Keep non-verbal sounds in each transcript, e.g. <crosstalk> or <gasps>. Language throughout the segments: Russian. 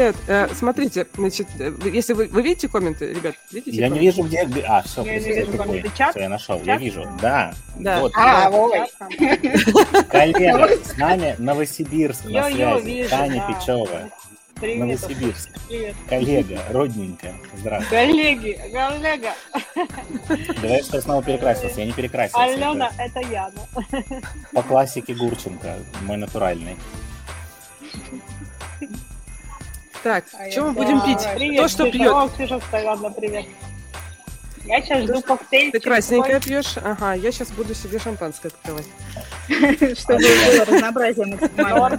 привет. Э, смотрите, значит, э, если вы, вы видите комменты, ребят, видите? Я комменты? не вижу, где... А, все, Я не вижу комменты. Все, Чат? я нашел, Чат? я вижу. Да, Да. вот. А, ой. <laughs> Коллега, с нами Новосибирск на связи. Таня. Печева. Привет. Новосибирск. Привет. Коллега, родненькая. Здравствуй. Коллеги, коллега. Говорят, что я снова перекрасился. Я не перекрасился. Алена, это Яна. Это По классике Гурченко, мой натуральный. Так, А что я мы будем да. пить? Привет, Кто что Ксюша. пьет? О, Ксюша ладно, привет. Я сейчас жду коктейль. Ты красненькое пьешь? Ага, я сейчас буду себе шампанское открывать. <laughs> Чтобы было разнообразие максимально.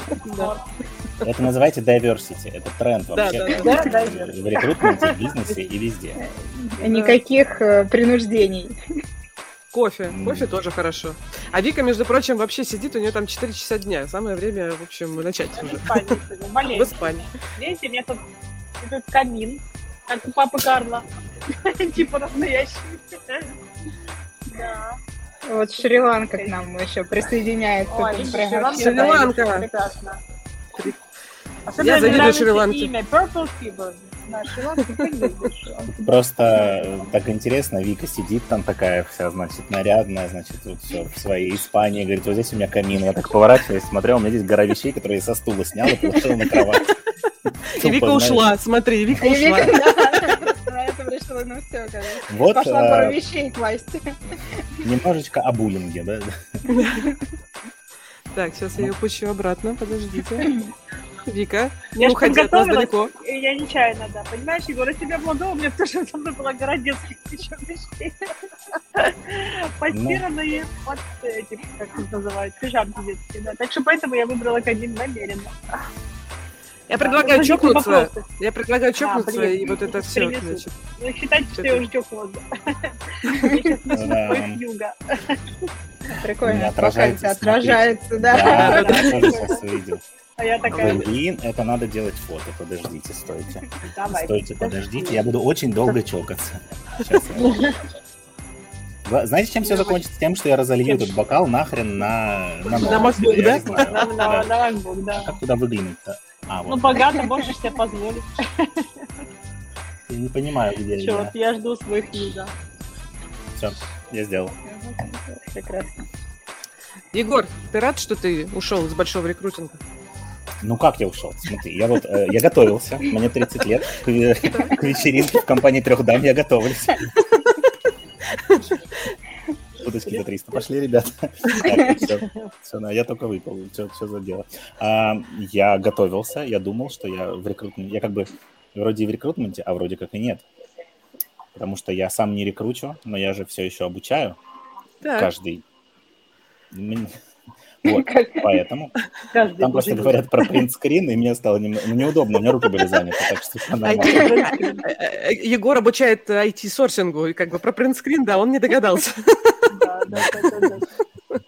Это называйте diversity. Это тренд Да, вообще. да, да. В рекрутменте, в бизнесе и везде. Никаких э, принуждений. Кофе. Кофе тоже хорошо. А Вика, между прочим, вообще сидит, у нее там 4 часа дня. Самое время, в общем, начать уже. В. Испании. Видите, у меня тут этот камин, как у папы Карла. <laughs> Типа настоящий. Да. Вот Шри-Ланка к нам еще присоединяется. Шри-Ланка, прекрасно. Особенно Я завидую Шри-Ланке. имя Purple Fever. Шри-Ланку? Просто так интересно, Вика сидит там такая вся, значит, нарядная, значит, вот все в своей Испании, говорит, вот здесь у меня камин. Я так поворачиваюсь, смотрю, а у меня здесь гора вещей, которые я со стула снял и положил на кровать. И Вика ушла, смотри, Вика ушла. Решила, ну все, короче. Вот Пошла э, пару вещей класть. немножечко о буллинге, да? <laughs> Так, сейчас я ее пущу обратно, подождите. <laughs> Вика, Я не ж уходи от нас подготовилась, далеко. и я нечаянно, да. Понимаешь, Егор, если бы я была дома, у меня тоже со мной была гора детских еще вещей. <laughs> Постиранные под эти, как их называют, пижамки детские, да. Так что поэтому я выбрала камин намеренно. Я предлагаю Возникли чокнуться. Я предлагаю чокнуться, блин, и вот это все, принесу. значит. Ну, считайте, что я уже чокнулась. да. <laughs> Я Да. Прикольно, отражается, отражается, Да, да. да, я тоже <laughs> сейчас увидел. А я такая, Блин, это надо делать фото. Подождите, стойте. давай. Стойте, подождите. Я буду очень долго чокаться. Сейчас я- Ва- Знаете, чем все закончится? Тем, что я разолью этот бокал нахрен на... На, На. MacBook, да? На, на, Да. на MacBook, да. Как туда выглянуть-то? А, Ну, богато можешь себе позволить. Я не понимаю, где я. Черт, я жду своих юга. Все, я сделал. Прекрасно. Егор, ты рад, что ты ушел из большого рекрутинга? Ну как я ушел? Смотри, я вот, э, я готовился, мне 30 лет, к, ве- к вечеринке в компании трех дам я готовлюсь. Удочки за 300 пошли, ребята. Так, все, все, я только выпал, что, за дело. А, я готовился, я думал, что я в рекрутменте, я как бы вроде и в рекрутменте, а вроде как и нет. Потому что я сам не рекручу, но я же все еще обучаю Так, каждый. Вот, поэтому Каждый там просто говорят про принтскрин, и мне стало немного ну, неудобно, у меня руки были заняты, так что нормально. IT. Э, э, Егор обучает IT-сорсингу, и как бы про принтскрин, да, он не догадался. Да, да.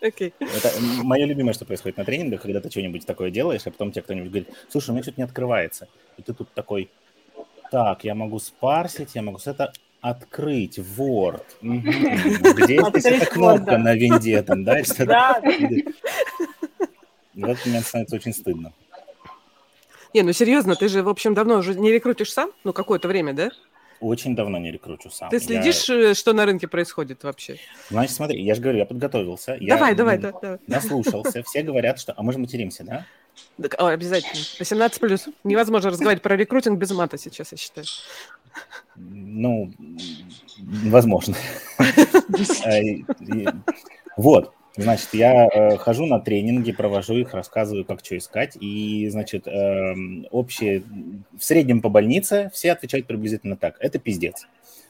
Окей. Это мое любимое, что происходит на тренингах, когда ты что-нибудь такое делаешь, а потом тебе кто-нибудь говорит, слушай, у меня что-то не открывается. И ты тут такой, так, я могу спарсить, я могу с это открыть Word. Где здесь эта кнопка на винде там, да? Да, В этот момент становится очень стыдно. Не, ну серьезно, ты же, в общем, давно уже не рекрутишь сам? Ну, какое-то время, да? Очень давно не рекручу сам. Ты Я- следишь, э, что на рынке происходит вообще? Значит, смотри, я же говорю, я подготовился. я, Давай, давай, м, да, давай. Наслушался. Все говорят, что... А мы же материмся, да? Так, о, обязательно. 18 плюс. Невозможно разговаривать про рекрутинг без мата сейчас, я считаю. Ну, возможно. <laughs> Э, Вот, значит, я э, хожу на тренинги, провожу их, рассказываю, как что искать. И, значит, эм, общие... В среднем по больнице все отвечают приблизительно так. Это пиздец.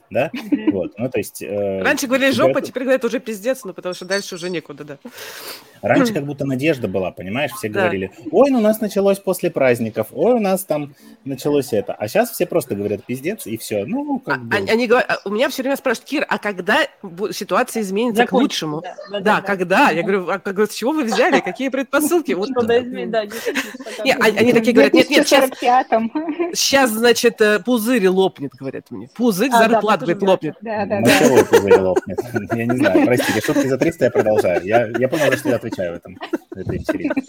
Да? Вот, ну, то есть... э, Раньше говорили жопа, теперь говорят уже пиздец, ну, потому что дальше уже некуда, да. Раньше <clears throat> как будто надежда была, понимаешь? Все Да. говорили, ой, ну у нас началось после праздников, ой, у нас там началось это. А сейчас все просто говорят пиздец, и все. Ну, А- как бы... а- Они говорят, а у меня все время спрашивают, Кир, а когда ситуация изменится к закончим, лучшему? да, да, Да, да. когда? Я говорю, а как, с чего вы взяли? Какие предпосылки? Вот, Что да, да, а- они такие говорят, нет, нет, сейчас, 45-м. сейчас, значит, э, пузырь лопнет, говорят мне. Пузырь А, тоже говорит, лопнет. Да, да, да. Пузырь лопнет. Я не знаю, простите, шутки за 300 я продолжаю. Я, я понял, что я отвечаю в этом, в этой вечеринке.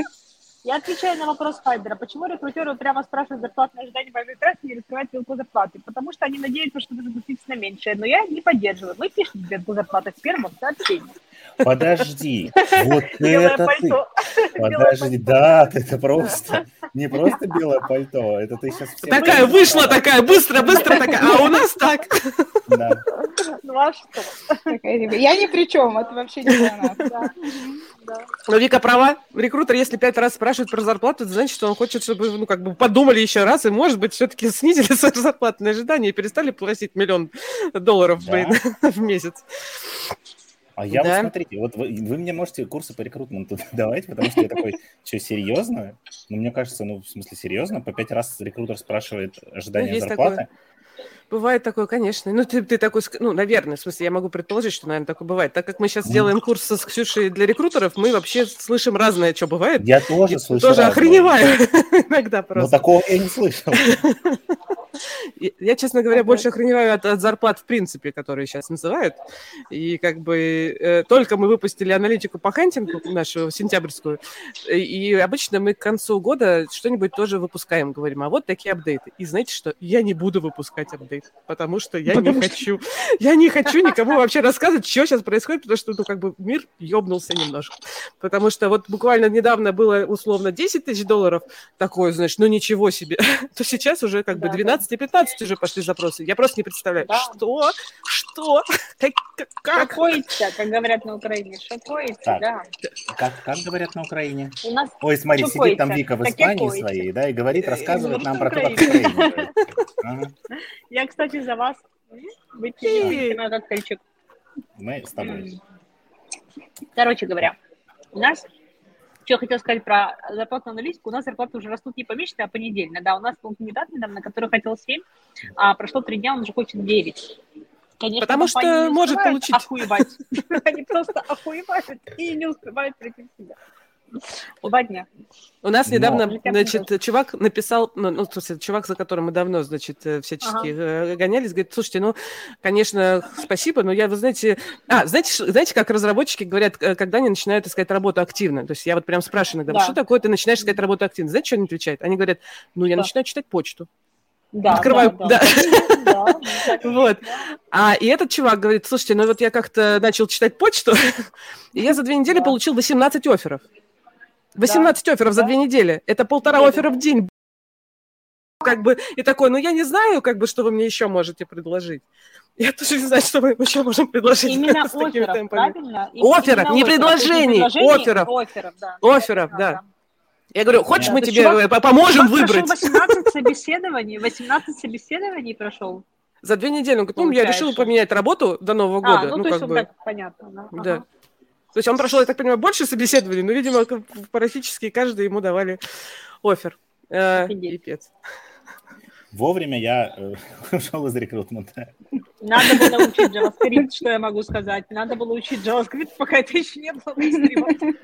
Я отвечаю на вопрос Хайдера. Почему рекрутеры прямо спрашивают зарплатные ожидания по авиатрассе и раскрывают вилку зарплаты? Потому что они надеются, что вы согласитесь на меньшее. Но я не поддерживаю. Мы пишем вилку зарплаты в первом сообщении. Подожди, вот <laughs> Белое это ты. <laughs> Подожди, да, это просто не просто белое пальто, это ты сейчас. Такая вышла, такая быстро, быстро такая. А у нас так. Да. Ну а что? Я ни при чем, это вообще не про нас. Да. Да. Но Вика права. Рекрутер, если пять раз спрашивает про зарплату, это значит, что он хочет, чтобы, ну, как бы подумали еще раз, и, может быть, все-таки снизили <laughs> свои зарплатные ожидания и перестали платить миллион долларов Да. блин, в месяц. А я Да. вот смотрите, вот вы, вы мне можете курсы по рекрутменту <laughs> давать, потому что я такой, что, серьезно? Ну, мне кажется, ну, в смысле, серьезно? По пять раз рекрутер спрашивает Ну, есть зарплаты? Бывает такое, конечно. Ну, ты, ты такой, ну, наверное, в смысле, я могу предположить, что, наверное, такое бывает. Так как мы сейчас Мгм. делаем курс с Ксюшей для рекрутеров, мы вообще слышим разное, что бывает. Я тоже И слышал. тоже разное. охреневаю <laughs> иногда Но просто. такого я не слышал. Я, честно говоря, Ага. больше охреневаю от, от зарплат в принципе, которые сейчас называют. И как бы э, только мы выпустили аналитику по хантингу нашу сентябрьскую, и, и обычно мы к концу года что-нибудь тоже выпускаем, говорим, а вот такие апдейты. И знаете что? Я не буду выпускать апдейт, потому что я не хочу. <laughs> Я не хочу никому вообще рассказывать, что сейчас происходит, потому что, ну, как бы мир ёбнулся немножко. Потому что вот буквально недавно было условно 10 тысяч долларов, такое, значит, ну ничего себе, <laughs> то сейчас уже как бы Да, да. 12 и 15 уже пошли запросы. Я просто не представляю, Да. что, что, <laughs> как? Шокуется, как говорят на Украине. Шокуется, да. Как, как говорят на Украине? У нас Ой, смотри, Что сидит там? Вика в Испании своей, да, и говорит, Э, рассказывает нам что про то, как в Украина. Украине. Я, кстати, за вас. Эй. на коктейльчик. Мы с тобой. Короче говоря, у нас, что я хотела сказать про зарплатную аналитику, у нас зарплаты уже растут не помесячно, а понедельно. Да, у нас был кандидат недавно, который хотел 7, а прошло 3 дня, он уже хочет 9. Конечно, Потому что может получить. Охуевать. <laughs> Они просто охуевают и не успевают прийти в себя. Два дня. У нас Но- недавно, Летят значит, чувак написал, ну, ну, смысле, чувак, за которым мы давно, значит, э, всячески э, гонялись, говорит, слушайте, ну, конечно, спасибо, но я, вы знаете... А, знаете, знаете, как разработчики говорят, э, когда они начинают искать работу активно? То есть я вот прям спрашиваю иногда, Да. что такое ты начинаешь искать работу активно? Знаете, что они отвечают? Они говорят, ну, я Что? начинаю читать почту. Да, Открываю, да. да. да, да, <laughs> Вот. есть, да. А, и этот чувак говорит, слушайте, ну вот я как-то начал читать почту, <laughs> и я за две недели Да. получил 18 офферов. 18 офферов за Да. две недели. Это полтора Неделю. оффера в день. Как бы, и такой, ну я не знаю, как бы, что вы мне еще можете предложить. Я тоже не знаю, что мы еще можем предложить Именно <laughs> с такими офферов, темпами. правильно? Именно не есть предложений, предложений, офферов. Офферов, да. Да. Я говорю, хочешь, Да, мы есть тебе чувак- э, по- поможем Чувак выбрать? прошел 18 <laughs> собеседований, 18 собеседований прошел. За две недели. Он говорит, ну, я решил поменять работу до Нового года. А, ну, ну, то есть, как вот бы. так, понятно. Да. Да. Ага. То есть он прошел, я так понимаю, больше собеседований, но, видимо, практически каждый ему давали офер. Э. Пипец. Вовремя я э, <laughs> ушел из рекрутмента. Надо было учить JavaScript, что я могу сказать. Надо было учить JavaScript, пока это еще не было мейнстримом.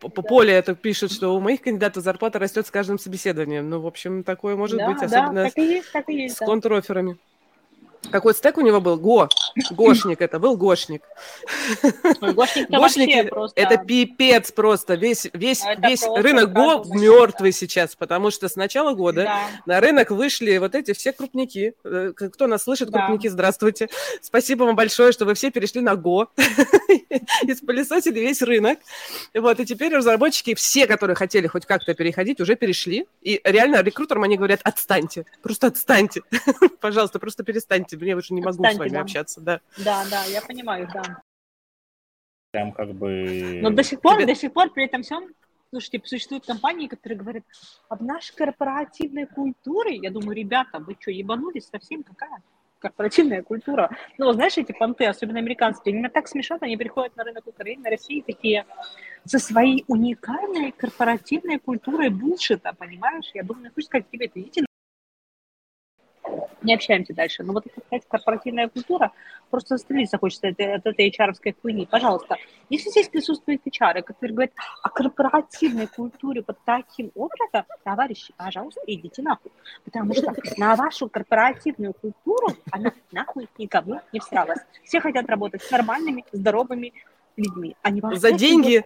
П- п- Поле это пишет, что у моих кандидатов зарплата растет с каждым собеседованием. Ну, в общем, такое может быть, да, особенно так и есть, так и с контроферами. Какой стек у него был? Го. Гошник это был Гошник. Ой, Гошник-то Гошники просто... это пипец просто. Весь, весь, Это весь просто рынок Го мертвый сейчас, потому что с начала года Да. на рынок вышли вот эти все крупники. Э, Кто нас слышит, Да. крупники, здравствуйте. Спасибо вам большое, что вы все перешли на Go. <laughs> И спылесосили весь рынок. Вот, и теперь разработчики, все, которые хотели хоть как-то переходить, уже перешли. И реально рекрутерам они говорят, отстаньте, просто отстаньте. <laughs> Пожалуйста, просто перестаньте, мне уже не могу с Отстаньте, вами да. общаться. Да. Да, да, я понимаю, да. Прям как бы... Но до сих пор, Тебе- до сих пор при этом всем, слушайте, существуют компании, которые говорят, об нашей корпоративной культуре, я думаю, ребята, вы что, ебанулись совсем? Какая корпоративная культура? Ну, знаешь, эти понты, особенно американские, они меня так смешат, они приходят на рынок Украины, России, такие со своей уникальной корпоративной культурой булшита, понимаешь? Я думаю, хочу сказать тебе, это идите не общаемся дальше. Но вот сказать, корпоративная культура, просто застрелиться хочется от, от этой HR-овской хуйни. Пожалуйста, если здесь присутствуют HR, которые говорят о корпоративной культуре под таким образом, товарищи, пожалуйста, идите нахуй. Потому что на вашу корпоративную культуру она нахуй никому не всралась. Все хотят работать с нормальными, здоровыми людьми. а не За деньги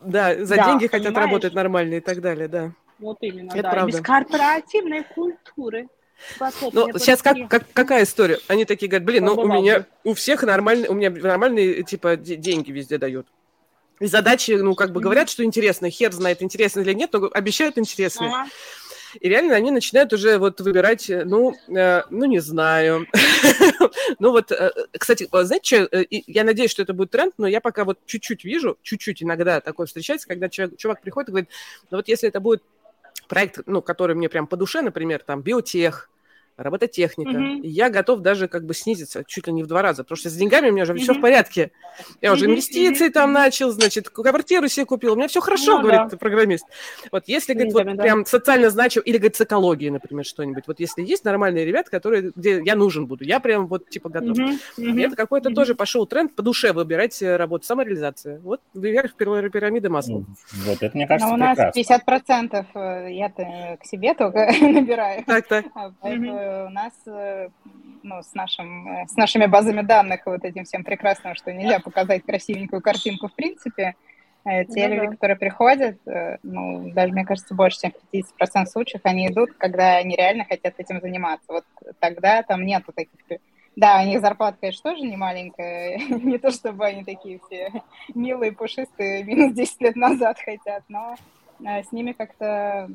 да, за Да, деньги хотят понимаешь? работать нормально и так далее, да. Вот именно, Это да. правда. Без корпоративной культуры. Ну, сейчас как, как- какая история? Они такие говорят, блин, ну у меня, у всех нормальные, у меня нормальные, типа, де- деньги везде дают. И задачи, ну, как бы говорят, что интересно, хер знает, интересно или нет, но обещают интересные. Ага. И реально они начинают уже вот выбирать, э, ну, э, ну не знаю. <laughs> Ну вот, э, кстати, э, знаете, что, я надеюсь, что это будет тренд, но я пока вот чуть-чуть вижу, чуть-чуть иногда такое встречается, когда чувак, чувак приходит и говорит, ну вот если это будет проект, ну, который мне прям по душе, например, там, биотех, робототехника, Мгм. я готов даже как бы снизиться чуть ли не в два раза, потому что с деньгами у меня уже все в порядке. Я уже инвестиции мгм, там начал, значит, квартиру себе купил, у меня все хорошо, Ну говорит да. программист. Вот если, говорит, вот да. прям социально значим, или, говорит, с экологией, например, что-нибудь, вот если есть нормальные ребята, которые, где я нужен буду, я прям вот типа готов. И это какой-то мгм. тоже пошел тренд по душе выбирать э, работу, самореализация. Вот вверх пир- пирамиды масла. Ну, Вот это, мне кажется, Но у нас прекрасно. 50% э, я-то к себе только <laughs> набираю. Так, так. А Поэтому нас, э, ну, с, нашим, э, с нашими базами данных, вот этим всем прекрасным, что нельзя показать красивенькую картинку в принципе, э, те Ну люди, да. которые приходят, э, ну, даже, мне кажется, больше, чем в 50% случаев, они идут, когда они реально хотят этим заниматься. Вот тогда там нету таких... Да, у них зарплата, конечно, тоже не маленькая, <laughs> не то чтобы они такие все милые, пушистые, минус 10 лет назад хотят, но э, с ними как-то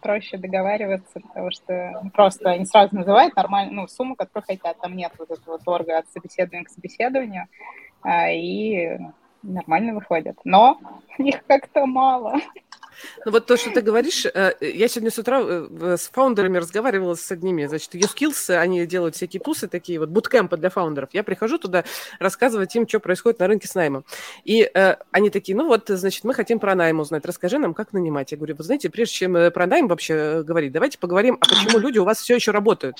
проще договариваться, потому что ну, просто они сразу называют нормальную ну, сумму, которую хотят. Там нет вот этого торга от собеседования к собеседованию, а, и нормально выходят. Но <laughs> их как-то мало. Ну вот то, что ты говоришь, э, я сегодня с утра э, с фаундерами разговаривала с одними, значит, YouSkills, они делают всякие тусы такие, вот буткемпы для фаундеров. Я прихожу туда рассказывать им, что происходит на рынке с наймом. И э, они такие, ну вот, значит, мы хотим про найм узнать, расскажи нам, как нанимать. Я говорю, вы знаете, прежде чем э, про найм вообще говорить, давайте поговорим, а почему люди у вас все еще работают?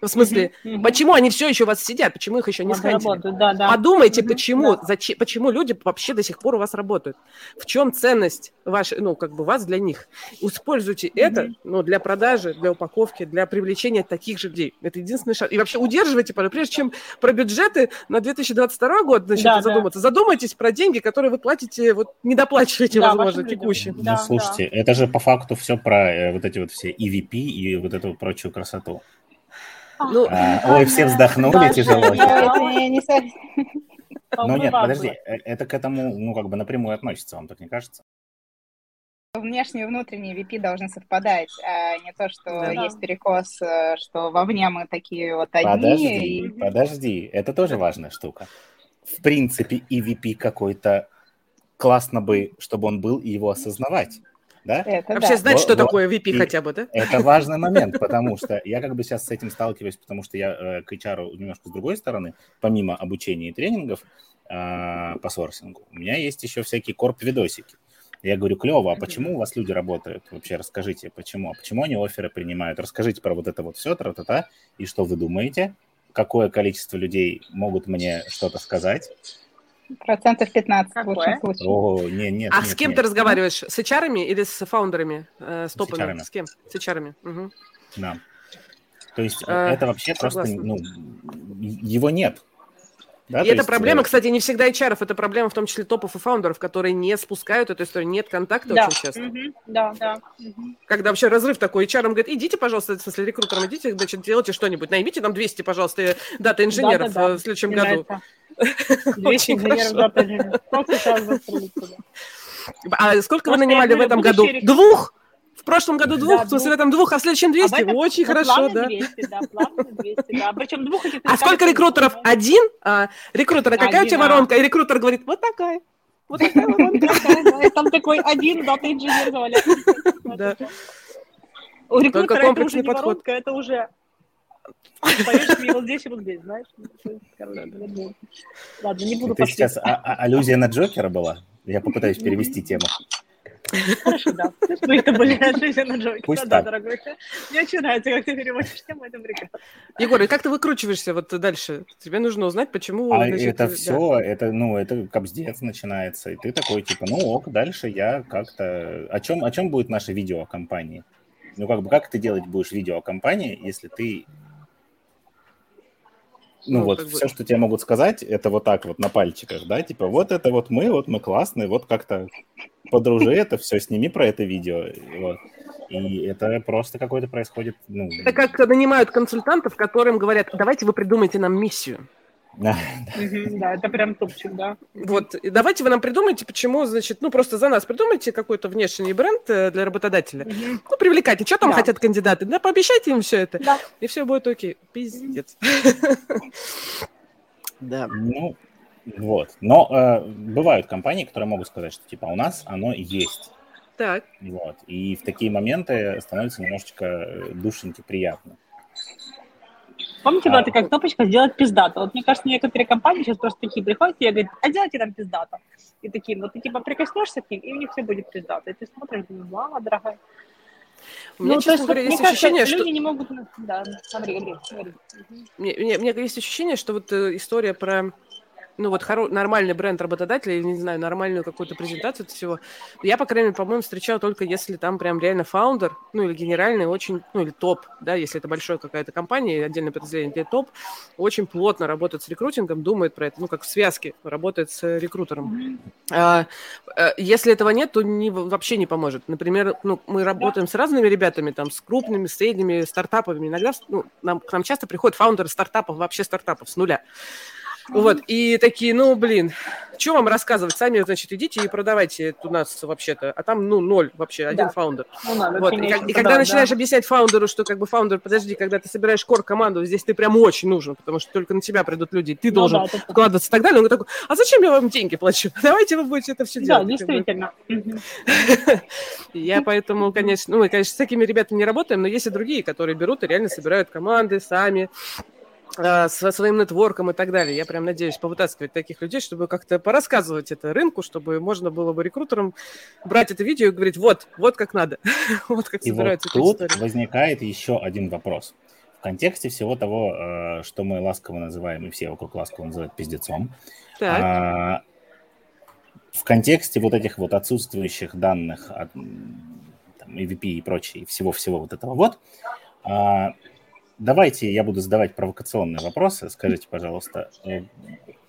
В смысле, Мгм. почему они все еще у вас сидят, почему их еще не схантили? Да, да. Подумайте, Мгм, почему, да. зачем, почему люди вообще до сих пор у вас работают. В чем ценность вашей, ну, как бы вас для них. Используйте это, ну, для продажи, для упаковки, для привлечения таких же людей. Это единственный шаг. И вообще удерживайте, прежде чем про бюджеты на 2022 год начнете Да, да. задуматься, задумайтесь про деньги, которые вы платите, вот недоплачиваете, Да, возможно, текущие. Ну, Да, слушайте, это же по факту все про э, вот эти вот все EVP и вот эту прочую красоту. Ну, А, ой, все вздохнули тяжело. со- Ну нет, подожди, э, это к этому, ну, как бы напрямую относится, вам так не кажется? внешний и внутренний VP должны совпадать, а не то, что Да. есть перекос, э, что вовне мы такие вот одни. Подожди, и- подожди, это тоже важная штука. В принципе, EVP какой-то классно бы, чтобы он был и его осознавать, да? Это вообще да. знать, что вот. такое VP И- хотя бы, да? Это важный <laughs> момент, потому что я как бы сейчас с этим сталкиваюсь, потому что я э, к HR немножко с другой стороны, помимо обучения и тренингов э, по сорсингу, у меня есть еще всякие корп-видосики. Я говорю, клево, а почему у вас люди работают? Вообще расскажите, почему? А почему они оферы принимают? Расскажите про вот это вот все, тра-та-та, и что вы думаете? Какое количество людей могут мне что-то сказать? Процентов 15 в Какое? лучшем случае. О, не, нет, А нет, с кем нет. ты разговариваешь? С HR или с фаундерами? Э, с С топами? HR-ами. С кем? С HR. Мгм. Да. То есть А, это вообще просто, согласна. ну, его нет. Да, И то это есть, проблема, э, кстати, не всегда HR, это проблема в том числе топов и фаундеров, которые не спускают эту историю, нет контакта Да. очень часто. Мгм, Да, да. Мгм. Когда вообще разрыв такой, HR говорит, идите, пожалуйста, в смысле, рекрутерам идите, значит, делайте что-нибудь, наймите нам 200, пожалуйста, дата-инженеров Да-да-да. э, в следующем Мне году. нравится. 200 Очень инженеров хорошо. дата застрелить. А сколько вы нанимали в этом году? Двух? В прошлом году двух, Да, в смысле, в этом двух, а в следующем 200? А этом- Очень ну, хорошо, да. 200, да, плавно 200, да. Причем двух этих А сколько рекрутеров? Один? А, рекрутера какая у тебя воронка? И рекрутер говорит, вот такая. Вот такая воронка. Да, Там такой один дата инженер заваляется. Да. У рекрутера это уже не воронка, это уже мне вот здесь и вот здесь, знаешь? Короче, ну, Ладно, не буду Это сейчас а- а- аллюзия на Джокера была? Я попытаюсь перевести тему. Хорошо, да. <laughs> Это были жизнь на Джойке. Пусть Да, дорогой. Мне очень нравится, как ты переводишь тему, это прекрасно. Егор, и как ты выкручиваешься вот дальше? Тебе нужно узнать, почему... А значит, это да. все, это, ну, это кобздец начинается. И ты такой, типа, ну ок, дальше я как-то... О чем, о чем будет наше видео о компании? Ну, как бы, как ты делать будешь видео о компании, если ты ну, ну вот, все, бы... что тебе могут сказать, это вот так вот на пальчиках, да, типа, вот это вот мы, вот мы классные, вот как-то подружи это все, сними про это видео, вот. И это просто какое-то происходит, ну... Это как нанимают консультантов, которым говорят, давайте вы придумайте нам миссию. Да, это прям топчик, да. Вот, и давайте вы нам придумайте, почему, значит, ну, просто за нас придумайте какой-то внешний бренд э, для работодателя. Ну, привлекайте, что там хотят кандидаты, да, пообещайте им все это, и все будет окей. Пиздец. Да. Ну, вот. Но э, бывают компании, которые могут сказать, что, типа, у нас оно есть. Так. Вот. И в такие моменты становится немножечко э, душеньки приятно. Помните, была такая кнопочка «Сделать пиздато». Вот мне кажется, некоторые компании сейчас просто такие приходят и говорят, а делайте там пиздато. И такие, ну ты типа прикоснешься к ним, и у них все будет пиздато. И ты смотришь, думаешь, мама дорогая. У меня, ну, честно есть, говоря, есть ощущение, кажется, что... люди не могут... Да, смотри, говори, смотри. Мне, мне, мне есть ощущение, что вот э, история про ну вот хоро- нормальный бренд работодателя или, не знаю, нормальную какую-то презентацию всего, я, по крайней мере, по-моему, встречал только если там прям реально фаундер, ну или генеральный очень, ну или топ, да, если это большая какая-то компания, отдельное подразделение, где топ, очень плотно работает с рекрутингом, думает про это, ну как в связке работает с рекрутером. А, а, если этого нет, то не, вообще не поможет. Например, ну, мы работаем с разными ребятами, там, с крупными, средними стартапами. Иногда ну, нам, к нам часто приходят фаундеры стартапов, вообще стартапов с нуля. Вот, и такие, ну, блин, что вам рассказывать? Сами, значит, идите и продавайте у нас вообще-то. А там, ну, ноль вообще, один да. фаундер. Ну, вот. И, и когда да, начинаешь да. объяснять фаундеру, что как бы фаундер, подожди, когда ты собираешь core-команду, здесь ты прям очень нужен, потому что только на тебя придут люди, ты ну, должен да, вкладываться и так далее. Он такой, а зачем я вам деньги плачу? <laughs> Давайте вы будете это все делать. Да, действительно. <laughs> Я поэтому, конечно, ну, мы, конечно, с такими ребятами не работаем, но есть и другие, которые берут и реально собирают команды сами, со своим нетворком и так далее. Я прям надеюсь повытаскивать таких людей, чтобы как-то порассказывать это рынку, чтобы можно было бы рекрутерам брать это видео и говорить, вот, вот как надо, <laughs> вот как и собираются вот тут возникает еще один вопрос. В контексте всего того, э, что мы ласково называем, и все вокруг ласково называют пиздецом, так. А, в контексте вот этих вот отсутствующих данных от там, EVP и прочее, всего-всего вот этого вот, а, давайте я буду задавать провокационные вопросы. Скажите, пожалуйста, э,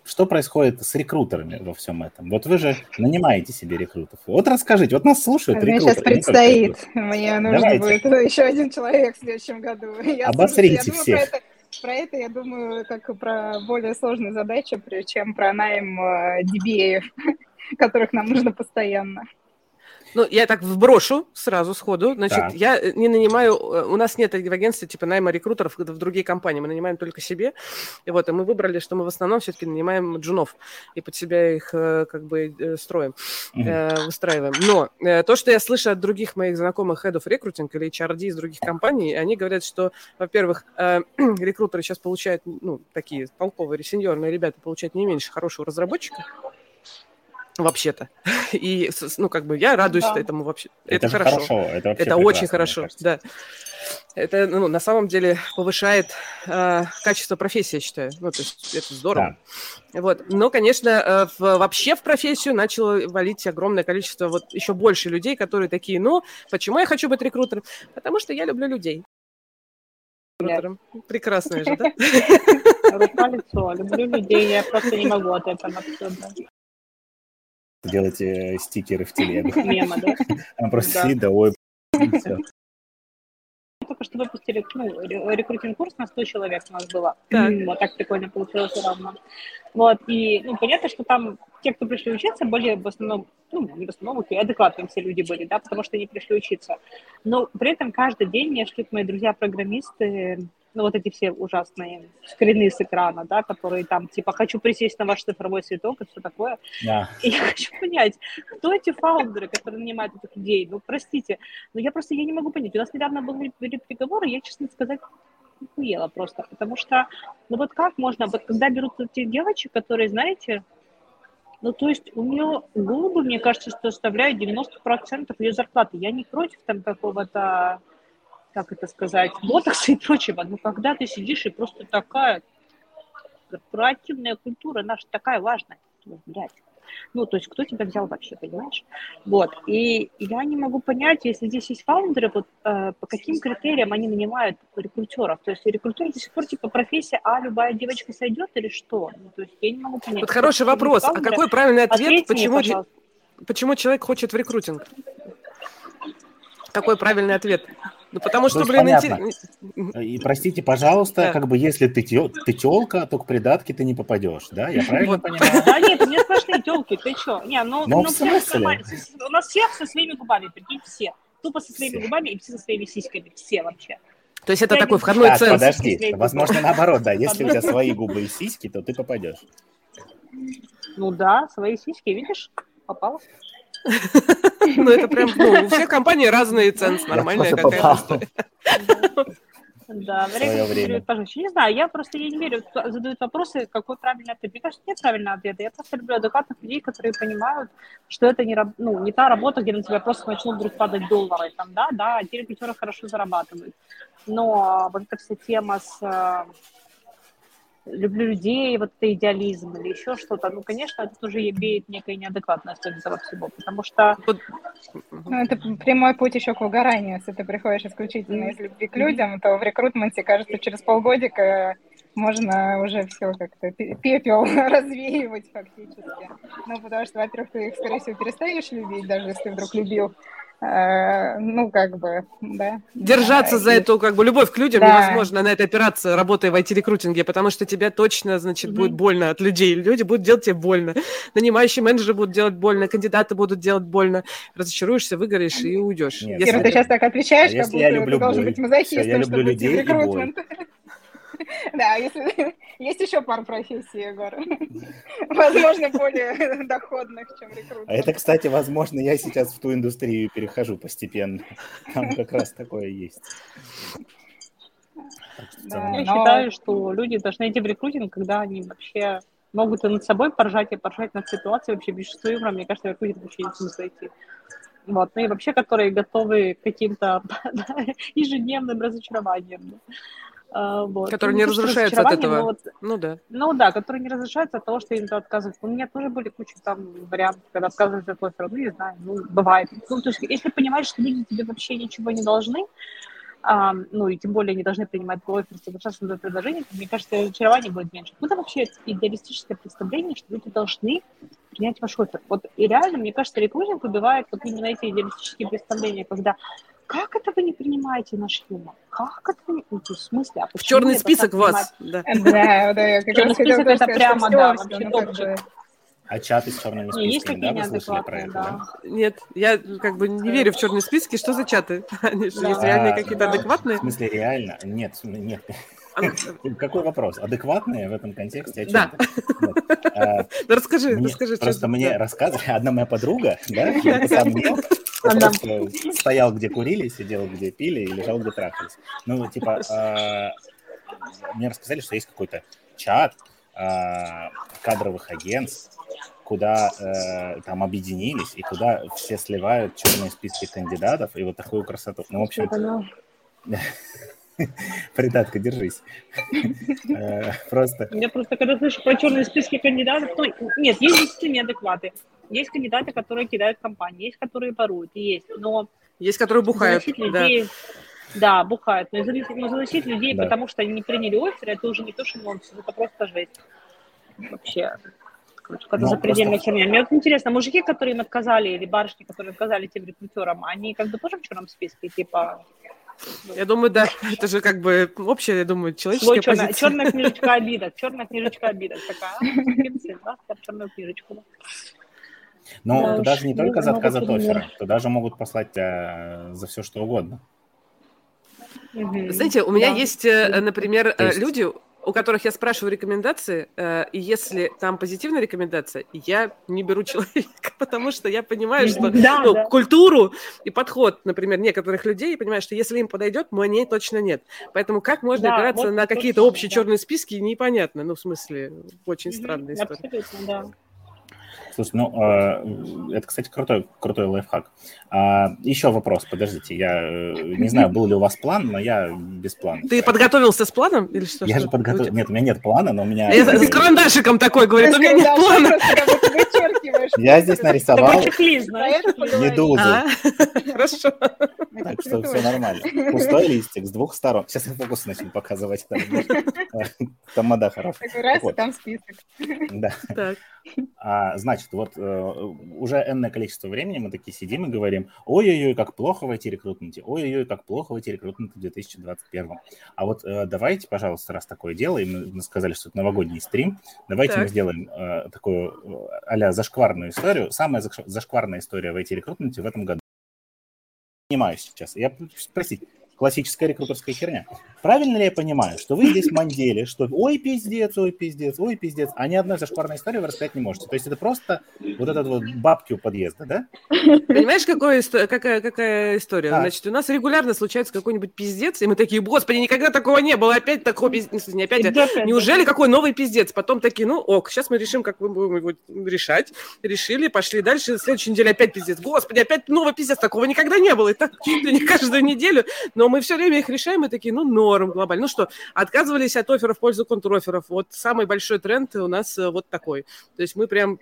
что происходит с рекрутерами во всем этом? Вот вы же нанимаете себе рекрутеров. Вот расскажите, вот нас слушают Мне сейчас предстоит. Мне нужно Давайте. будет еще один человек в следующем году. <laughs> Я Обосрите слушаю, всех. Про это, про это я думаю как про более сложные задачи, чем про найм э, DBA, <laughs> которых нам нужно постоянно. Ну, я так вброшу сразу сходу. Значит, да. я э, не нанимаю... Э, у нас нет в агентстве типа найма рекрутеров в другие компании. Мы нанимаем только себе. И вот, и мы выбрали, что мы в основном все-таки нанимаем джунов. И под себя их э, как бы строим, mm-hmm. выстраиваем. Но то, что я слышу от других моих знакомых head of recruiting или HRD из других компаний, они говорят, что, во-первых, <clears throat> рекрутеры сейчас получают, ну, такие толковые, сеньорные ребята получают не меньше хорошего разработчика, вообще-то. <laughs> И, ну, как бы я радуюсь да. этому вообще. Это, это хорошо. хорошо. Это, это очень хорошо, да. Это, ну, на самом деле повышает э, качество профессии, я считаю. Ну, то есть это здорово. Да. Вот. Но, конечно, э, в, вообще в профессию начало валить огромное количество, вот еще больше людей, которые такие, ну, почему я хочу быть рекрутером? Потому что я люблю людей. Рекрутером. Прекрасная же, да? <laughs> Рука лицо. Люблю людей, я просто не могу от этого абсолютно делать э, стикеры в телегу. Мема, да? <laughs> Она просто да. сидит, да, ой, только что выпустили ну, рекрутинг-курс на 100 человек у нас было. Так. Вот так прикольно получилось равно. Вот, и, ну, понятно, что там те, кто пришли учиться, были в основном, ну, не в основном, окей, адекватные все люди были, да, потому что они пришли учиться. Но при этом каждый день мне шли мои друзья-программисты, ну, вот эти все ужасные скрины с экрана, да, которые там, типа, хочу присесть на ваш цифровой цветок и все такое. Yeah. И я хочу понять, кто эти фаундеры, которые нанимают этих людей? Ну, простите, но я просто, я не могу понять. У нас недавно были, были переговоры, я, честно сказать, охуела просто, потому что, ну, вот как можно, вот когда берут этих девочек, которые, знаете, ну, то есть у нее губы, мне кажется, что составляют 90% ее зарплаты. Я не против там какого-то как это сказать, ботокса и прочего. Но когда ты сидишь и просто такая корпоративная культура наша такая важная, блядь, Ну, то есть кто тебя взял вообще, понимаешь? Вот. И я не могу понять, если здесь есть фаундеры, вот э, по каким критериям они нанимают рекрутеров. То есть рекрутер до сих пор типа профессия, а любая девочка сойдет или что? Ну, то есть я не могу понять. Вот хороший вопрос. А какой правильный ответ? Ответьте мне, Почему, пожалуйста. почему человек хочет в рекрутинг? Какой правильный ответ? Ну, потому что, блин, понятно. интерес- И простите, пожалуйста, Да. как бы если ты, тё- ты телка, то к придатке ты не попадешь, да? Я правильно понимаю? Да нет, у меня сплошные телки, ты что? Не, ну, Ну, ну, в все смысле? нормально. У нас все со своими губами, прикинь, все. Тупо со своими Все. губами и все со своими сиськами, все вообще. То есть это Я такой не- входной Так, ценз. подожди, возможно, наоборот, да, если у тебя свои губы и сиськи, то ты попадешь. Ну да, свои сиськи, видишь, попал. Ну, это прям, ну, у всех компаний разные ценз, Я нормальная какая-то. Да, время, пожалуйста. Не знаю, я просто я не верю, задают вопросы, какой правильный ответ. Мне кажется, нет правильного ответа. Я просто люблю адекватных людей, которые понимают, что это не, раб- ну, не та работа, где на тебя просто начнут вдруг падать доллары. Там, да, да, те рекрутеры хорошо зарабатывают. Но вот эта вся тема с э, люблю людей, вот это идеализм или еще что-то, ну, конечно, это тоже имеет некая неадекватность этого всего, потому что Ну, это прямой путь еще к выгоранию. Если ты приходишь исключительно из любви к людям, то в рекрутменте, кажется, через полгодика можно уже все как-то пе- пепел <laughs> развеивать фактически. Ну, потому что, во-первых, ты их, скорее всего, перестанешь любить, даже если вдруг любил. Э, Ну, как бы, да. Держаться за И- эту как бы любовь к людям Да. невозможно на этой операции, работая в IT-рекрутинге, потому что тебе точно, значит, Мгм. будет больно от людей. Люди будут делать тебе больно. Нанимающие менеджеры будут делать больно, кандидаты будут делать больно. Разочаруешься, выгоришь и уйдешь. Нет, Если Кира, ты сейчас так отвечаешь, А как если я будто люблю ты должен бой? быть мазохистом, Всё, я люблю людей и бой. <laughs> Да, если... <laughs> есть еще пара профессий, Егор. <laughs> Возможно, более доходных, чем А рекрутмент. это, кстати, возможно, я сейчас в ту индустрию перехожу постепенно. Там как раз такое есть. Да. Я считаю, что люди должны идти в рекрутинг, когда они вообще могут и над собой поржать, и поржать над ситуацией вообще без чувства юмора. Мне кажется, в рекрутинг вообще не смысла идти. Вот. Ну и вообще, которые готовы к каким-то ежедневным разочарованиям. А, Вот. Которые Ну, не то, что разрушаются от этого. вот Ну да. ну да, которые не разрешаются от того, что им отказывают. У меня тоже были куча там вариантов, когда отказываются от оффера. Ну, не знаю, ну, бывает. Ну, то есть, если понимаешь, что люди тебе вообще ничего не должны, а, ну, и тем более не должны принимать твой оффер, соглашаться на предложение, то, мне кажется, разочарование будет меньше. Ну, это вообще идеалистическое представление, что люди должны принять ваш оффер. Вот и реально, мне кажется, рекрутинг убивает вот именно эти идеалистические представления, когда как это вы не принимаете наш юмор? Как это вы не... Ну, есть, в смысле, а В черный список вас. Да. Да, да, я как раз список это прямо, да, вообще ну, топчик. А чаты с черными Не, есть списками, такие да, вы слышали про это, да? да. Нет, я как бы не верю в черные списки. Что за чаты? <laughs> Они же Да. есть реальные какие-то да. адекватные. В смысле, реально? Нет, нет. <laughs> Какой вопрос? Адекватные в этом контексте? Да. А, Да <laughs> расскажи, расскажи. что просто мне рассказывали, одна моя подруга, да, <laughs> Она- стоял, где курили, сидел, где пили, и лежал, где трахались. Ну, типа, а, мне рассказали, что есть какой-то чат а, кадровых агентств, куда э, там объединились, и куда все сливают черные списки кандидатов, и вот такую красоту. Ну, в общем. <laughs> придатка, держись. <laughs> Э, Просто Я просто, когда слышу про черные списки кандидатов, ну, нет, есть действительно неадекваты. Есть кандидаты, которые кидают компании, есть, которые воруют, есть, но Есть, которые бухают. Да. людей, да, бухают, но заносить, но заносить людей, Да. потому что они не приняли оффер, это уже не то, что нонсенс, это просто жесть. Вообще, какая-то Ну, запредельная просто- херня. Мне вот интересно, мужики, которые им отказали, или барышни, которые отказали тем рекрутерам, они как бы тоже в черном списке, типа, Я думаю, да. <laughs> Это же как бы общая, я думаю, человеческая черная, позиция. черная книжечка <laughs> обидок, черная книжечка обидок такая. а, черную книжечку. Но Да туда же не ну, только за отказ от оффера, туда же могут послать тебя за все, что угодно. Знаете, у меня Да. есть, э, например, э, есть- люди, у которых я спрашиваю рекомендации, э, и если там позитивная рекомендация, я не беру человека, <laughs> потому что я понимаю, что Да, ну, да. культуру и подход, например, некоторых людей, я понимаю, что если им подойдет, мне точно нет. Поэтому как можно Да, опираться вот на то, какие-то общие да. черные списки, непонятно. Ну, в смысле, очень странная история. Абсолютно, да. Слушай, ну, э, это, кстати, крутой, крутой лайфхак. А, еще вопрос, подождите, я э, не знаю, был ли у вас план, но я без плана. Ты подготовился с планом или что? Я Что? же подготовил... Нет, у меня нет плана, но у меня... Я с карандашиком такой говорит, у меня нет плана. <laughs> вычеркиваешь Я здесь нарисовал медузу. А, Хорошо. Так что все нормально. Пустой листик с двух сторон. Сейчас я фокус начну показывать. Там, Тамада хороший. Такой раз, там список. Да. Так. А, значит, вот э, уже энное количество времени мы такие сидим и говорим, ой-ой-ой, как плохо в IT-рекрутменте, ой-ой-ой, как плохо в IT-рекрутменте в 2021. А вот э, давайте, пожалуйста, раз такое дело, и мы, сказали, что это новогодний стрим, давайте Так. мы сделаем э, такую э, а-ля зашкварную историю. Самая заш- зашкварная история в IT-рекрутменте в этом году. Понимаю сейчас. Я спросить, классическая рекрутерская херня. Правильно ли я понимаю, что вы здесь мандели, что ой, пиздец, ой, пиздец, ой, пиздец, а ни одной зашкварной истории вы рассказать не можете? То есть это просто вот этот вот бабки у подъезда, да? Понимаешь, исто- какая, какая история? Так. Значит, у нас регулярно случается какой-нибудь пиздец, и мы такие, господи, никогда такого не было, опять такого пиздец, не опять, а Неужели какой новый пиздец? Потом такие, ну ок, сейчас мы решим, как мы будем его решать. Решили, пошли дальше. Следующей неделе опять пиздец. Господи, опять новый пиздец. Такого никогда не было. И так чуть ли не каждую неделю. Но мы все время их решаем и такие, ну норм глобально. Ну что, отказывались от офферов в пользу контроферов. Вот самый большой тренд у нас э, вот такой. То есть мы прям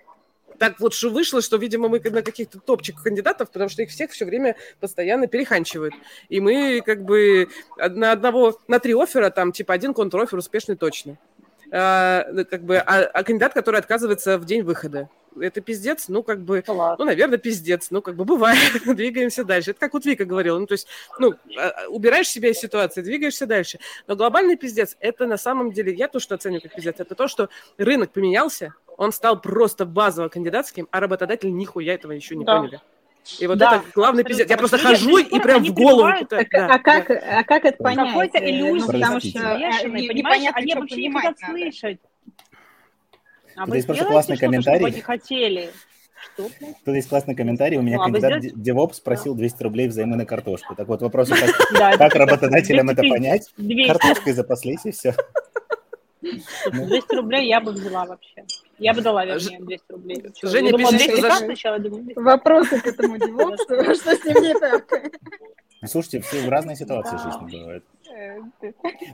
так вот что вышло, что, видимо, мы на каких-то топчиках кандидатов, потому что их всех все время постоянно переханчивают. И мы как бы на одного, на три оффера, там, типа, один контрофер успешный точно. А, ну, как бы, а, а кандидат, который отказывается в день выхода. Это пиздец, ну, как бы, Ну ну, наверное, пиздец. Ну, как бы бывает. <laughs> Двигаемся дальше. Это как вот Вика говорила. Ну, то есть, ну, а, убираешь себя из ситуации, двигаешься дальше. Но глобальный пиздец, это на самом деле, я то, что оцениваю как пиздец, это то, что рынок поменялся, он стал просто базово кандидатским, а работодатели нихуя этого еще не Да. поняли. И вот Да, это главный пиздец. Я просто хожу и прям они в голову. да, а, как, а как это понять? Какой-то Э, иллюзии, ну, потому что э, не- непонятно, Они что вообще не хотят слышать. А Тут вы есть просто классный комментарий. чтобы они хотели? Что, блядь? Тут есть классный комментарий. У меня Ну, а кандидат сделаете? DevOps просил 200 рублей взаймы на картошку. Так вот, вопрос, как, <laughs> Да, работодателям это 250, понять? 200, Картошкой запаслись и все. 200 рублей я бы взяла вообще. Я бы дала, вернее, 200 рублей. Женя думала, пишет, что 200 за- как сначала, думаю, 200. <laughs> Вопросы к этому девопсу, что с ним не так? Ну, слушайте, все в разные ситуации в Да. жизни бывают. Э,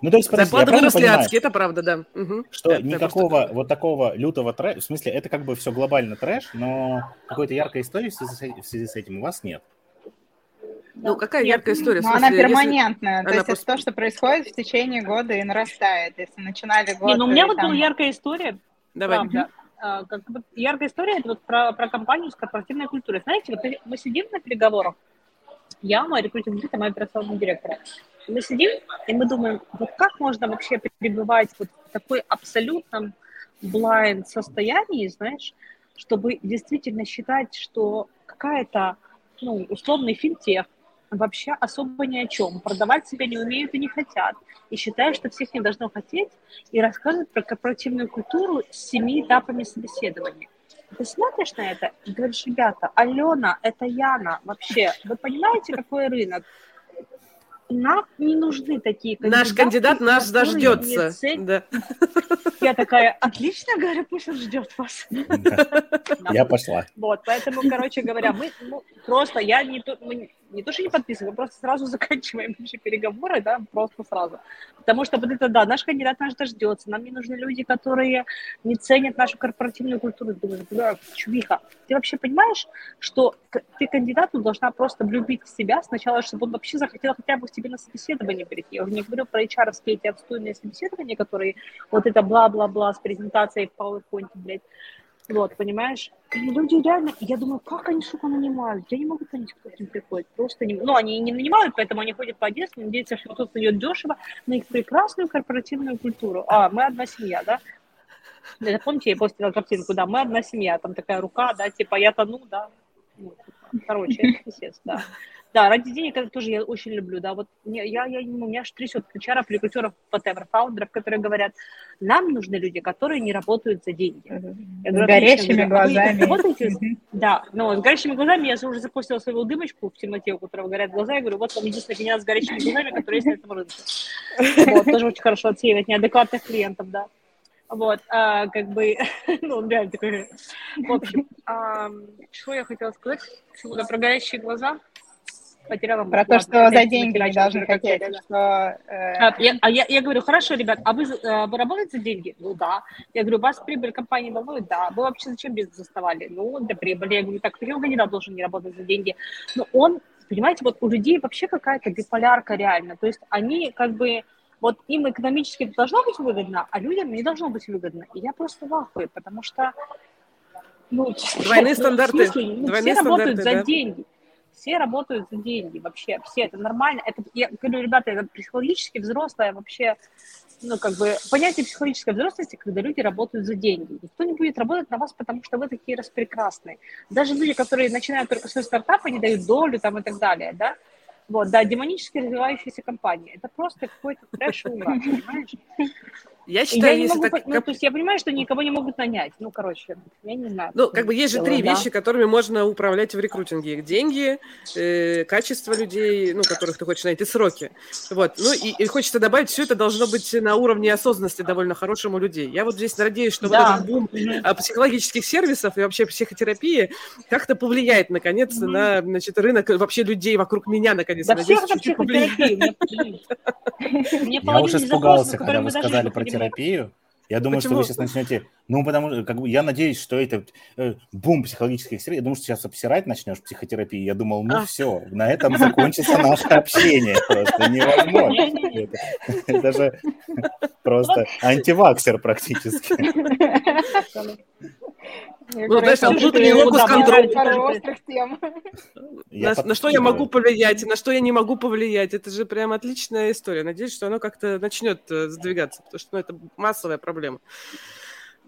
Ну, то есть, подождите, я Зарплаты правильно выросли понимаю, адские, это правда, да. Мгм. что Это никакого просто- вот такого лютого трэша, в смысле, это как бы все глобально трэш, но какой-то яркой истории в связи с э- в связи с этим у вас нет. Ну, какая Нет. яркая история? в Но она смысле, если- перманентная, то она есть просто- это то, что происходит в течение года и нарастает. Если начинали год... Не, ну у меня и вот там- была яркая история, Давай. правда. А, как бы яркая история это вот про, про компанию с корпоративной культурой. Знаете, вот мы сидим на переговорах, я, мой рекрутинг лид, мой операционный директор. Мы сидим, и мы думаем, вот как можно вообще пребывать вот в такой абсолютном blind состоянии, знаешь, чтобы действительно считать, что какая-то, ну, условный финтех вообще особо ни о чем, продавать себя не умеют и не хотят, и считают, что всех не должно хотеть, и рассказывают про корпоративную культуру с семи этапами собеседования. Ты смотришь на это и говоришь, ребята, Алена, это Яна вообще. Вы понимаете, какой рынок? Нам не нужны такие кандидаты. Наш кандидат нас дождется. ценят. Да. Я такая, отлично, говорю, пусть он ждет вас. Я пошла. Вот, поэтому, короче говоря, мы ну, просто, я не мы не то, что не подписываем, мы просто сразу <laughs> заканчиваем вообще переговоры, да, просто сразу. Потому что вот это, да, наш кандидат наш дождется, нам не нужны люди, которые не ценят нашу корпоративную культуру. Думаешь, бля, чувиха, ты вообще понимаешь, что ты кандидату должна просто влюбить в себя сначала, чтобы он вообще захотел хотя бы к тебе на собеседование прийти. Я уже не говорю про HR эти отстойные собеседования, которые вот это бла-бла-бла с презентацией в PowerPoint, блядь. Вот, понимаешь? И люди реально, я думаю, как они, сука, нанимают? Я не могу понять, кто к ним приходит. Просто не... Ну, они не нанимают, поэтому они ходят по Одессе, надеются, что кто-то найдет дешево на их прекрасную корпоративную культуру. А, мы одна семья, да? Это помните, я постила картинку, да, мы одна семья, там такая рука, да, типа я тону, да. Ну, типа, короче, это пиздец, да. Да, ради денег это тоже я очень люблю, да, вот мне, я, я, ну, меня аж трясет ключаров, рекрутеров, whatever, фаундеров, которые говорят, нам нужны люди, которые не работают за деньги. Я С говорю, горящими «Отлично, говорю, а глазами. работаете Мгм. да, но с горящими глазами я уже запустила свою дымочку в темноте, у которого горят глаза. Я говорю, вот вам единственный кандидат с горящими глазами, который есть на этом рынке. Вот, тоже очень хорошо отсеивать неадекватных клиентов, да. Вот, а, как бы, <laughs> ну, он реально такой. В общем, а, что я хотела сказать? Почему-то про горящие глаза. Потеряла Про то, что за деньги не должны хотеть. Что, э... а, я, а я, я говорю, хорошо, ребят, а вы, э, вы работаете за деньги? Ну да. Я говорю, вас прибыль компании волнует? Да. Вы вообще зачем бизнес заставали? Ну, для прибыли. Я говорю, так, почему кандидат должен не работать за деньги? Но он, понимаете, вот у людей вообще какая-то биполярка реально. То есть они как бы вот им экономически должно быть выгодно, а людям не должно быть выгодно. И я просто в ахуе, потому что ну, Двойные <laughs> стандарты. Смысле, ну, Двойные все стандарты, работают за да. деньги. Все работают за деньги вообще. Все, это нормально. Это, я говорю, ребята, это психологически взрослое вообще, ну, как бы, понятие психологической взрослости, когда люди работают за деньги. Никто не будет работать на вас, потому что вы такие распрекрасные. Даже люди, которые начинают только свой стартап, они дают долю там и так далее, да, вот, да, демонически развивающаяся компания. Это просто какой-то трэш понимаешь? Я считаю, я если могу, так... Ну, то есть я понимаю, что никого не могут нанять. Ну, короче, я не знаю. Ну, как бы есть же три да. вещи, которыми можно управлять в рекрутинге. Деньги, э, качество людей, ну, которых ты хочешь найти, сроки. Вот. Ну, и, и хочется добавить, все это должно быть на уровне осознанности довольно хорошему людей. Я вот здесь надеюсь, что да. вот этот бум mm-hmm. психологических сервисов и вообще психотерапии как-то повлияет, наконец, mm-hmm. на, значит, рынок вообще людей вокруг меня, наконец. Да всех на психотерапию. <laughs> Я уже испугался, когда вы сказали про терапию. Я думаю, Почему? что вы сейчас начнете... Ну, потому что как бы, я надеюсь, что это э, бум психологических стереотипов. Я думаю, что сейчас обсирать начнешь психотерапию. Я думал, ну а. все, на этом закончится наше общение. Просто невозможно. Это же просто антиваксер практически. Ну, знаешь, там внутренний локус контроль. На что я могу повлиять, на что я не могу повлиять. Это же прям отличная история. Надеюсь, что оно как-то начнет э, сдвигаться, потому что ну, это массовая проблема.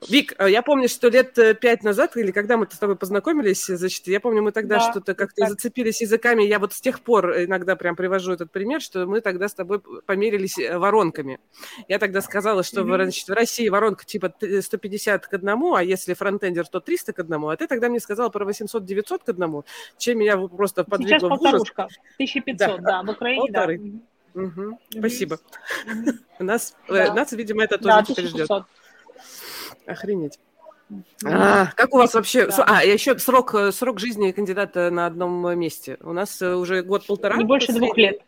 Вик, э, я помню, что лет э, пять назад, или когда мы с тобой познакомились, значит, я помню, мы тогда да, что-то как-то так. зацепились языками. Я вот с тех пор иногда прям привожу этот пример, что мы тогда с тобой померились э, воронками. Я тогда сказала, что mm-hmm. значит, в России воронка типа 150 к одному, а если фронтендер, то 300 к одному. А ты тогда мне сказала про 800-900 к одному, чем меня просто подвигло Сейчас полторушка, 1500, да, да, в Украине, полторы. да. Угу. Mm-hmm. Спасибо. Mm-hmm. Нас, да. нас, видимо, это тоже да, теперь ждет. Охренеть. А, как у вас вообще... Да. А, еще срок, э, срок жизни кандидата на одном месте. У нас э, уже год-полтора. Не больше двух лет.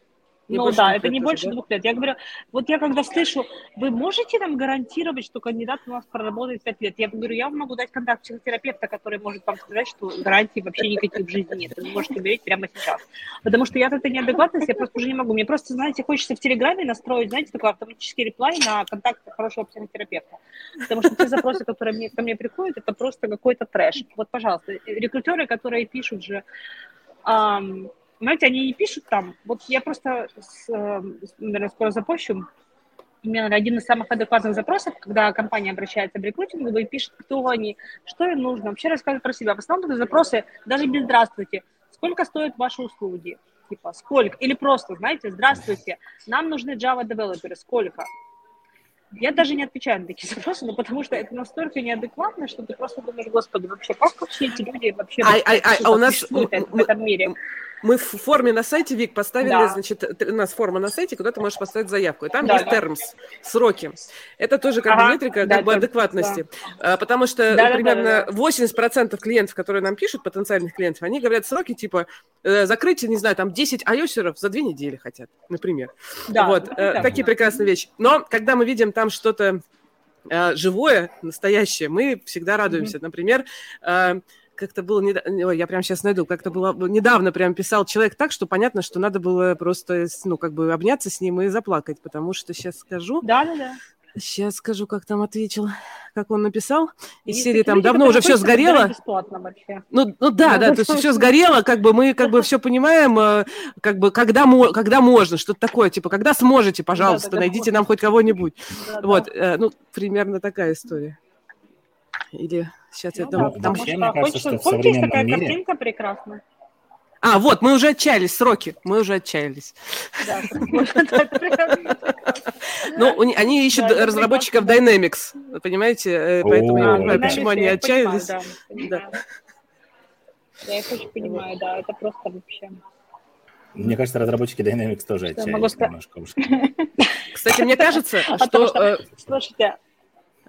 Не ну да, это не больше да? двух лет. Я говорю, вот я когда слышу, вы можете нам гарантировать, что кандидат у нас проработает пять лет? Я говорю, я вам могу дать контакт психотерапевта, который может вам сказать, что гарантий вообще никаких в жизни нет. Вы можете умереть прямо сейчас. Потому что я этой неадекватности, я просто уже не могу. Мне просто, знаете, хочется в Телеграме настроить, знаете, такой автоматический реплай на контакт хорошего психотерапевта. Потому что те запросы, которые мне, ко мне приходят, это просто какой-то трэш. Вот, пожалуйста, рекрутеры, которые пишут же, Um, знаете, они не пишут там. Вот я просто, с, э, наверное, скоро запущу. Именно один из самых адекватных запросов, когда компания обращается в рекрутинг, и пишет, кто они, что им нужно, вообще рассказывают про себя. В основном это запросы даже без «здравствуйте», сколько стоят ваши услуги, типа, сколько, или просто, знаете, «здравствуйте, нам нужны Java-девелоперы, сколько?» Я даже не отвечаю на такие <laughs> запросы, но потому что это настолько неадекватно, что ты просто думаешь, господи, вообще, как вообще эти люди вообще а, а, а, а у нас в этом мире? Мы в форме на сайте, Вик, поставили, да. значит, у нас форма на сайте, куда ты можешь поставить заявку. И там да, есть да. terms, сроки. Это тоже как ага, бы метрика да, как бы адекватности. Да. Потому что да, примерно да, да, да. 80% клиентов, которые нам пишут, потенциальных клиентов, они говорят сроки типа э, закрытие, не знаю, там 10 айосеров за две недели хотят, например. Да, вот, э, такие да. прекрасные вещи. Но когда мы видим там что-то э, живое, настоящее, мы всегда радуемся. Mm-hmm. Например, как-то было, недавно, Ой, я прям сейчас найду, как-то было недавно прям писал человек так, что понятно, что надо было просто, ну, как бы обняться с ним и заплакать, потому что сейчас скажу. Да, да, да. Сейчас скажу, как там ответил, как он написал. Из серии там давно уже все сгорело. Ну, ну да, ну, да, то есть все сгорело, как бы мы как бы все понимаем, э, как бы когда, когда можно, что-то такое, типа, когда сможете, пожалуйста, да, найдите нам хоть кого-нибудь. Да, вот, да. Э, ну, примерно такая история. Или сейчас ну, я думаю... Да, там... Вообще, мне кажется, что в современном такая мире... картинка прекрасная. А, вот, мы уже отчаялись, сроки, мы уже отчаялись. <laughs> Ну, они ищут разработчиков Dynamics, понимаете? Э, поэтому я понимаю, почему они отчаялись. Я их очень понимаю, да, это просто вообще... Мне кажется, разработчики Dynamics тоже отчаялись немножко. Кстати, мне кажется, <laughs> что... Слушайте...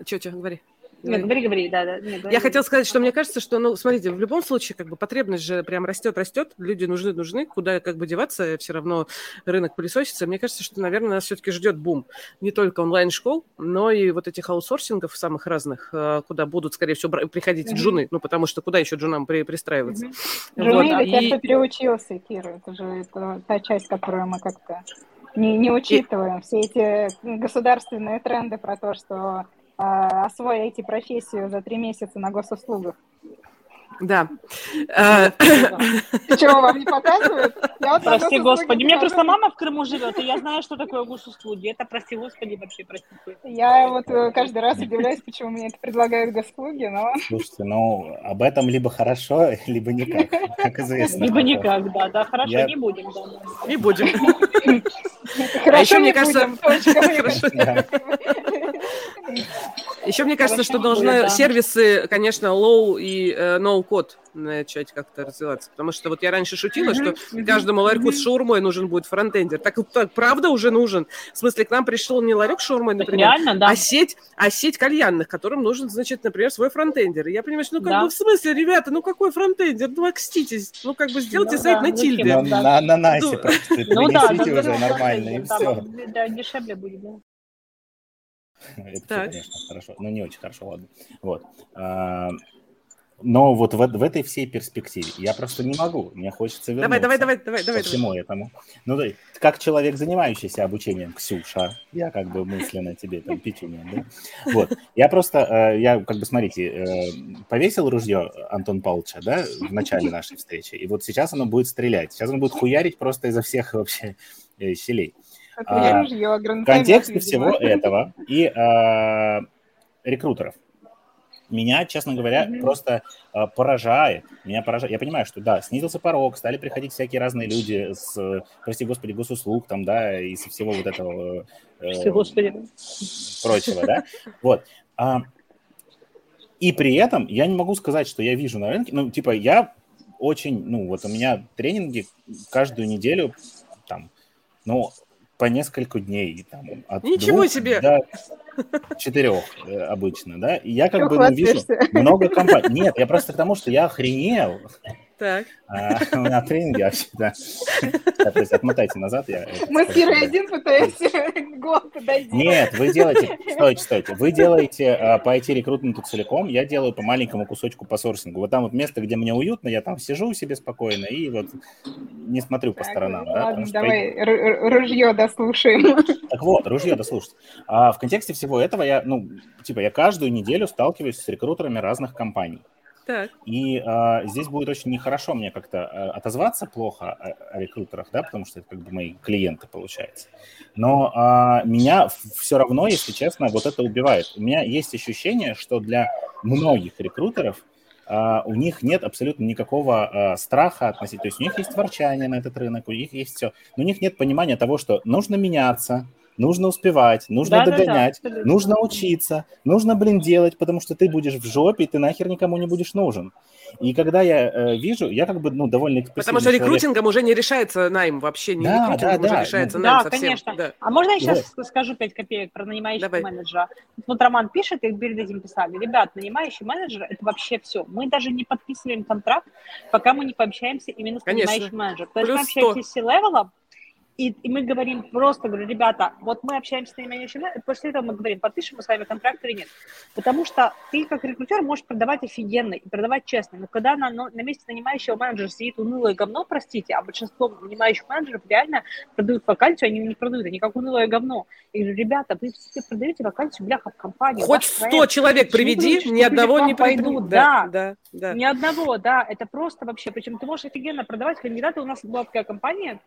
Что, что, говори. Нет, говори, говори, да, да. Нет, говори. Я хотела сказать, что мне кажется, что, ну, смотрите, в любом случае, как бы потребность же прям растет, растет, люди нужны, нужны, куда как бы деваться, все равно рынок пылесосится. Мне кажется, что, наверное, нас все-таки ждет бум не только онлайн-школ, но и вот этих аутсорсингов самых разных, э, куда будут, скорее всего, бра- приходить Мгм. джуны, ну, потому что куда еще джунам при- пристраиваться? Жены Вот, или те, и- кто переучился, Кира, это же это та часть, которую мы как-то не, не учитываем. Все эти государственные тренды про то, что освоите профессию за три месяца на госуслугах. Да. Э, <laughs> Чего вам не показывают? Прости, господи. У меня просто мама в Крыму живет, и я знаю, что такое госуслуги. Это, прости, господи, вообще, простите. Я вот э, каждый раз удивляюсь, почему мне это предлагают госуслуги, но Слушайте, ну, об этом либо хорошо, <laughs> либо никак, как известно. Либо никак, да, да, хорошо, не будем. Не будем. <laughs> хорошо еще, мне не кажется. Хорошо. Еще мне кажется, что Хорошо, должны сервисы, конечно, low и э, no код начать как-то развиваться. Потому что вот я раньше шутила, что каждому ларьку с шаурмой нужен будет фронтендер. Так, так правда уже нужен. В смысле, к нам пришел не ларек с шаурмой, например, Реально, да. а сеть, а сеть кальянных, которым нужен, значит, например, свой фронтендер. И я понимаю, что ну как Да. бы в смысле, ребята, ну какой фронтендер? Ну окститесь, ну как бы сделайте Ну сайт да, на зачем? тильде. На, Да. на ананасе Ну, просто <laughs> Ну да, принесите да, уже да, нормально, и да, все. Да, дешевле будет, да. Это все, Так. конечно, хорошо. Ну, не очень хорошо, ладно. Вот. А, Но вот в, в этой всей перспективе я просто не могу. Мне хочется вернуться Давай, давай, давай, давай, ко давай. давай. всему этому. Ну, как человек, занимающийся обучением, Ксюша, я как бы мысленно тебе там печенье, да? Вот. Я просто, э, я как бы, смотрите, э, повесил ружье Антон Павловича, да, в начале нашей встречи, и вот сейчас оно будет стрелять. Сейчас он будет хуярить просто изо всех вообще э, щелей. А, ружье, В контексте всего этого и э, рекрутеров меня, честно говоря, Мгм. просто э, поражает. Меня поражает. Я понимаю, что да, снизился порог, стали приходить всякие разные люди с, э, прости господи, госуслуг там, да, и со всего вот этого э, Прости, господи. прочего, да. Вот. А, и при этом я не могу сказать, что я вижу на рынке, ну, типа, я очень, ну, вот у меня тренинги каждую неделю, там, ну, по несколько дней, там, от Ничего двух себе! до четырех э, обычно, да, и я как Чего бы ну, вижу много компаний. Нет, я просто к тому, что я охренел Так. а, <laughs> на тренинге вообще, да. Так, то есть отмотайте назад. Я Мы с Кирой один пытаемся <laughs> гол подойти. Нет, вы делаете, <laughs> стойте, стойте, вы делаете а, по IT-рекрутменту целиком, я делаю по маленькому кусочку по сорсингу. Вот там вот место, где мне уютно, я там сижу себе спокойно и вот не смотрю по сторонам. да, Ладно, давай ру- ру- ружье дослушаем. Так вот, ружье дослушать. А в контексте всего этого я, ну, типа, я каждую неделю сталкиваюсь с рекрутерами разных компаний. Так. И а, здесь будет очень нехорошо мне как-то а, отозваться плохо о, о рекрутерах, да, потому что это как бы мои клиенты, получается. Но а, меня все равно, если честно, вот это убивает. У меня есть ощущение, что для многих рекрутеров а, у них нет абсолютно никакого а, страха относительно. То есть у них есть ворчание на этот рынок, у них есть все. Но у них нет понимания того, что нужно меняться, нужно успевать, нужно Да-да-да, догонять, абсолютно. нужно учиться, нужно, блин, делать, потому что ты будешь в жопе, и ты нахер никому не будешь нужен. И когда я э, вижу, я как бы, ну, довольно Потому что человек. рекрутингом уже не решается найм вообще, не Да, рекрутингом да, уже да, решается ну, найм Да, совсем. конечно. Да. А можно я сейчас Вот. скажу 5 копеек про нанимающего Давай. менеджера? Вот Роман пишет, и перед этим писали, ребят, нанимающий менеджер – это вообще все. Мы даже не подписываем контракт, пока мы не пообщаемся именно с Конечно. нанимающим менеджером. То есть 100. общаемся с C-level ом, и, и мы говорим просто, говорю, ребята, вот мы общаемся с нанимающим менеджером, после этого мы говорим, подпишем мы с вами контракт или нет. Потому что ты как рекрутер можешь продавать офигенно и продавать честно, но когда на, на месте нанимающего менеджера сидит унылое говно, простите, а большинство нанимающих менеджеров реально продают вакансию, они не продают, они как унылое говно. Я говорю, ребята, вы все продаете вакансию, бляха, в компании. Хоть ваш 100 проект. человек приведи, ни одного не пойдут? пойдут. Да, Да, да, да. Ни одного, да, это просто вообще. Причем ты можешь офигенно продавать кандидаты. У нас была такая компания,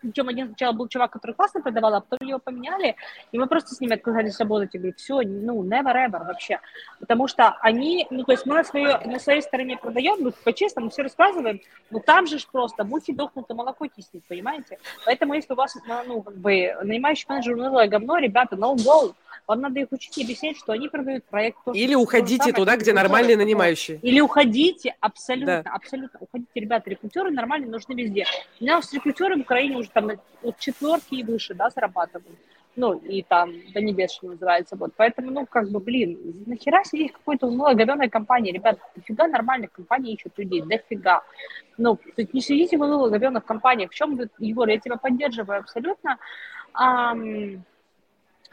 причем один сначала был чувак, который классно продавал, а потом его поменяли, и мы просто с ними отказались работать. Я говорю, все, ну, never ever вообще. Потому что они, ну, то есть мы на, свое, на своей стороне продаем, мы по-честному все рассказываем, но там же ж просто мухи дохнут, и молоко киснет, понимаете? Поэтому если у вас, ну, как бы, нанимающий менеджер унылое говно, ребята, no go. Вам надо их учить и объяснять, что они продают проект. то, Или уходите самое, туда, где нормальные нанимающие. Или уходите, абсолютно, Да. абсолютно. Уходите, ребята, рекрутеры нормальные нужны везде. У меня с рекрутером в Украине уже там от четверки и выше, да, зарабатывают. ну, и там до небес, что называется, вот, поэтому, ну, как бы, блин, нахера сидеть в какой-то унылой говёной компании, ребят, дофига нормальных компаний ищут людей, дофига, ну, то есть не сидите в унылых говёных компаниях, в чем, Егор, я тебя поддерживаю абсолютно, ам,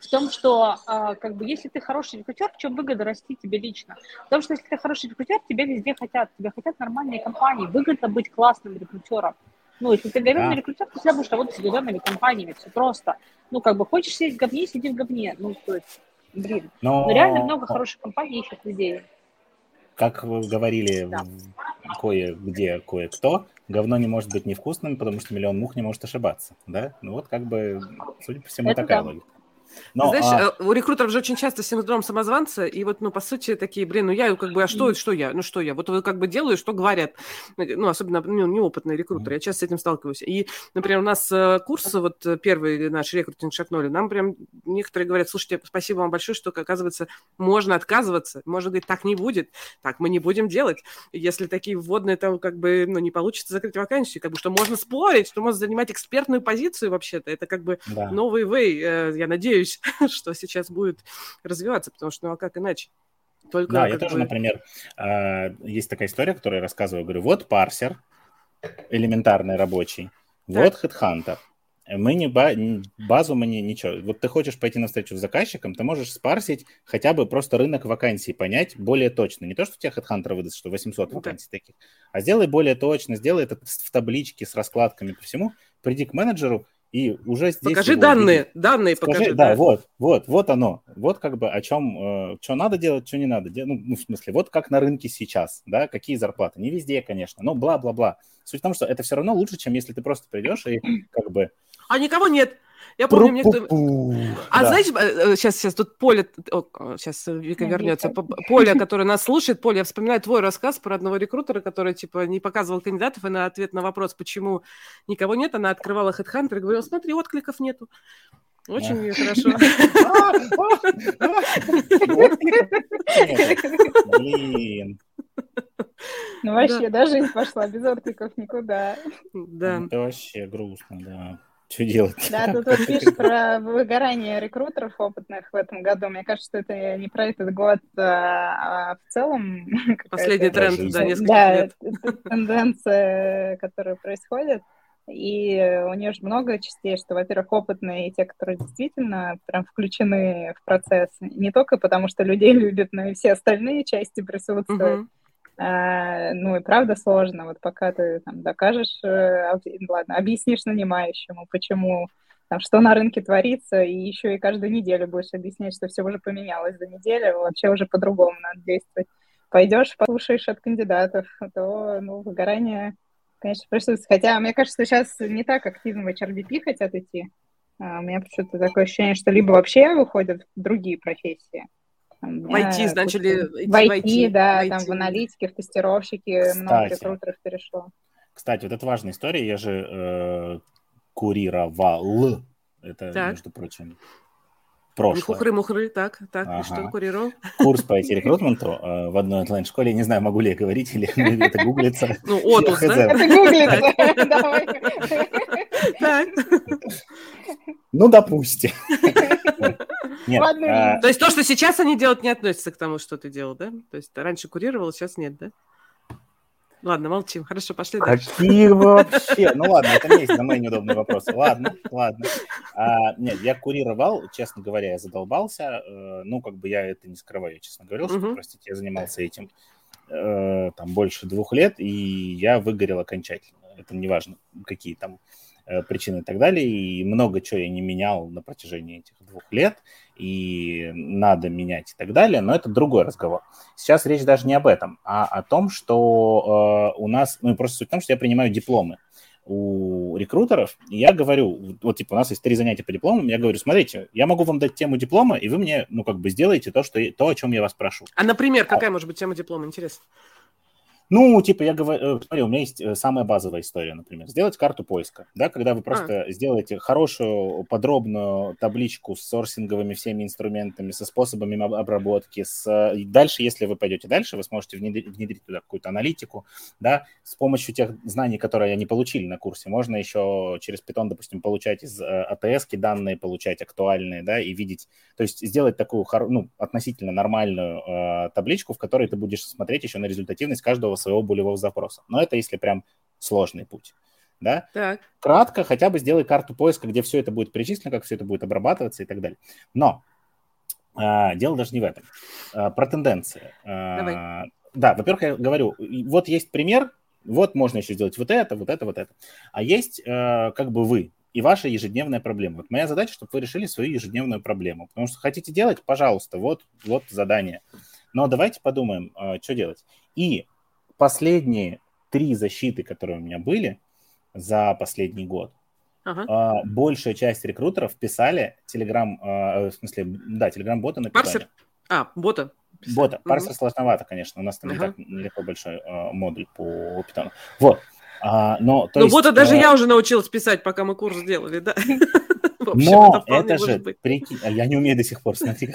в том, что э, как бы если ты хороший рекрутер, в чем выгода расти тебе лично? Потому что если ты хороший рекрутер, тебя везде хотят, тебя хотят нормальные компании, выгодно быть классным рекрутером. Ну, если ты говенный да. рекрутер, ты всегда будешь работать с говенными компаниями, все просто. Ну, как бы, хочешь сидеть в говне, сиди в говне. Ну, то есть, блин. Но, Но реально много хороших компаний ищут людей. Как вы говорили да. кое-где, кое-кто, говно не может быть невкусным, потому что миллион мух не может ошибаться, да? Ну, вот как бы, судя по всему, Это такая да. логика. Но, Знаешь, а... Э, у рекрутеров же очень часто синдром самозванца, и вот, ну, по сути, такие, блин, ну, я как бы, а что, что я, ну, что я? Вот вы как бы делаю, что говорят, ну, особенно ну, неопытные рекрутеры, я часто с этим сталкиваюсь. И, например, у нас э, курс, вот э, первый наш рекрутинг шагнули, нам прям некоторые говорят, слушайте, спасибо вам большое, что, оказывается, можно отказываться, можно говорить, так не будет, так мы не будем делать. Если такие вводные, там, как бы, ну, не получится закрыть вакансию, как бы, что можно спорить, что можно занимать экспертную позицию вообще-то, это как бы да. новый вей, я надеюсь, надеюсь, <laughs> что сейчас будет развиваться, потому что, ну а как иначе? Только да, я тоже, бы... например, а, есть такая история, которую я рассказываю, говорю, вот парсер элементарный рабочий, так. вот HeadHunter, мы не ба- базу, мы не ничего. Вот ты хочешь пойти на встречу с заказчиком, ты можешь спарсить хотя бы просто рынок вакансий, понять более точно. Не то, что тебе HeadHunter выдаст, что 800 ну, вакансий таких, а сделай более точно, сделай это в табличке с раскладками по всему, приди к менеджеру, и уже здесь... Покажи данные, видит. данные Скажи, покажи. Да, да, вот, вот, вот оно. Вот как бы о чем, э, что надо делать, что не надо делать. Ну, ну, в смысле, вот как на рынке сейчас, да, какие зарплаты. Не везде, конечно, но бла-бла-бла. Суть в том, что это все равно лучше, чем если ты просто придешь и как бы... А никого нет. Я помню, мне кто... А да. знаете, сейчас, э, сейчас тут Поля, сейчас Вика вернется, Поля, которая нас слушает, Поля, я вспоминаю твой рассказ про одного рекрутера, который, типа, не показывал кандидатов, и на ответ на вопрос, почему никого нет, она открывала HeadHunter и говорила, смотри, откликов нету. Очень хорошо. Блин. Ну вообще, да, жизнь пошла без откликов никуда. Да. Это вообще грустно, да. Что делать? Да, <laughs> тут вот пишет про выгорание рекрутеров опытных в этом году. Мне кажется, что это не про этот год, а, а в целом... <laughs> Последний тренд, да, несколько да, лет. тенденция, которая происходит. И у нее же много частей, что, во-первых, опытные и те, которые действительно прям включены в процесс. Не только потому, что людей <laughs> любят, но и все остальные части присутствуют. Uh-huh. А, ну и правда сложно, вот пока ты там докажешь, э, ладно, объяснишь нанимающему, почему, там, что на рынке творится, и еще и каждую неделю будешь объяснять, что все уже поменялось за неделю, вообще уже по-другому надо действовать. Пойдешь, послушаешь от кандидатов, то, ну, выгорание, конечно, присутствует. Хотя, мне кажется, что сейчас не так активно в HRBP хотят идти. А, у меня почему-то такое ощущение, что либо вообще выходят в другие профессии, в IT начали в IT, да, там в аналитике, в тестировщике много рекрутеров перешло. Кстати, вот это важная история, я же э, курировал, это, так. между прочим, прошлое. Хухры-мухры, так, так, ага. и что курировал? Курс по IT-рекрутменту э, в одной онлайн-школе, не знаю, могу ли я говорить, или <laughs> это гуглится. Ну, отус, да? Это гуглится, давай. Ну, допустим. <laughs> Нет. А... То есть то, что сейчас они делают, не относится к тому, что ты делал, да? То есть раньше курировал, сейчас нет, да? Ладно, молчим. Хорошо, пошли дальше. Какие вообще? Ну ладно, это не есть на мои неудобные вопросы. Ладно, ладно. А, нет, я курировал, честно говоря, я задолбался. Э, ну, как бы я это не скрываю, я честно говорил, что, угу. простите, я занимался этим э, там больше двух лет, и я выгорел окончательно. Это не важно, какие там причины и так далее. И много чего я не менял на протяжении этих двух лет, и надо менять и так далее, но это другой разговор. Сейчас речь даже не об этом, а о том, что э, у нас, ну просто суть в том, что я принимаю дипломы у рекрутеров, и я говорю, вот типа у нас есть три занятия по дипломам, я говорю, смотрите, я могу вам дать тему диплома, и вы мне, ну как бы сделаете то, что, то о чем я вас прошу. А, например, какая а... может быть тема диплома, интересно? Ну, типа, я говорю, э, смотри, у меня есть э, самая базовая история, например, сделать карту поиска, да, когда вы просто а. сделаете хорошую, подробную табличку с сорсинговыми всеми инструментами, со способами обработки, с... дальше, если вы пойдете дальше, вы сможете внедрить, внедрить туда какую-то аналитику, да, с помощью тех знаний, которые они получили на курсе, можно еще через Python, допустим, получать из АТС данные, получать актуальные, да, и видеть, то есть сделать такую, ну, относительно нормальную э, табличку, в которой ты будешь смотреть еще на результативность каждого своего болевого запроса. Но это если прям сложный путь. Да? Так. Кратко хотя бы сделай карту поиска, где все это будет перечислено, как все это будет обрабатываться и так далее. Но э, дело даже не в этом. Э, про тенденции. Э, Давай. Да, во-первых, я говорю, вот есть пример, вот можно еще сделать вот это, вот это, вот это. А есть э, как бы вы, и ваша ежедневная проблема. Вот моя задача, чтобы вы решили свою ежедневную проблему. Потому что хотите делать, пожалуйста, вот, вот задание. Но давайте подумаем, э, что делать. И последние три защиты, которые у меня были за последний год, ага. э, большая часть рекрутеров писали Telegram, э, в смысле, да, Telegram-бота на Парсер? А, бота. Бота. Парсер угу. сложновато, конечно. У нас там ага. не так легко большой э, модуль по Python. Вот. А, но, то ну, есть, вот даже э... я уже научилась писать, пока мы курс делали, да. <laughs> Но это же, прикинь, а я не умею до сих пор, смотри.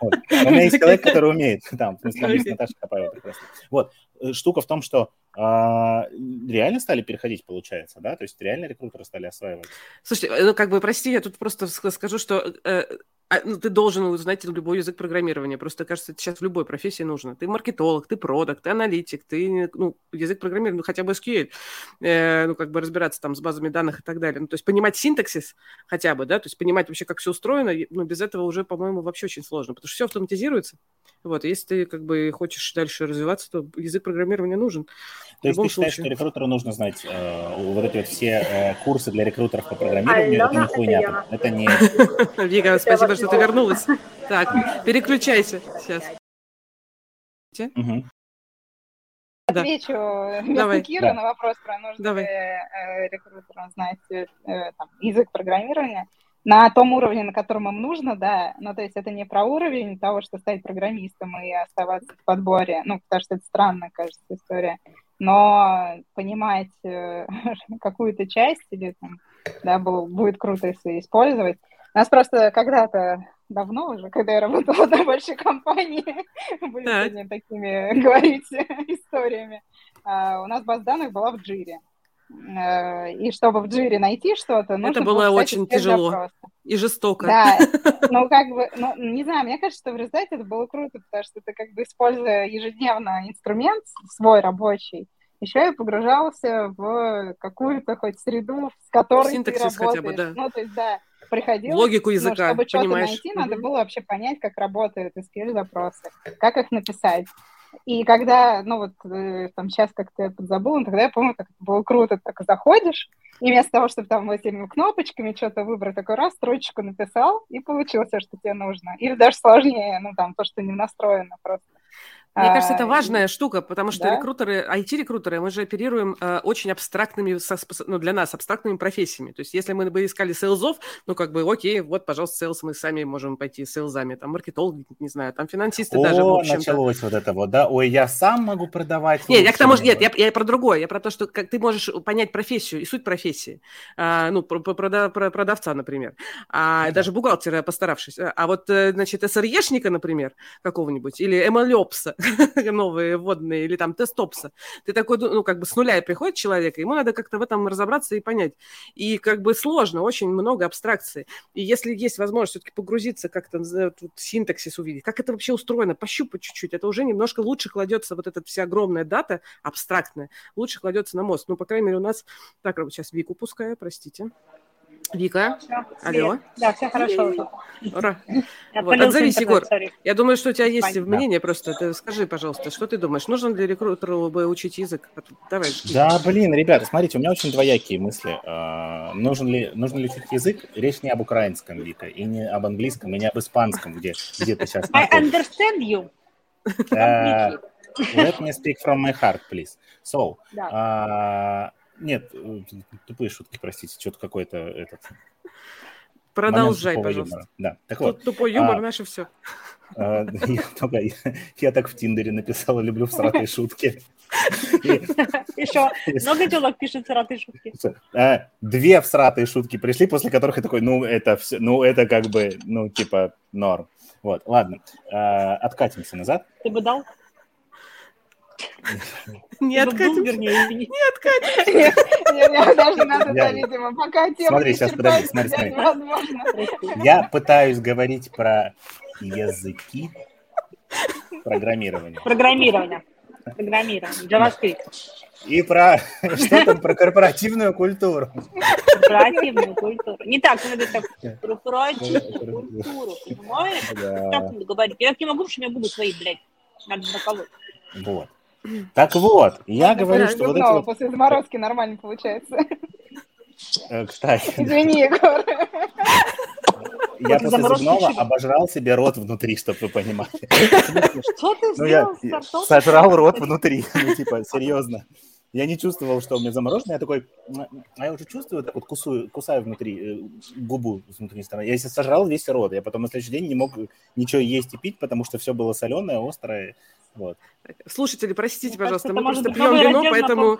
Вот. У меня есть человек, который умеет, там, в смысле, Наташа Копаева прекрасно. Вот, э, штука в том, что а, реально стали переходить, получается, да? То есть реально рекрутеры стали осваивать. Слушайте, ну, как бы, прости, я тут просто скажу, что э, а, ну, ты должен узнать любой язык программирования. Просто, кажется, это сейчас в любой профессии нужно. Ты маркетолог, ты продукт, ты аналитик, ты, ну, язык программирования, ну, хотя бы SQL, э, ну, как бы разбираться там с базами данных и так далее. Ну, то есть понимать синтаксис хотя бы, да, то есть понимать вообще, как все устроено, ну, без этого уже, по-моему, вообще очень сложно, потому что все автоматизируется. Вот, если ты, как бы, хочешь дальше развиваться, то язык программирования нужен. То есть ты считаешь, случае. что рекрутеру нужно знать э, вот эти вот все э, курсы для рекрутеров по программированию? Это не хуйня. Это не... <laughs> Вика, спасибо, что ты вернулась. Так, переключайся сейчас. Отвечу вместо Кира на вопрос про нужно Давай. Э, рекрутерам знать э, там, язык программирования на том уровне, на котором им нужно, да, ну, то есть это не про уровень того, что стать программистом и оставаться в подборе, ну, потому что это странная, кажется, история, но понимать э, <laughs> какую-то часть или там, да, было, будет круто, если использовать. У нас просто когда-то давно уже, когда я работала <laughs> одной большой компании, <laughs> были сегодня такими <laughs> говорить историями. Uh, у нас база данных была в Джире. Uh, и чтобы в Джире найти что-то, нужно Это было, очень тяжело запроса. и жестоко. Да, ну как бы, ну не знаю, мне кажется, что в результате это было круто, потому что ты как бы используя ежедневно инструмент свой рабочий, еще и погружался в какую-то хоть среду, с которой Синтаксис ты работаешь. Хотя бы, да. Ну, то есть, да, приходилось... Логику языка, ну, чтобы что-то найти, надо было вообще понять, как работают SQL-запросы, как их написать. И когда, ну вот, э, там сейчас как-то я подзабыла, тогда я помню, как это было круто, так заходишь, и вместо того, чтобы там этими кнопочками что-то выбрать, такой раз, строчку написал, и получилось все, что тебе нужно. Или даже сложнее, ну там, то, что не настроено просто. Мне кажется, это а, важная штука, потому что да? рекрутеры, IT-рекрутеры, мы же оперируем э, очень абстрактными, ну, для нас, абстрактными профессиями. То есть, если мы бы искали сейлзов, ну, как бы, окей, вот, пожалуйста, sales, мы сами можем пойти сейлзами, там, маркетологи, не знаю, там, финансисты О, даже, в общем началось вот это вот, да? Ой, я сам могу продавать. Нет, я к тому, нет, я, я про другое, я про то, что как ты можешь понять профессию и суть профессии, а, ну, про, про, про продавца, например, а, да. даже бухгалтера, постаравшись. А вот, э, значит, СРЕшника, например, какого-нибудь, или MLOPса, <laughs> <laughs> новые водные, или там тестопса. Ты такой, ну, как бы с нуля приходит человек, ему надо как-то в этом разобраться и понять. И как бы сложно, очень много абстракций. И если есть возможность все-таки погрузиться как-то, тут синтаксис увидеть, как это вообще устроено, пощупать чуть-чуть, это уже немножко лучше кладется, вот эта вся огромная дата, абстрактная, лучше кладется на мозг. Ну, по крайней мере, у нас... Так, сейчас Вику пускаю, простите. Вика, все, алло. Да, все хорошо. Ура. <laughs> Вот, отзовись, Егор. Я думаю, что у тебя есть Файн. мнение просто. Ты скажи, пожалуйста, что ты думаешь? Нужно ли рекрутеру бы учить язык? Давай. Да, блин, ребята, смотрите, у меня очень двоякие мысли. А, нужен ли, нужен ли учить язык? Речь не об украинском, Вика, и не об английском, и не об испанском, где, где ты сейчас I understand you. Uh, let me speak from my heart, please. So, да. uh, нет, э, тупые шутки, простите, что-то какой-то этот... Продолжай, пожалуйста. Юмора. Да, так Тут вот. Тупой юмор, а, наше все. А, <laughs> я, только, я, я так в Тиндере написала, люблю всратые <laughs> шутки. <laughs> И что, много телок пишет сратые шутки? Э, Две всратые шутки пришли, после которых я такой, ну, это все, ну, это как бы, ну, типа, норм. Вот, ладно, Э, откатимся назад. Ты бы дал? <laughs> Не Ты бы был, откатимся. вернее, извини. Не откатимся. <laughs> Мне мне даже надо, да, видимо, пока Смотри, исчерпать, подожди, смотри, смотри. Я пытаюсь говорить про языки программирования. Программирование. Программирование. JavaScript. И про, что там, про корпоративную культуру. Корпоративную культуру. Не так, надо так. Корпоративную культуру. Понимаешь? Да. Так надо говорить. Я так не могу, что у меня губы свои, блядь. Надо наколоть. Вот. <clears throat> Так вот, я говорю, что вот эти вот, После заморозки нормально получается. э, кстати, Извини, Егор. я после зубного обожрал себе рот внутри, чтобы вы понимали. Что ты Ну, сделал сожрал рот внутри, ну, типа, серьезно. Я не чувствовал, что у меня заморожено, я такой, «М, а я уже чувствую, так вот кусаю, кусаю внутри, э, губу с внутренней стороны. Я сожрал весь рот, я потом на следующий день не мог ничего есть и пить, потому что все было соленое, острое, вот. Слушатели, простите, Мне кажется, пожалуйста, это мы просто пьем вино, поэтому...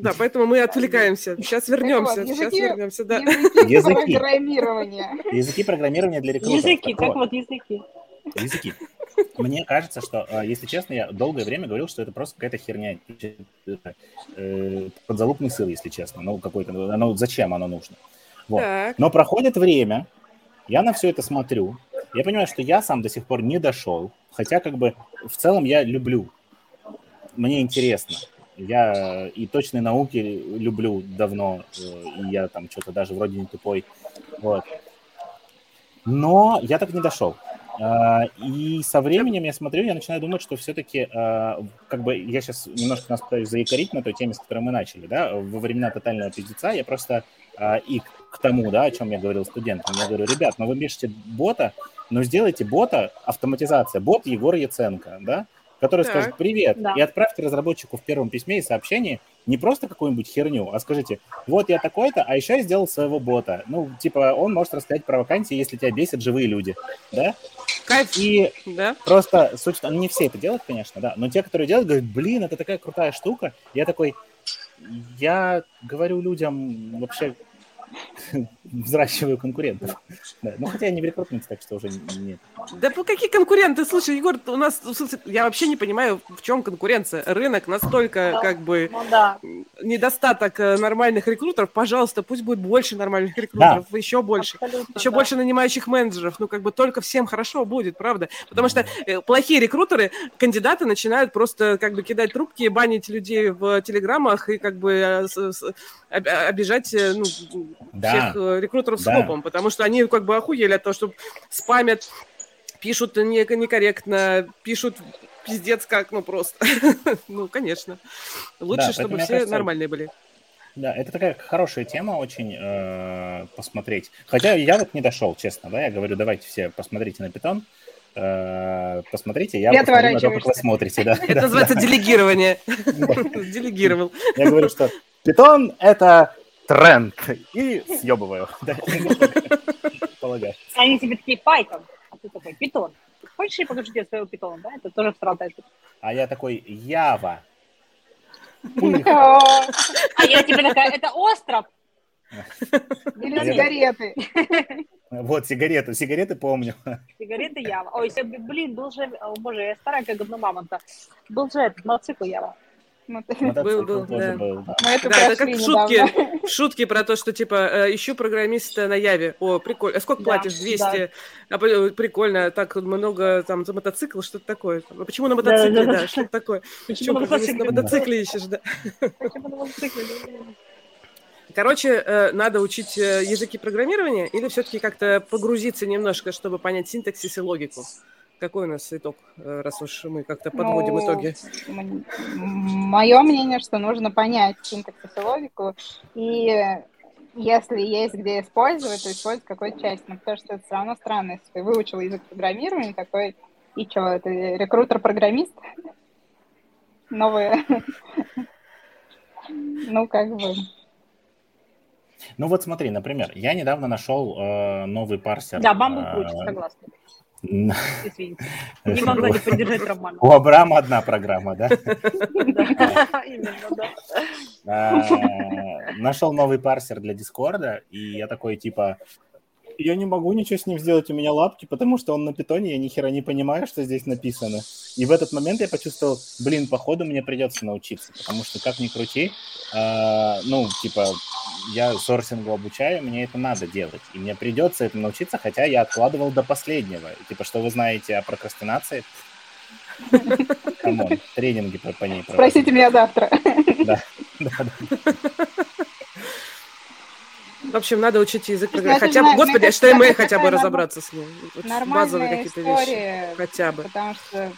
Да, поэтому мы отвлекаемся. Сейчас вернемся, вот, сейчас языки- вернемся, да. Языки <laughs> Языки. программирования. Языки программирования для рекрутеров. Языки, Так как вот. вот языки. Языки. Мне кажется, что, э, если честно, я долгое время говорил, что это просто какая-то херня. Э, Подзалупный сыр, если честно. Ну, какой-то, оно, зачем оно нужно? Вот. Так, Но проходит время, я на все это смотрю, я понимаю, что я сам до сих пор не дошел, хотя как бы в целом я люблю, мне интересно. Я и точные науки люблю давно, э, и я там что-то даже вроде не тупой. Вот. Но я так не дошел. А, И со временем я смотрю, я начинаю думать, что все-таки, как бы, я сейчас немножко нас пытаюсь заикарить на той теме, с которой мы начали, да, во времена тотального пиздеца я просто и к- тому, да, о чем я говорил студентам, я говорю, ребят, ну вы пишете бота, но сделайте бота, автоматизация, бот Егор Яценко, да, который Так. скажет привет, Да. и отправьте разработчику в первом письме и сообщении не просто какую-нибудь херню, а скажите, вот я такой-то, а еще я сделал своего бота. Ну, типа, он может рассказать про вакансии, если тебя бесят живые люди, да? кайф, И да? просто суть, том- не все это делают, конечно, да, но те, которые делают, говорят, блин, это такая крутая штука. Я такой, я говорю людям вообще взращиваю конкурентов. Да. Ну, хотя я не в рекрутменте, так что уже нет. Да по какие конкуренты? Слушай, Егор, у нас, смысле, я вообще не понимаю, в чем конкуренция. Рынок настолько, Да. как бы, Ну да. недостаток э, нормальных рекрутеров. Пожалуйста, пусть будет больше нормальных рекрутеров, еще больше. Абсолютно, Еще да. больше нанимающих менеджеров, ну как бы только всем хорошо будет, правда? Потому что э, плохие рекрутеры, кандидаты начинают просто как бы кидать трубки, банить людей в телеграммах и как бы э, обижать э, ну, Да. всех э, рекрутеров с Да. хлопом, потому что они как бы охуели от того, что спамят, пишут не- некорректно, пишут пиздец как, ну просто. <laughs> Ну, конечно. Лучше, Да, чтобы все кажется, нормальные были. Да, это такая хорошая тема очень э, посмотреть. Хотя я вот не дошел, честно, да, я говорю, давайте все посмотрите на питон, э, посмотрите, я И посмотрю на то, как вы смотрите, да. Это да, называется делегирование. <laughs> Делегировал. Я говорю, что питон – это тренд. И съебываю. <laughs> Они тебе такие, Python, а ты такой, питон. Хочешь, я покажу тебе своего питона, да? Это тоже штука. А я такой, Ява. А я тебе такая, это остров. Или сигареты. Вот, сигареты, сигареты помню. Сигареты Ява. Ой, блин, был же, о, боже, я старая, как говно мамонта. Был же этот мотоцикл Ява. Мотоцикл был, тоже да. был, да. Мы это Да, это как недавно. шутки, <laughs> шутки про то, что типа э, ищу программиста на Яве. О, прикольно. А сколько Да, платишь? 200. А, по- прикольно. Так много там за мотоцикл, что-то такое. А почему на мотоцикле, Да-да-да. да, что-то такое. Почему Чё, на программиста на мотоцикле? мотоцикле ищешь, да. Почему на мотоцикле? Короче, э, надо учить э, языки программирования или все-таки как-то погрузиться немножко, чтобы понять синтаксис и логику? Какой у нас итог, э, раз уж мы как-то подводим Ну, итоги? Мое мнение, что нужно понять синтаксис и логику, и если есть где использовать, то использовать какой-то часть. Ну, потому что это все равно странно, если ты выучил язык программирования, такой, и что, это рекрутер-программист? Новые. Ну, как бы. Ну вот смотри, например, я недавно нашел э, новый парсер. Да, бамбук э, согласна. Извините. Не могла не поддержать Романа. У Абрама одна программа, да? Да, именно, да. А, Нашел новый парсер для Дискорда, и я такой, типа, я не могу ничего с ним сделать, у меня лапки, потому что он на питоне, я ни хера не понимаю, что здесь написано. И в этот момент я почувствовал, блин, походу мне придется научиться, потому что как ни крути, а, ну, типа, я сорсингу обучаю, мне это надо делать, и мне придется это научиться, хотя я откладывал до последнего. Типа, что вы знаете о прокрастинации? Come on, тренинги по, по ней. проводим. Спросите меня завтра. Да, да, да. В общем, надо учить язык программирования. это Хотя бы, господи, HTML это хотя бы разобраться с ним. Вот базовые какие-то вещи. Хотя бы. потому что,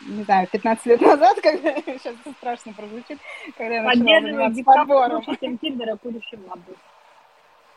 не знаю, 15 лет назад, <laughs> когда сейчас это страшно прозвучит, когда я начала заниматься подбором. Тиндера.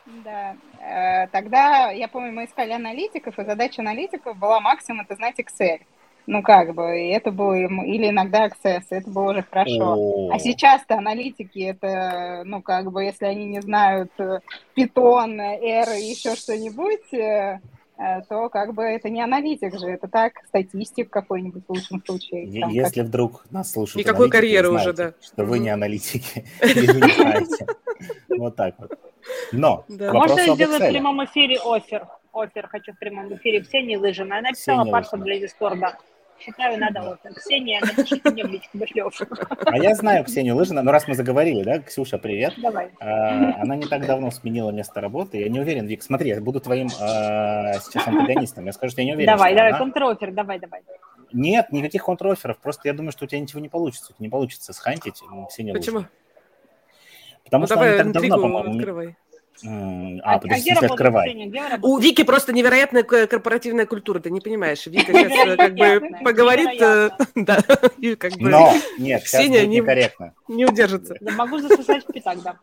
Да. Э, Тогда, я помню, мы искали аналитиков, и задача аналитиков была максимум это знать Excel. Ну, как бы, и это было, им- или иногда Access, это было уже хорошо. О. А сейчас-то аналитики, это, ну, как бы, если они не знают э, R и еще что-нибудь, э, э, то как бы это не аналитик же, это так, статистик какой-нибудь в лучшем случае. Там Если вдруг нас слушают Никакой карьеры вы уже, знаете, да. Что вы не аналитики, <laughs> знаете. Вот так вот. Но, Можно сделаю в прямом эфире офер? Офер хочу в прямом эфире. Ксения Лыжина. Я написала Лыжина. для Дискорда. Считаю, надо офер. Ксения, напишите мне в личку, офер. А я знаю Ксению Лыжину, но раз мы заговорили, да, Ксюша, привет. Давай. А, Она не так давно сменила место работы. Я не уверен, Вик, смотри, я буду твоим а, сейчас антагонистом. Я скажу, что я не уверен, Давай, давай, она- контрофер, давай, давай. Нет, никаких контроферов. Просто я думаю, что у тебя ничего не получится. Не получится схантить Ксению Почему? Лыжину. Потому Ну, что давай она не так давно, по-моему... А, А, подожди, где работает открывай. Где У? Вики просто невероятная корпоративная культура, ты не понимаешь. Вика сейчас как бы поговорит, э, <laughs> да, <laughs> и как бы Но, <laughs> нет, Ксения не- некорректно. не удержится. Да могу засосать в пятак, да.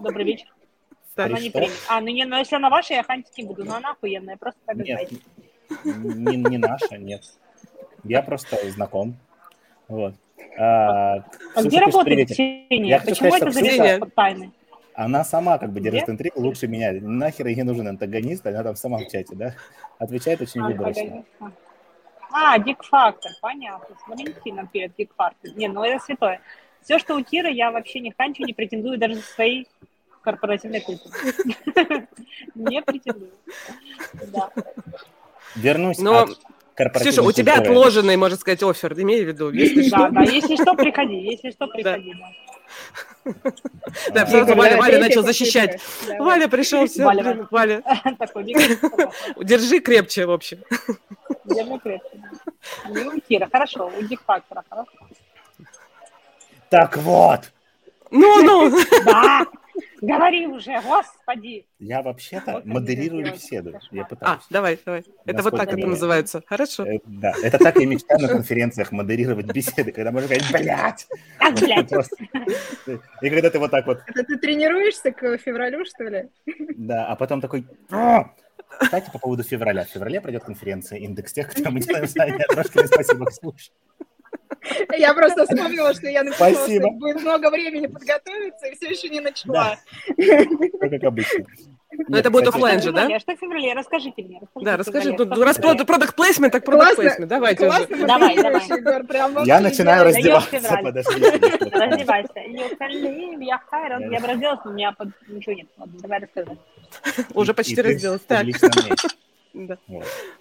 Добрый вечер. Она не примет. А, ну не, ну если она ваша, я хантить не буду. Но она охуенная, просто так Нет, не, не наша, нет. Я просто знаком. Вот. А, А Ксюша где работает. Ксения? Почему сказать, это Ксения- от тайны? Она сама как бы держит интригу лучше меня. Нахер ей нужен антагонист, она там сама в чате, да? Отвечает очень А, выборочно. А, Дик-фактор, понятно. С Валентином перед Дик-фактор. Не, ну это святое. Все, что у Киры, я вообще не ханчу, не претендую даже за своей корпоративной культуры. <laughs> Не претендую. Вернусь Но, от Ксюша, у тебя отложенный, можно сказать, офер, имей в виду, Да, да, если что, приходи, если что, приходи. Да. Игорь, Валя, начал защищать. Валя пришел, все, Валя, <laughs> держи крепче, в общем. держи крепче. Кира, хорошо, у Дик-фактора, хорошо. Так вот, Ну, ну, Да, <laughs> говори уже, господи. я вообще-то Вот модерирую беседу. кошмар. Я а, пытаюсь. давай, давай. Это вот так это это называется. Хорошо. Э, Да, это так я мечтаю на конференциях модерировать беседы, когда можно сказать, блядь! Как, блядь? Просто. И когда ты вот так вот, Это ты тренируешься к февралю, что ли? да, а потом такой... «А!» Кстати, по поводу февраля. В феврале пройдет конференция «Индекс тех, кто мы делаем знания». Трошки спасибо, Ксюша. Я просто вспомнила, что я написала, Спасибо. что будет много времени подготовиться, и все еще не начала. Все как обычно. Но это будет оффлайн же, да? Феврале, что в феврале? Расскажите мне. Да, в расскажи, ну, в раз продукт плейсмент, так продукт плейсмент. Давайте уже. Классно Давай, модерируешь, давай. Егор, прям вообще Я начинаю раздеваться, подожди. Раздевайся. Я хайрон. Я бы разделась, но у меня под... ничего нет. Давай рассказывай. Уже почти разделась. Так, <laughs> да,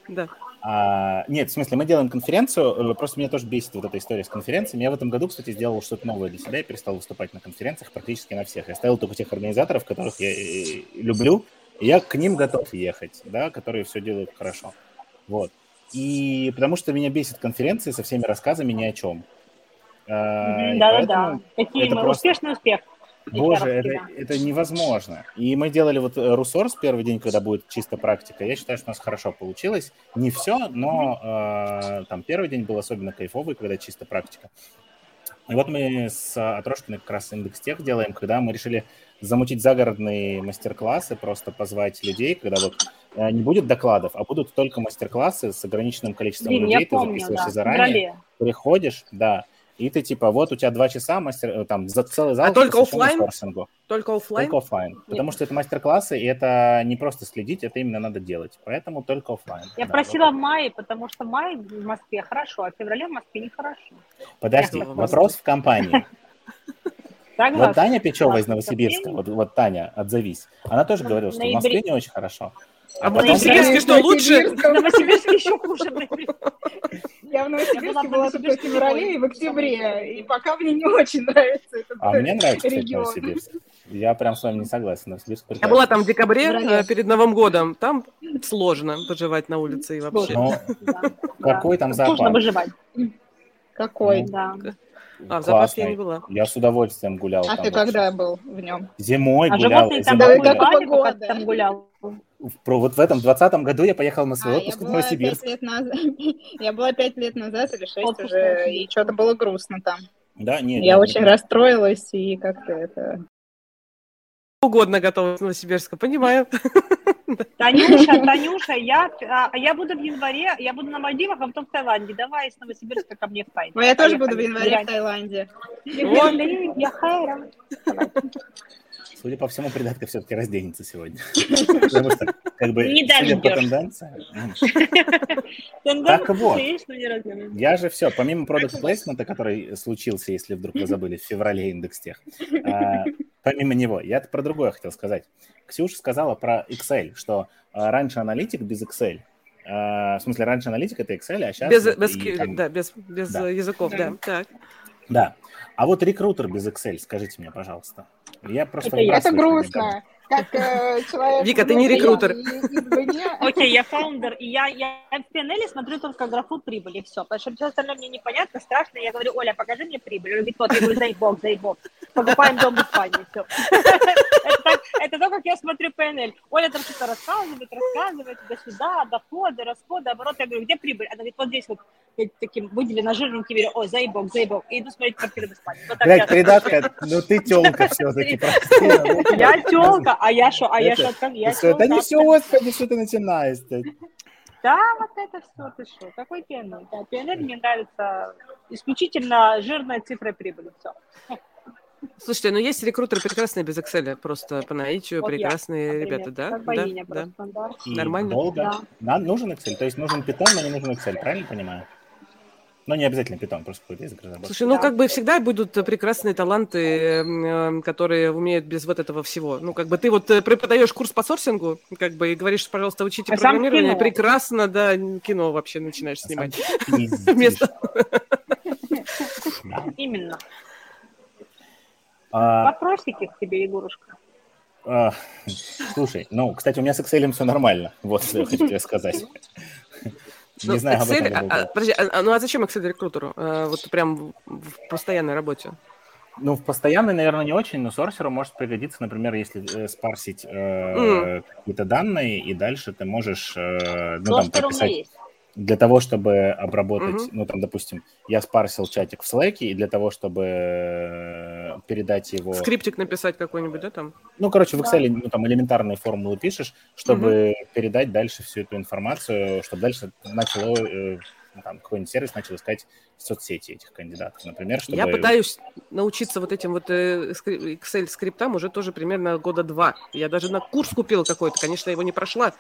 да. А, нет, в смысле, мы делаем конференцию, э, просто меня тоже бесит вот эта история с конференциями. Я в этом году, кстати, сделал что-то новое для себя, я перестал выступать на конференциях практически на всех. Я ставил только тех организаторов, которых я э, люблю, и я к ним готов ехать, да, которые все делают хорошо. Вот. И потому что меня бесит конференции со всеми рассказами ни о чем. А, и Да-да-да. Какие мы? просто- Успешный успех. Боже, это, это невозможно. И мы делали вот э, Русорс первый день, когда будет чисто практика. Я считаю, что у нас хорошо получилось. Не все, но э, там первый день был особенно кайфовый, когда чисто практика. И вот мы с Отрошкиной как раз индекс тех делаем, когда мы решили замутить загородные мастер-классы, просто позвать людей, когда вот э, не будет докладов, а будут только мастер-классы с ограниченным количеством Блин, людей, ты помню, записываешься да. Заранее, феврале. приходишь, да, и ты типа, вот у тебя два часа, мастер, э, там, за целый зал. А только сорсингу. Только оффлайн? Только оффлайн. Потому что это мастер-классы, и это не просто следить, это именно надо делать. Поэтому только оффлайн. Я Да, просила вот в мае, потому что май в Москве хорошо, а в феврале в Москве нехорошо. Подожди, Я вопрос в компании. Вот Таня Печева из. Новосибирска, вот, вот Таня, отзовись, она тоже говорила, что в. Москве не очень хорошо. А в потом- Новосибирске что, лучше? В Новосибирске еще хуже. Я в Я Новосибирске в была только в феврале и в октябре, и пока мне не очень нравится этот А мне нравится, кстати, регион. Новосибирск. Я прям с вами не согласен. Новосибирск Я прекрасный. была там в декабре, э, перед Новым годом. Там сложно поживать на улице и вообще. Ну, какой там да. Сложно выживать. Какой? Ну, Да. А, в зоопарке я не была. Я с удовольствием гулял А там ты вообще. когда был в нем? Зимой А гулял. животные там зимой гулял. ты там гулял? Про- Вот в этом двадцатом году я поехал на свой А, отпуск в Новосибирск. лет назад. <laughs> Я была пять лет назад или шесть Отпуск уже, и что-то было грустно там. Да, нет. Я нет, очень нет. расстроилась, и как-то это... Угодно готова с Новосибирска, понимаю. <laughs> Танюша, Танюша, я, а, я буду в январе, я буду на Мальдивах, а потом в Таиланде. Давай из Новосибирска ко мне в Тай. Ну, я тоже буду в Поехали. январе в Таиланде. Я хайра. Судя по всему, придатка все-таки разденется сегодня. <laughs> Потому что, как бы, Не судя по м, Тенденция вот. Я же все, помимо продукт плейсмента, который случился, если вдруг вы забыли, в феврале индекс тех, а, помимо него, я про другое хотел сказать. Ксюша сказала про Excel, что а, раньше аналитик без Excel. а, в смысле, раньше аналитик это Excel, а сейчас... Без, без, ки- там- да, без, без Да. э, языков, да. Так. Да. А вот рекрутер без Excel, скажите мне, пожалуйста. Я просто... Это. Это выбрасываю что-нибудь. Как э, человек... Вика, ты не рекрутер. Окей, я фаундер, и я, я в PNL смотрю только графу прибыли, все. Потому что все остальное мне непонятно, страшно. Я говорю, Оля, покажи мне прибыль. Он говорит, вот, я говорю, заебок, заебок. Покупаем дом в Испании, все. <laughs> Это то, как я смотрю PNL. Оля там что-то рассказывает, рассказывает, туда-сюда, доходы, расходы, оборот. Я говорю, где прибыль? Она говорит, вот здесь вот таким выделено жирненьким, говорю, ой, заебок, заебок. И иду смотреть квартиры в Испании. Вот Блядь, придатка, ну ты телка все-таки, Я телка, а я что? А я что? Я Всё, Да не все, господи, что ты начинаешь Да, вот это все, ты что? Какой PNL? Да, PNL мне нравится исключительно жирная цифра прибыли. Все. Слушайте, ну есть рекрутеры прекрасные без Excel, просто по наитию Вот я, прекрасные ребята, да? Как Да, богиня да. просто, да. И Нормально. долго. Да. Нам нужен Excel, то есть нужен Python, но не нужен Excel, правильно понимаю? Ну, не обязательно Python, просто какой-то язык разработки. Слушай, ну Да. как бы всегда будут прекрасные таланты, э, которые умеют без вот этого всего. Ну, как бы ты вот э, преподаешь курс по сорсингу, как бы и говоришь, пожалуйста, учите А программирование, кино. прекрасно, да, кино вообще начинаешь А снимать. <laughs> Вместо-. Именно. А, Вопросики к тебе, Егорушка. а, Слушай, ну, кстати, у меня с Excel все нормально. Вот что я хочу тебе сказать. Ну, Не знаю об Excel, этом. а- а, подожди, а, а, ну а зачем Excel рекрутеру? Э, Вот прям в- в постоянной работе. Ну, в постоянной, наверное, не очень, но сорсеру может пригодиться, например, если э, спарсить э, Мгм. какие-то данные, и дальше ты можешь э, ну, там, Кластер у меня прописать есть. Для того, чтобы обработать, Мгм. ну, там, допустим, я спарсил чатик в Slack, и для того, чтобы э, передать его... Скриптик написать какой-нибудь, да, там? Ну, короче, в. Excel ну, там элементарные формулы пишешь, чтобы передать дальше всю эту информацию, чтобы дальше начало, э, там, какой-нибудь сервис начал искать в соцсети этих кандидатов, например, чтобы... Я пытаюсь научиться вот этим вот э, скри- Excel скриптам уже тоже примерно года два. Я даже на курс купила какой-то, конечно, его не прошла.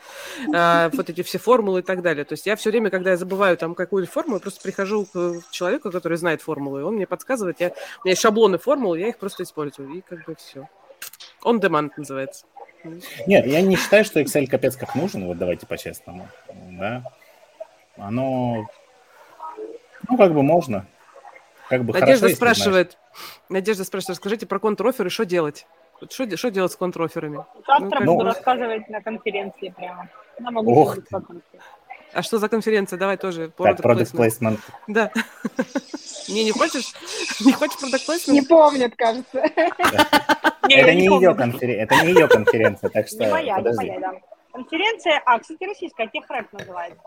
А, вот эти все формулы и так далее. То есть я все время, когда я забываю там какую-то формулу, я просто прихожу к человеку, который знает формулы, и он мне подсказывает. Я, у меня есть шаблоны формул, я их просто использую. И как бы все. On demand называется. Нет, я не считаю, что Excel капец как нужен, вот давайте по-честному, да. Оно, ну, как бы можно. Как бы хорошо, Надежда знаешь. спрашивает, Надежда спрашивает, скажите про контроферы, что делать? Что, де- что делать с контроферами? Завтра Ну, буду как- рассказывать на конференции прямо. На могу Ох. А что за конференция? Давай тоже. Так, product product placement. placement. Да. <laughs> Не, не хочешь? Не хочешь Не placement? помнит, кажется. <laughs> Не, Это не ее конференция, это не ее конференция, так что Не моя, не моя, да. Конференция, а, кстати, российская, Техрэк называется.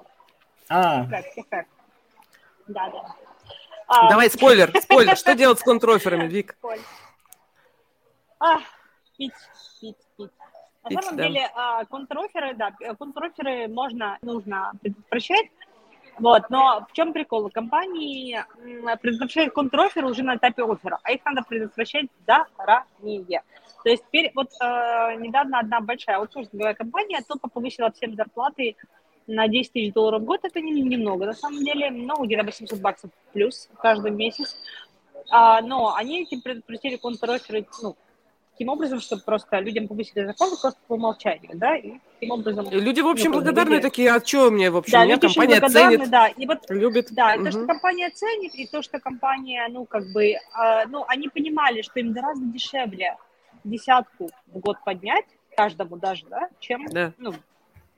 А, Техрэк, Техрэк. Да, да. А, Давай, спойлер, <laughs> спойлер. Что делать с контроферами, Вик? А, пить, пить, пить. На Пить, самом да. деле, а, контроферы, да, контроферы можно, нужно предотвращать. Вот, но в чем прикол? Компании предотвращают контрофер уже на этапе оффера, а их надо предотвращать заранее. То есть теперь вот э, недавно одна большая аутсорсинговая компания только повысила всем зарплаты на 10 тысяч долларов в год. Это не, немного на самом деле, но где-то 800 баксов плюс каждый месяц. А, но они этим предотвратили контроферы, ну, таким образом, чтобы просто людям повысили зарплату просто по умолчанию, да, и таким образом... И люди, в общем, ну, благодарны люди... такие, а что мне, в общем, да, меня компания ценит, да, и вот, любит. Да, угу. то, что компания ценит, и то, что компания, ну, как бы, э, ну, они понимали, что им гораздо дешевле десятку в год поднять, каждому даже, да, чем, да. ну,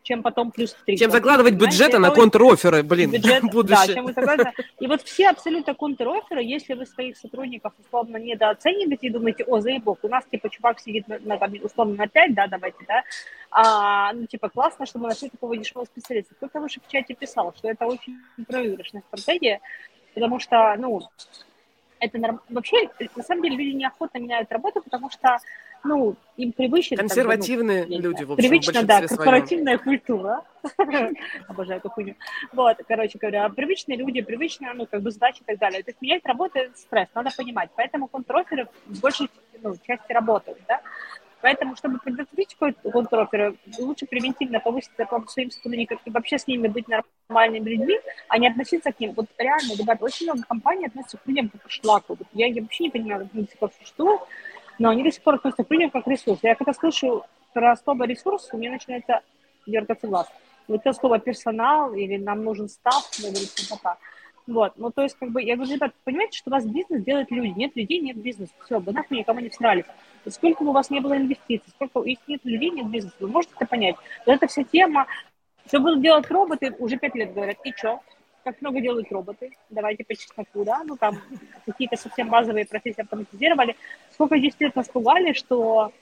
чем потом плюс 3. Чем закладывать бюджеты на контроферы, блин, бюджет, будущее. Да, чем вы закладываете. И вот все абсолютно контроферы, если вы своих сотрудников условно недооцениваете и думаете, о, заебок, у нас типа чувак сидит на, на там, условно на 5, да, давайте, да, а, ну типа классно, что мы нашли такого дешевого специалиста. Кто-то выше в чате писал, что это очень проигрышная стратегия, потому что, ну, это норм... вообще, на самом деле, люди неохотно меняют работу, потому что ну, им привычно... Консервативные ну, люди, в общем, Привычно, да, корпоративная своем. культура. <laughs> Обожаю эту хуйню. Вот, короче говоря, привычные люди, привычная, ну, как бы задачи и так далее. То есть менять работу – это стресс, надо понимать. Поэтому контроферы в большей ну, части работают, да. Поэтому, чтобы предотвратить контроферы, лучше превентивно повысить зарплату своим сотрудникам и вообще с ними быть нормальными людьми, а не относиться к ним. Вот реально, ребята, очень много компаний относятся к людям как к шлаку. Вот я, я вообще не понимаю, как они до сих пор существуют, но они до сих пор относятся к людям как к ресурсу. Я когда слышу про слово ресурс, у меня начинается дергаться глаз. Вот это слово персонал или нам нужен став, я говорю, пока. Вот, ну то есть, как бы, я говорю, ребят, понимаете, что у вас бизнес делает люди, нет людей, нет бизнеса, все, вы нахуй никому не всрались. Сколько бы у вас не было инвестиций, сколько, если нет людей, нет бизнеса, вы можете это понять. Вот эта вся тема, что будут делать роботы, уже пять лет говорят, и что? как много делают роботы, давайте по чесноку, да, ну там какие-то совсем базовые профессии автоматизировали. Сколько 10 лет нас пугали, что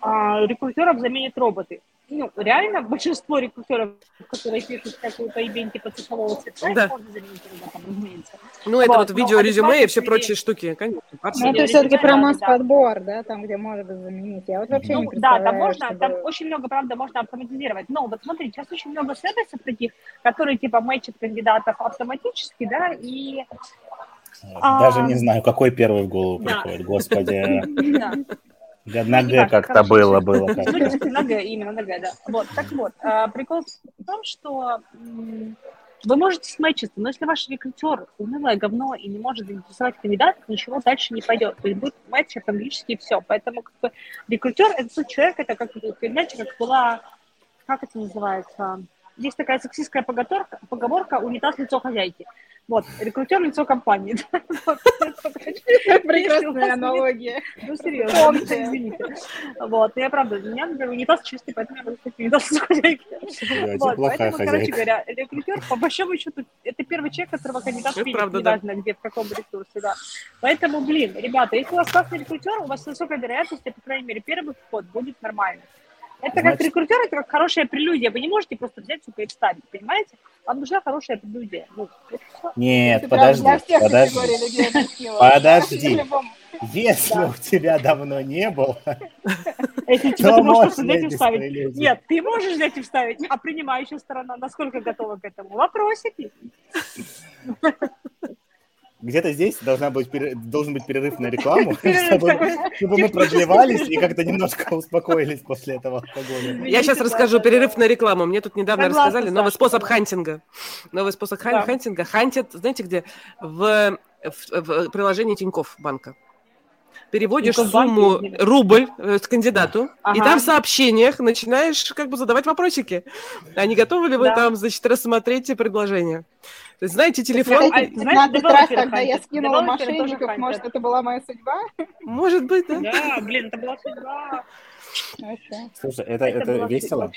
а, рекрутеров заменят роботы ну, реально большинство рекрутеров, которые пишут какую-то ивент типа цифрового цвета, да. можно заменить роботом, разумеется. Ну, вот. это вот видео, резюме и все прочие штуки, конечно. Ну, это все-таки про масс-подбор, да, там, где можно заменить. Я вот вообще ну, не представляю, Да, там можно, чтобы... там очень много, правда, можно автоматизировать. Но вот смотрите, сейчас очень много сервисов таких, которые типа мэчат кандидатов автоматически, да, и даже а... не знаю, какой первый в голову приходит, господи. <laughs> На Г как-то было, было. Ну, на Г, именно на Г, да. Вот, так вот, а, прикол в том, что вы можете сметчиться, но если ваш рекрутер унылое говно и не может заинтересовать кандидатов, ничего дальше не пойдет. То есть будет матч английский и все. Поэтому как бы, рекрутер – это тот человек, это как, знаете, как была, как это называется, есть такая сексистская поговорка, поговорка «унитаз лицо хозяйки». Вот, рекрутер лицо компании. <laughs> Прекрасная аналогия. Ну, серьезно, извините. Вот, я правда, у меня, например, унитаз чистый, поэтому я могу сказать унитаз лицо хозяйки. Вот, поэтому, короче говоря, рекрутер, по большому счету, это первый человек, которого кандидат видит, неважно где, в каком ресурсе, да. Поэтому, блин, ребята, если у вас классный рекрутер, у вас высокая вероятность, по крайней мере, первый вход будет нормальный. Это Значит... как рекрутер, это как хорошая прелюдия. Вы не можете просто взять, сука, и вставить, понимаете? Вам нужна хорошая прелюдия. Ну, Нет, подожди, подожди. Подожди. Если да. у тебя давно не было, Если тебя ты можешь взять и вставить. Нет, ты можешь взять и вставить, а принимающая сторона насколько готова к этому? Вопросики где-то здесь должна быть, должен быть перерыв на рекламу, чтобы, чтобы мы продлевались и как-то немножко успокоились после этого алкоголя. Я сейчас расскажу перерыв на рекламу. Мне тут недавно рассказали новый способ хантинга. Новый способ хантинга. Хантят, знаете где? В, в приложении Тинькофф банка переводишь сумму рубль э, с кандидату, ага. и там в сообщениях начинаешь как бы задавать вопросики. А не готовы ли вы да. там, значит, рассмотреть предложение? То есть, знаете, телефон... А, знаете, раз, когда я скинула мошенников, может, это была моя судьба? Может быть, да. Да, блин, это была судьба. Слушай, это, это, это весело.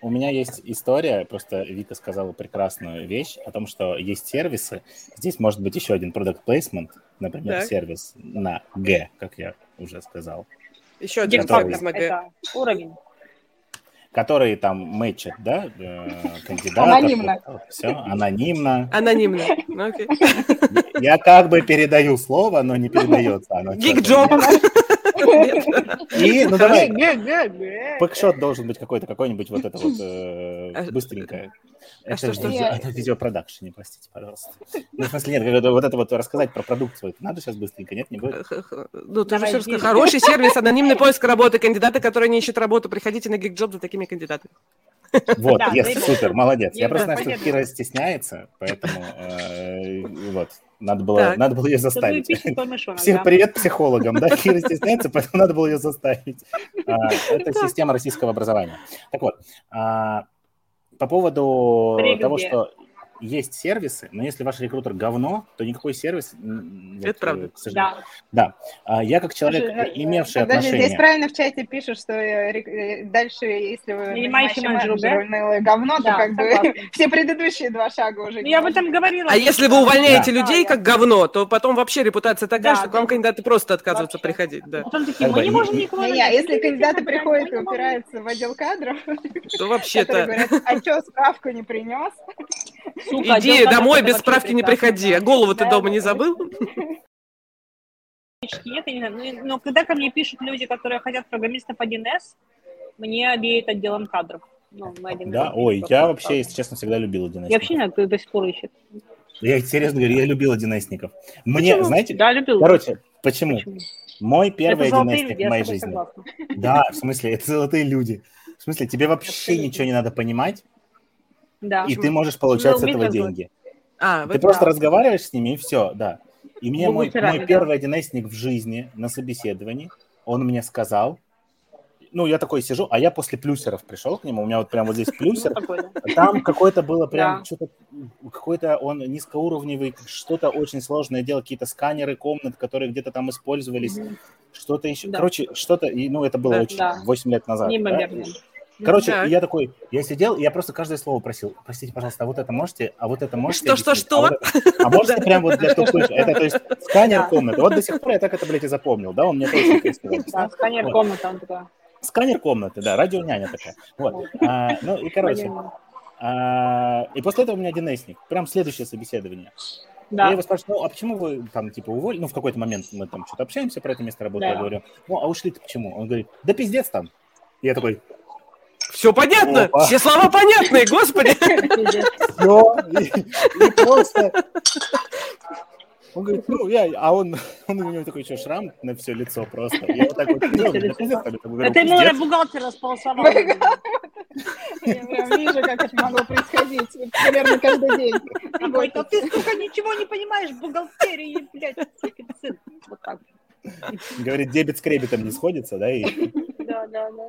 У меня есть история, просто Вика сказала прекрасную вещь о том, что есть сервисы. Здесь может быть еще один product placement, например, так. сервис на Г, как я уже сказал. Еще один фактор на Г. уровень. Который там мэчат, да, э, кандидатов. Анонимно. Все, анонимно. Анонимно, ну, окей. Я как бы передаю слово, но не передается оно. Гигджоп. И, ну давай, пэкшот должен быть какой-то, какой-нибудь вот это вот э, А- быстренькое. а Это видеопродакшн, простите, пожалуйста. Ну, в смысле, нет, вот это вот рассказать про продукт свой. Надо сейчас быстренько, нет, не будет? Ну, ты же Дим. рассказал. Хороший сервис, анонимный поиск работы, кандидаты, которые не ищут работу, приходите на GeekJob за такими кандидатами. Вот, Да, yes, супер, молодец. Я Я просто знаю, что. Кира стесняется, поэтому э, вот, надо было, Так. надо было ее заставить. да. привет психологам, да, Кира стесняется, поэтому надо было ее заставить. А, <laughs> Это система российского образования. Так вот, а, по поводу того, что есть сервисы, но если ваш рекрутер говно, то никакой сервис... вот, Это правда. э, к сожалению. Да. Да. А Я как человек, Слушай, э, имевший Подожди, здесь отношение... правильно в чате пишут, что э, рек- дальше, если вы Нанимающий нанимающий менеджер, менеджер унылое говно, Да, то как бы согласна. <laughs> все предыдущие два шага уже Ну, я об этом говорила. А если вы увольняете Да, людей как говно, то потом вообще репутация такая, Да, что к вам да. кандидаты просто отказываются Вообще. приходить. Да. Потом такие, мы бы не можем не- никого если кандидаты приходят и упираются в отдел кадров, <laughs> То вообще-то говорят, а что, справку не принес? <laughs> Сука, иди домой, без справки не приходи. да. А голову ты дома да, не забыл? Нет, не знаю. Ну, Но когда ко мне пишут люди, которые хотят программистов 1С, мне веет отделом кадров. Ну, мы 1С Да, ой, я вообще, если честно, всегда любил 1 Я вообще не знаю, кто до сих пор ищет. Я серьезно говорю, я любил 1 Мне, Почему? знаете, Да, любил. короче, почему? Почему? Мой первый это золотые 1 люди, в моей жизни. согласна. Да, в смысле, это золотые люди. В смысле, тебе вообще Абсолютно. ничего не надо понимать, Да. и ты можешь получать Ну, с умеют этого деньги. А, Ты просто разговариваешь с ними, и все, да. И мне мой, мой да. первый 1 в жизни на собеседовании, он мне сказал, ну, я такой сижу, а я после плюсеров пришел к нему, у меня вот прям вот здесь <laughs> Ну, плюсер, да. Там какое-то было прям Да. что-то, какой-то он низкоуровневый, что-то очень сложное делал, какие-то сканеры комнат, которые где-то там использовались, что-то еще. Да. Короче, что-то, и, ну, это было Да. очень, Да. 8 лет назад. да. Неимоверно. Короче, Так. я такой, я сидел, и я просто каждое слово просил, простите, пожалуйста, а вот это можете, а вот это можете Что, что, объяснить? что? А, вот это- а можете прям вот для чтобы слышать? Это, то есть, сканер комнаты. Вот до сих пор я так это, блядь, и запомнил, да, он мне точно. Да, сканер Вот. комната, он такой. Сканер комнаты, да, радионяня такая. Вот. А, ну и, короче, а, и после этого у меня 1 Прям следующее собеседование. Я Да. его спрашиваю, ну, а почему вы там, типа, уволили? Ну, в какой-то момент мы там что-то общаемся про это место работы. Да. Я говорю, ну, а ушли-то почему? Он говорит, да пиздец там. И я такой, Все понятно, Опа. все слова понятные, господи. Все. И, и просто... Он говорит, ну, я... А он, он у него такой еще шрам на все лицо просто. Я вот так вот говорю, Это ему на «Пиздец». бухгалтера сполосовал. <laughs> Я прям вижу, как это могло происходить примерно каждый день. А ты, сука, ничего не понимаешь в бухгалтерии, блядь. Вот так. Говорит, дебет с кребетом не сходится, да, и Да, да, да.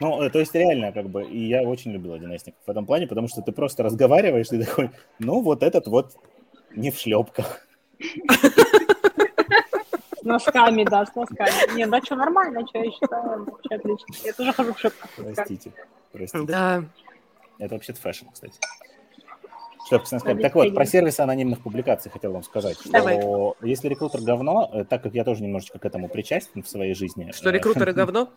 Ну, э, то есть реально, как бы, и я очень любил одиннадцатников в этом плане, потому что ты просто разговариваешь, ты такой, ну, вот этот вот не в шлепках. С носками, да, с носками. Не, да что, нормально, что я считаю, вообще отлично. Я тоже хожу в носками. Простите, простите. Да. Это вообще fashion, кстати. Шлепки с носками. Так вот, про сервисы анонимных публикаций хотел вам сказать, что Давай. если рекрутер говно, э, так как я тоже немножечко к этому причастен в своей жизни. Что э, рекрутеры <laughs> говно?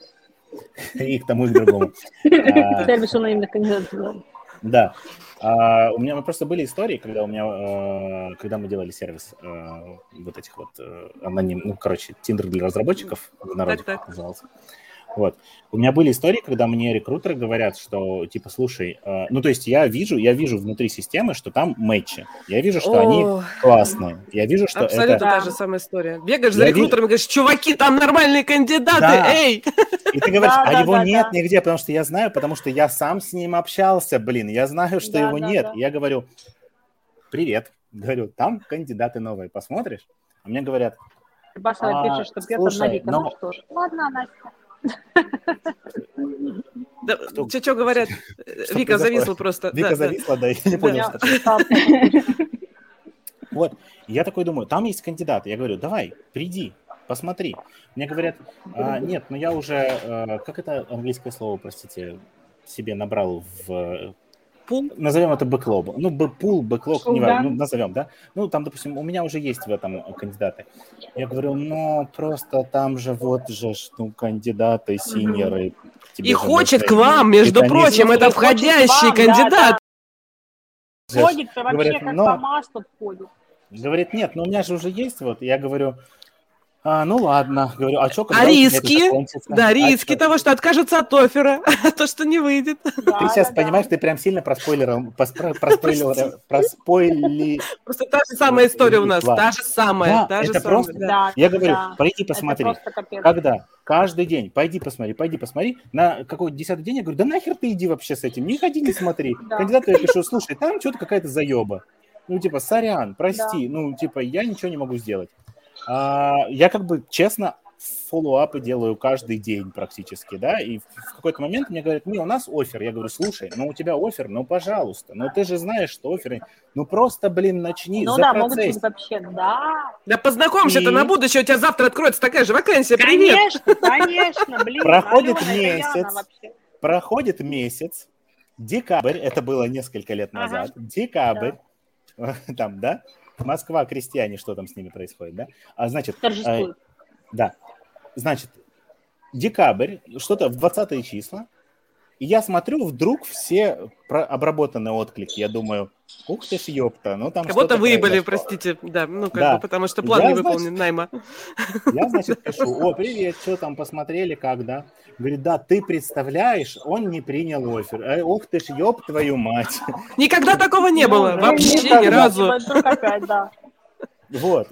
<laughs> И к тому, и к другому. <laughs> А, Сервис анонимных кандидатов. да. Да. А, у меня просто были истории, когда у меня, э, когда мы делали сервис э, вот этих вот э, аноним, ну, короче, Tinder для разработчиков в народе Так, так. назывался. Вот. У меня были истории, когда мне рекрутеры говорят, что, типа, слушай, э, ну, то есть я вижу, я вижу внутри системы, что там матчи. Я вижу, что они О, классные. Я вижу, что Абсолютно это... та же самая история. Бегаешь за Я вижу- рекрутером и говоришь, чуваки, там нормальные кандидаты, Да. эй! И ты говоришь, <laughs> Да, а да, его да, нет да. нигде, потому что я знаю, потому что я сам с ним общался, блин, я знаю, что Да, его да, нет. да. И Я говорю, привет, говорю, там кандидаты новые, посмотришь? А мне говорят, Басова А, пишет, что Навика. но- Ну что ж. Ладно, Настя. Да, Кто- что говорят? Что Вика зависла просто. Вика Да, зависла, да, я не понял, что. Вот, я такой думаю, там есть кандидаты. Я говорю, давай, приди, посмотри. Мне говорят, «А, нет, ну я уже, э, как это английское слово, простите, себе набрал в Пул? назовем это бэклог. Ну, б- пул, бэклог, не важно, да. ну, назовем, да? Ну, там, допустим, у меня уже есть в этом кандидаты. Я говорю, ну, просто там же вот же, ну, кандидаты, синеры. И хочет нужны. к вам, между Это не прочим, И это входящий вам, да, кандидат. Же ж. Ходит вообще Говорят, как но- по маслу входит. Говорит, нет, ну, у меня же уже есть, вот. Я говорю, А, ну ладно, говорю, а что, А риски? Да, риски того, что откажется от оффера, а <laughs> то, что не выйдет. Ты сейчас понимаешь, ты прям сильно проспойлером, проспойлером, проспойли... Просто та же самая история у нас, та же самая, та же это самая. просто... Я говорю, пойди посмотри. Когда? Каждый день. Пойди посмотри, пойди посмотри. На какой десятый день я говорю, да нахер ты иди вообще с этим, не ходи, не смотри. <laughs> Кандидату я пишу, слушай, там что-то какая-то заеба. Ну, типа, сорян, прости, ну, типа, я ничего не могу сделать. А, я как бы честно фоллоуапы делаю каждый день практически, да, и в какой-то момент мне говорят, не, у нас офер. Я говорю, слушай, ну у тебя офер, ну пожалуйста, ну ты же знаешь, что оферы, ну просто, блин, начни, Ну да, могут быть вообще, да. Да познакомься-то и... на будущее, у тебя завтра откроется такая же вакансия, привет. Конечно, конечно, блин. Проходит месяц, проходит месяц, декабрь, это было несколько лет назад, декабрь, <laughs> там, да, Москва, крестьяне, что там с ними происходит, да? А значит, э, да, значит, декабрь, что-то в 20 числа, и я смотрю, вдруг все обработанные отклики. Я думаю, ух ты ж, ёпта, ну там Кого-то выебали, простите, да, ну как да. бы, потому что план я, не выполнен, значит, найма. Я, значит, пишу, о, привет, что там, посмотрели, как, да? Говорит, да, ты представляешь, он не принял офер. Э, ух ты ж, ёб твою мать. Никогда такого не было, ну, вообще ни разу. Вот.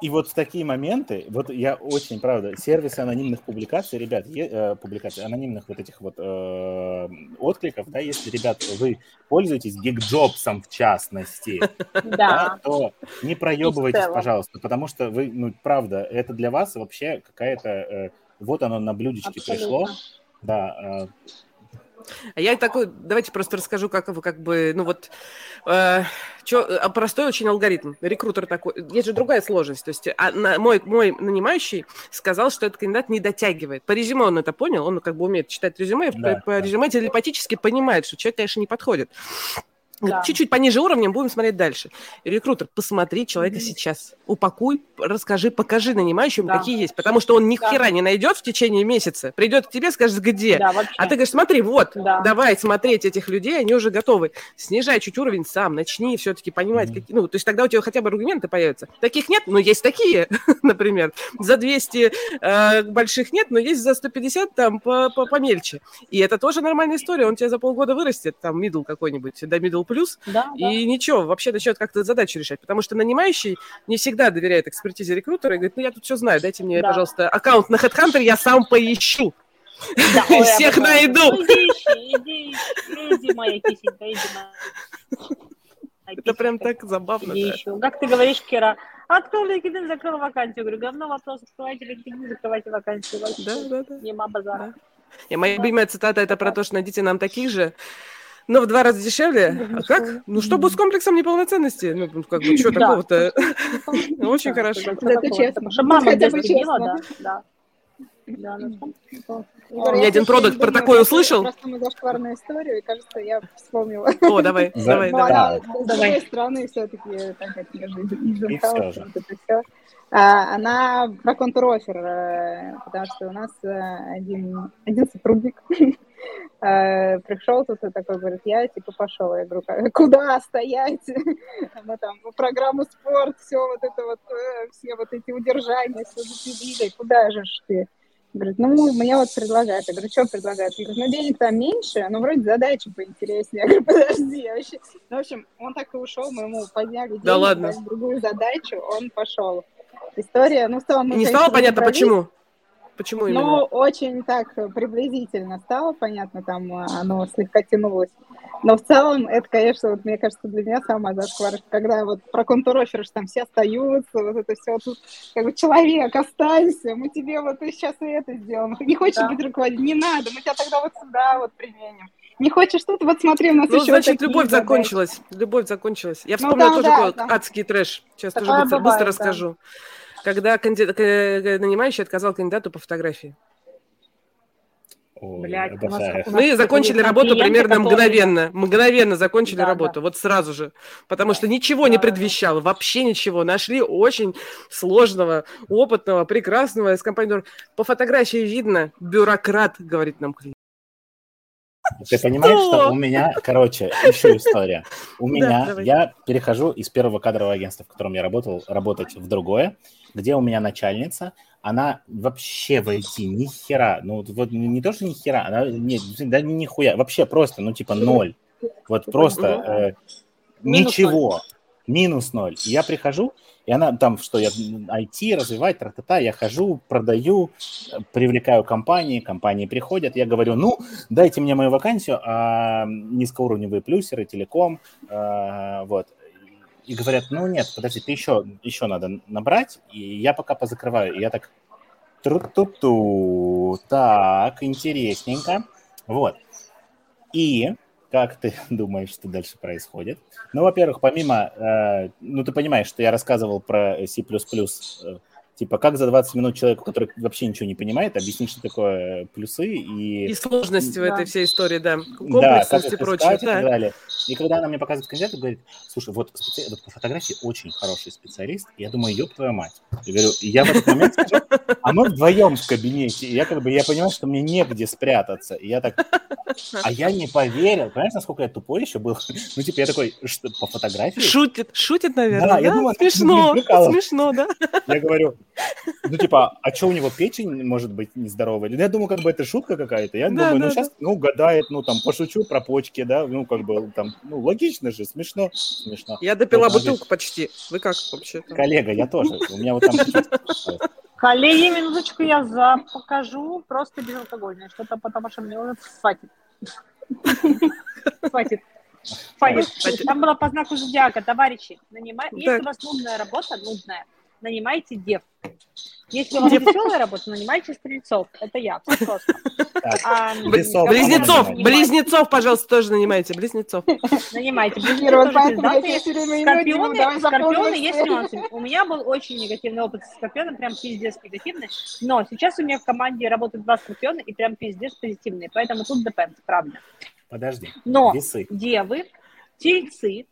И вот в такие моменты, вот я очень, правда, сервисы анонимных публикаций, ребят, е, э, публикаций, анонимных вот этих вот э, откликов, да, если, ребят, вы пользуетесь гигджобсом в частности, да. то не проебывайтесь, пожалуйста, потому что вы, ну, правда, это для вас вообще какая-то, э, вот оно на блюдечке Абсолютно. пришло, да, э, я такой, давайте просто расскажу, как вы как бы, ну вот, э, чё, а, простой очень алгоритм. Рекрутер такой, есть же другая сложность. То есть а, на, мой, мой нанимающий сказал, что этот кандидат не дотягивает. По резюме он это понял, он как бы умеет читать резюме, да, по, по резюме телепатически понимает, что человек, конечно, не подходит. Да. Чуть-чуть пониже уровнем будем смотреть дальше. Рекрутер, посмотри человека mm-hmm. сейчас, упакуй, расскажи, покажи нанимающему, да. какие есть. Потому что он ни да. хера не найдет в течение месяца. Придет к тебе, скажет, где. Да, а ты говоришь, смотри, вот, да. давай смотреть этих людей, они уже готовы. Снижай чуть уровень сам, начни все-таки понимать, mm-hmm. какие, ну, то есть тогда у тебя хотя бы аргументы появятся. Таких нет, но есть такие, <laughs> например. За 200 э, больших нет, но есть за 150 там по, по, помельче. И это тоже нормальная история, он тебя за полгода вырастет, там, мидл какой-нибудь, до middle плюс, да, и да. ничего, вообще начнет как-то задачу решать, потому что нанимающий не всегда доверяет экспертизе рекрутера и говорит, ну я тут все знаю, дайте мне, да. пожалуйста, аккаунт на HeadHunter, я сам поищу. Да, <laughs> ой, Всех найду. Ну, иди, иди, иди, моя кисенька, иди, моя Это прям так забавно. Да. Еще. Как ты говоришь, Кира, в LinkedIn закрыл вакансию? Говорю, говно вопрос, открывайте LinkedIn, закрывайте вакансию. Да, да, да. Нема базара. Да. И моя любимая цитата это про то, что найдите нам таких же, но в два раза дешевле? А как? Ну, чтобы с комплексом неполноценности. Ну, как бы, что такого-то? <laughs> Очень хорошо. Это честно. Чтобы мама где да. Да. Да, Ни один продукт про такое услышал? Просто мы зашкварную историю, и кажется, я вспомнила. О, давай, <laughs> давай, давай. С другой стороны, все-таки, так это все. А, она про контур-офер, э, потому что у нас э, один, один сотрудник <laughs> пришел тут и такой говорит, я типа пошел. Я говорю, куда стоять? <laughs> Мы там программу спорт, все вот это вот, все вот эти удержания, все запилили, куда же ты? Говорит, ну, мне вот предлагают. Я говорю, что предлагают? Я говорю, ну, денег там меньше, но вроде задачи поинтереснее. <laughs> Я говорю, подожди, я вообще... Ну, в общем, он так и ушел, мы ему подняли деньги, да ладно. другую задачу, он пошел история. Ну, в целом, мы, Не стало понятно, почему? Почему именно? Ну, очень так приблизительно стало понятно, там оно слегка тянулось. Но в целом, это, конечно, вот, мне кажется, для меня самое зашквар, когда вот про контурофер, что там все остаются, вот это все, тут как бы человек, останься, мы тебе вот сейчас и это сделаем. Не хочешь да. быть руководителем? Не надо, мы тебя тогда вот сюда вот применим. Не хочешь тут? Вот смотри, у нас ну, еще значит, любовь задачи. закончилась. Любовь закончилась. Я вспомнила ну, да, тоже да, да. адский трэш. Сейчас Такое тоже быстро, бывает, быстро да. расскажу когда кандидат, нанимающий отказал кандидату по фотографии. Блядь, Мы закончили работу примерно которые... мгновенно. Мгновенно закончили да, работу, да. вот сразу же. Потому что ничего да. не предвещало, вообще ничего. Нашли очень сложного, опытного, прекрасного из компании. По фотографии видно, бюрократ, говорит нам клиент. Ты понимаешь, что у меня, короче, еще история. У меня, давай. я перехожу из первого кадрового агентства, в котором я работал, работать в другое, где у меня начальница, она вообще в IT ни хера, ну вот не то, что ни хера, она не, да нихуя, вообще просто, ну типа ноль. Вот просто э, Минус ничего. Минус ноль. И я прихожу, и она там, что я IT развивать, тра-та-та, я хожу, продаю, привлекаю компании, компании приходят, я говорю, ну, дайте мне мою вакансию, а низкоуровневые плюсеры, телеком, а, вот. И говорят, ну нет, подожди, ты еще, еще надо набрать, и я пока позакрываю. И я так, тру-ту-ту, так, интересненько. Вот. И как ты <laughs> думаешь, что дальше происходит? Ну, во-первых, помимо, э, ну, ты понимаешь, что я рассказывал про C++, э, типа, как за 20 минут человеку, который вообще ничего не понимает, объяснить, что такое плюсы и... И сложности в Да. этой всей истории, да. Да, как Комплексность и прочее. искать и так Да. далее. И когда она мне показывает кандидата, говорит, слушай, вот, специ- вот по фотографии очень хороший специалист. И я думаю, ёб твою мать. Я говорю, и я в этот момент скажу, а мы вдвоем в кабинете. И я как бы, я понимаю, что мне негде спрятаться. И я так, а я не поверил. Понимаешь, насколько я тупой еще был? Ну, типа, я такой, что, по фотографии? Шутит, шутит, наверное. Да, я да? думаю, смешно, блин, прикалывается. смешно, да. Я говорю, ну, типа, а что у него печень может быть нездоровая? Я думаю, как бы это шутка какая-то. Я Да, думаю, ну, да, сейчас, ну, гадает, ну, там, пошучу про почки, да, ну, как бы, там, ну, логично же, смешно, смешно. Я допила Вот, бутылку почти. Вы как вообще? там? Коллега, я тоже. У меня вот там. <laughs> Коллеги, минуточку, я за покажу. Просто безалкогольное. Что-то потому что мне уже хватит. Хватит. Хватит. Там было по знаку зодиака, товарищи. Нанимай... Если у вас нудная работа, нудная, нанимайте дев. Если у вас веселая работа, нанимайте стрельцов. Это я. Просто. А, Близнецов, близнецов, пожалуйста, тоже нанимайте, близнецов. Нанимайте. Скорпионы, есть нюансы. У меня был очень негативный опыт с скорпионом, прям пиздец негативный. Но сейчас у меня в команде работают два скорпиона и прям пиздец позитивные. Поэтому тут depends, правда. Подожди, Но девы, тельцы,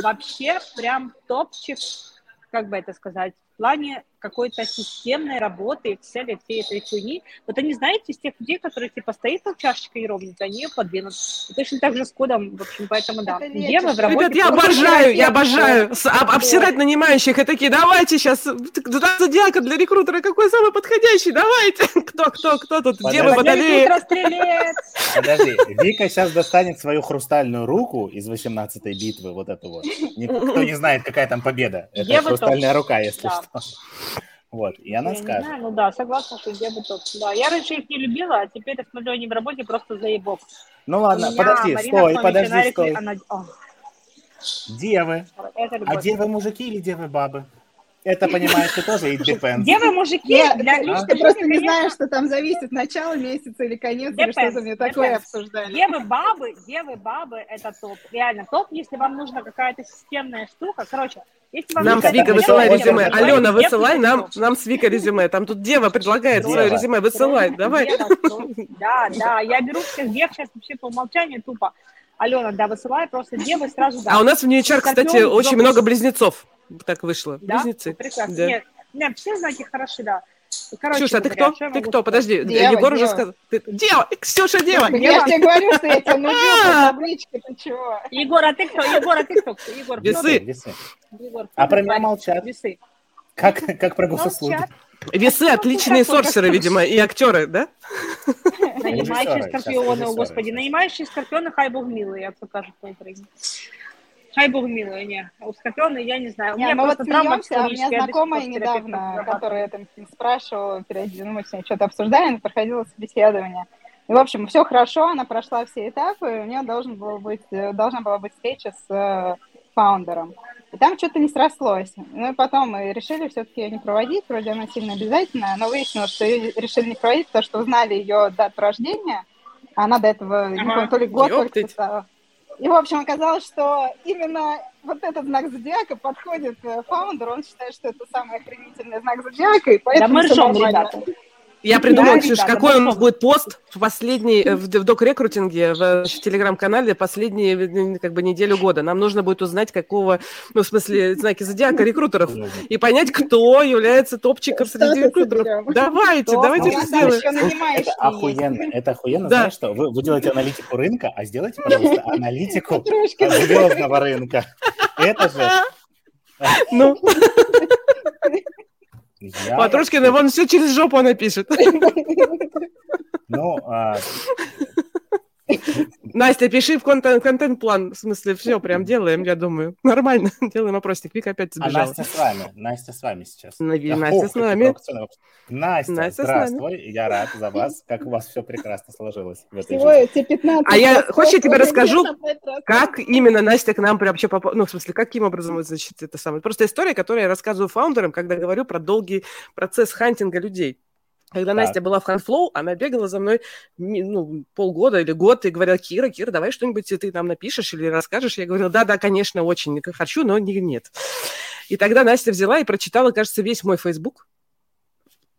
вообще прям топчик, как бы это сказать, плане какой-то системной работы, Excel, всей этой хуйни. Вот они, знаете, из тех людей, которые типа стоит там чашечка и ровнит, они ее подвинут. И точно так же с кодом, в общем, поэтому да. Девы в работе... Ребят, я обожаю, я обожаю с- об- обсирать нанимающих и такие, давайте сейчас, зодиака для рекрутера какой самый подходящий, давайте. <laughs> Кто, кто, кто тут, Подожди. стрелец. Подожди, Вика сейчас достанет свою хрустальную руку из 18-й битвы, вот эту вот. Никто не знает, какая там победа. Это хрустальная рука, если что. <laughs> Вот, и она Я не скажет. знаю, ну да, согласна, что девы топ. Да, я раньше их не любила, а теперь я смотрю они в работе просто заебок. Ну ладно, меня подожди, Марина стой, подожди, она стой. она- О, Девы. А девы мужики или девы бабы? Это, понимаешь, ты тоже <laughs> it depends. Девы, мужики, Нет, для ты ты просто не знаешь, что там зависит начало месяца или конец, или Depends, что-то мне такое depends. обсуждали. Девы, бабы, девы, бабы, это топ. Реально топ, если вам нужна какая-то системная штука. Короче, если вам Нам с Викой это высылай резюме. Алена, высылай нам, нам с Викой резюме. Там тут дева предлагает Дева. свое резюме, высылай, давай. <laughs> Да, да, я беру всех дев сейчас вообще по умолчанию тупо. Алена, да, высылай просто девы сразу да. А у нас в Нью-Чар, кстати, очень много близнецов. Так вышло. Да? Близнецы. Прекрасно. Да. Нет, нет, все знаки хороши, да. Короче Ксюша, а ты говоря, кто? я Ты кто? Подожди, Дева, Егор уже дева. сказал. Ты- Дева! Ксюша, дева! Так Я же тебе говорю, что я тебя <laughs> нудил по А. табличке, ты чего? Егор, а ты кто? Егор, а ты кто? Егор, Весы. ты? Весы. А про меня парень? молчат. Весы. Как, как про госуслуги. Весы отличные сорсеры, видимо, и актеры, да? Нанимающие скорпионы, о господи. Нанимающие скорпионы, хай бог милый, як то кажуть на Хай бог милый, не. У скорпиона я не знаю. У Не, меня мы вот просто травма смеемся, а у меня знакомая недавно, которая там спрашивала, периодически, ну, мы с ней что-то обсуждаем, проходила собеседование. И, в общем, все хорошо, она прошла все этапы, и у нее должен был быть, э, должна была быть встреча с э, фаундером. И там что-то не срослось. Ну и потом мы решили все-таки ее не проводить, вроде она сильно обязательная, но выяснилось, что ее решили не проводить, потому что узнали ее дату рождения, а она до этого, не Ага. помню, то ли год только Ёптыть. стала. И, в общем, оказалось, что именно вот этот знак зодиака подходит э, фаундеру, он считает, что это самый охренительный знак зодиака, и Да поэтому мы всё ржем, ребята. Я придумала, Да, Ксюш, какой у нас будет пост в последний, э, в, в док-рекрутинге, в, в телеграм-канале последние как бы неделю года. Нам нужно будет узнать, какого, ну, в смысле, знаки зодиака рекрутеров. И понять, кто является топчиком среди рекрутеров. соберем. Давайте, Топ. давайте это сделаем. Это охуенно, это охуенно, Да. знаешь что? Вы, вы делаете аналитику рынка, а сделайте, пожалуйста, <laughs> аналитику звездного рынка. Это же... Ну, <laughs> я- Патрушкина, вон все через жопу она пишет. <laughs> Ну, а, Настя, пиши в контент- контент-план. В смысле, все прям делаем, я думаю. Нормально. <laughs> Делаем опросник. Вика опять а сбежала. Настя с вами. Настя с вами сейчас. Настя с нами. Настя, здравствуй. Я рад за вас. Как у вас все прекрасно сложилось в этой Всего жизни. эти 15 А я- хочешь, я тебе расскажу, Как именно Настя к нам вообще попала? Ну, в смысле, каким образом, значит, это самое? Просто история, которую я рассказываю фаундерам, когда говорю про долгий процесс хантинга людей. Когда Так. Настя была в Handflow, она бегала за мной ну, полгода или год и говорила, Кира, Кира, давай что-нибудь ты нам напишешь или расскажешь. Я говорила, да-да, конечно, очень хочу, но не, нет. И тогда Настя взяла и прочитала, кажется, весь мой Facebook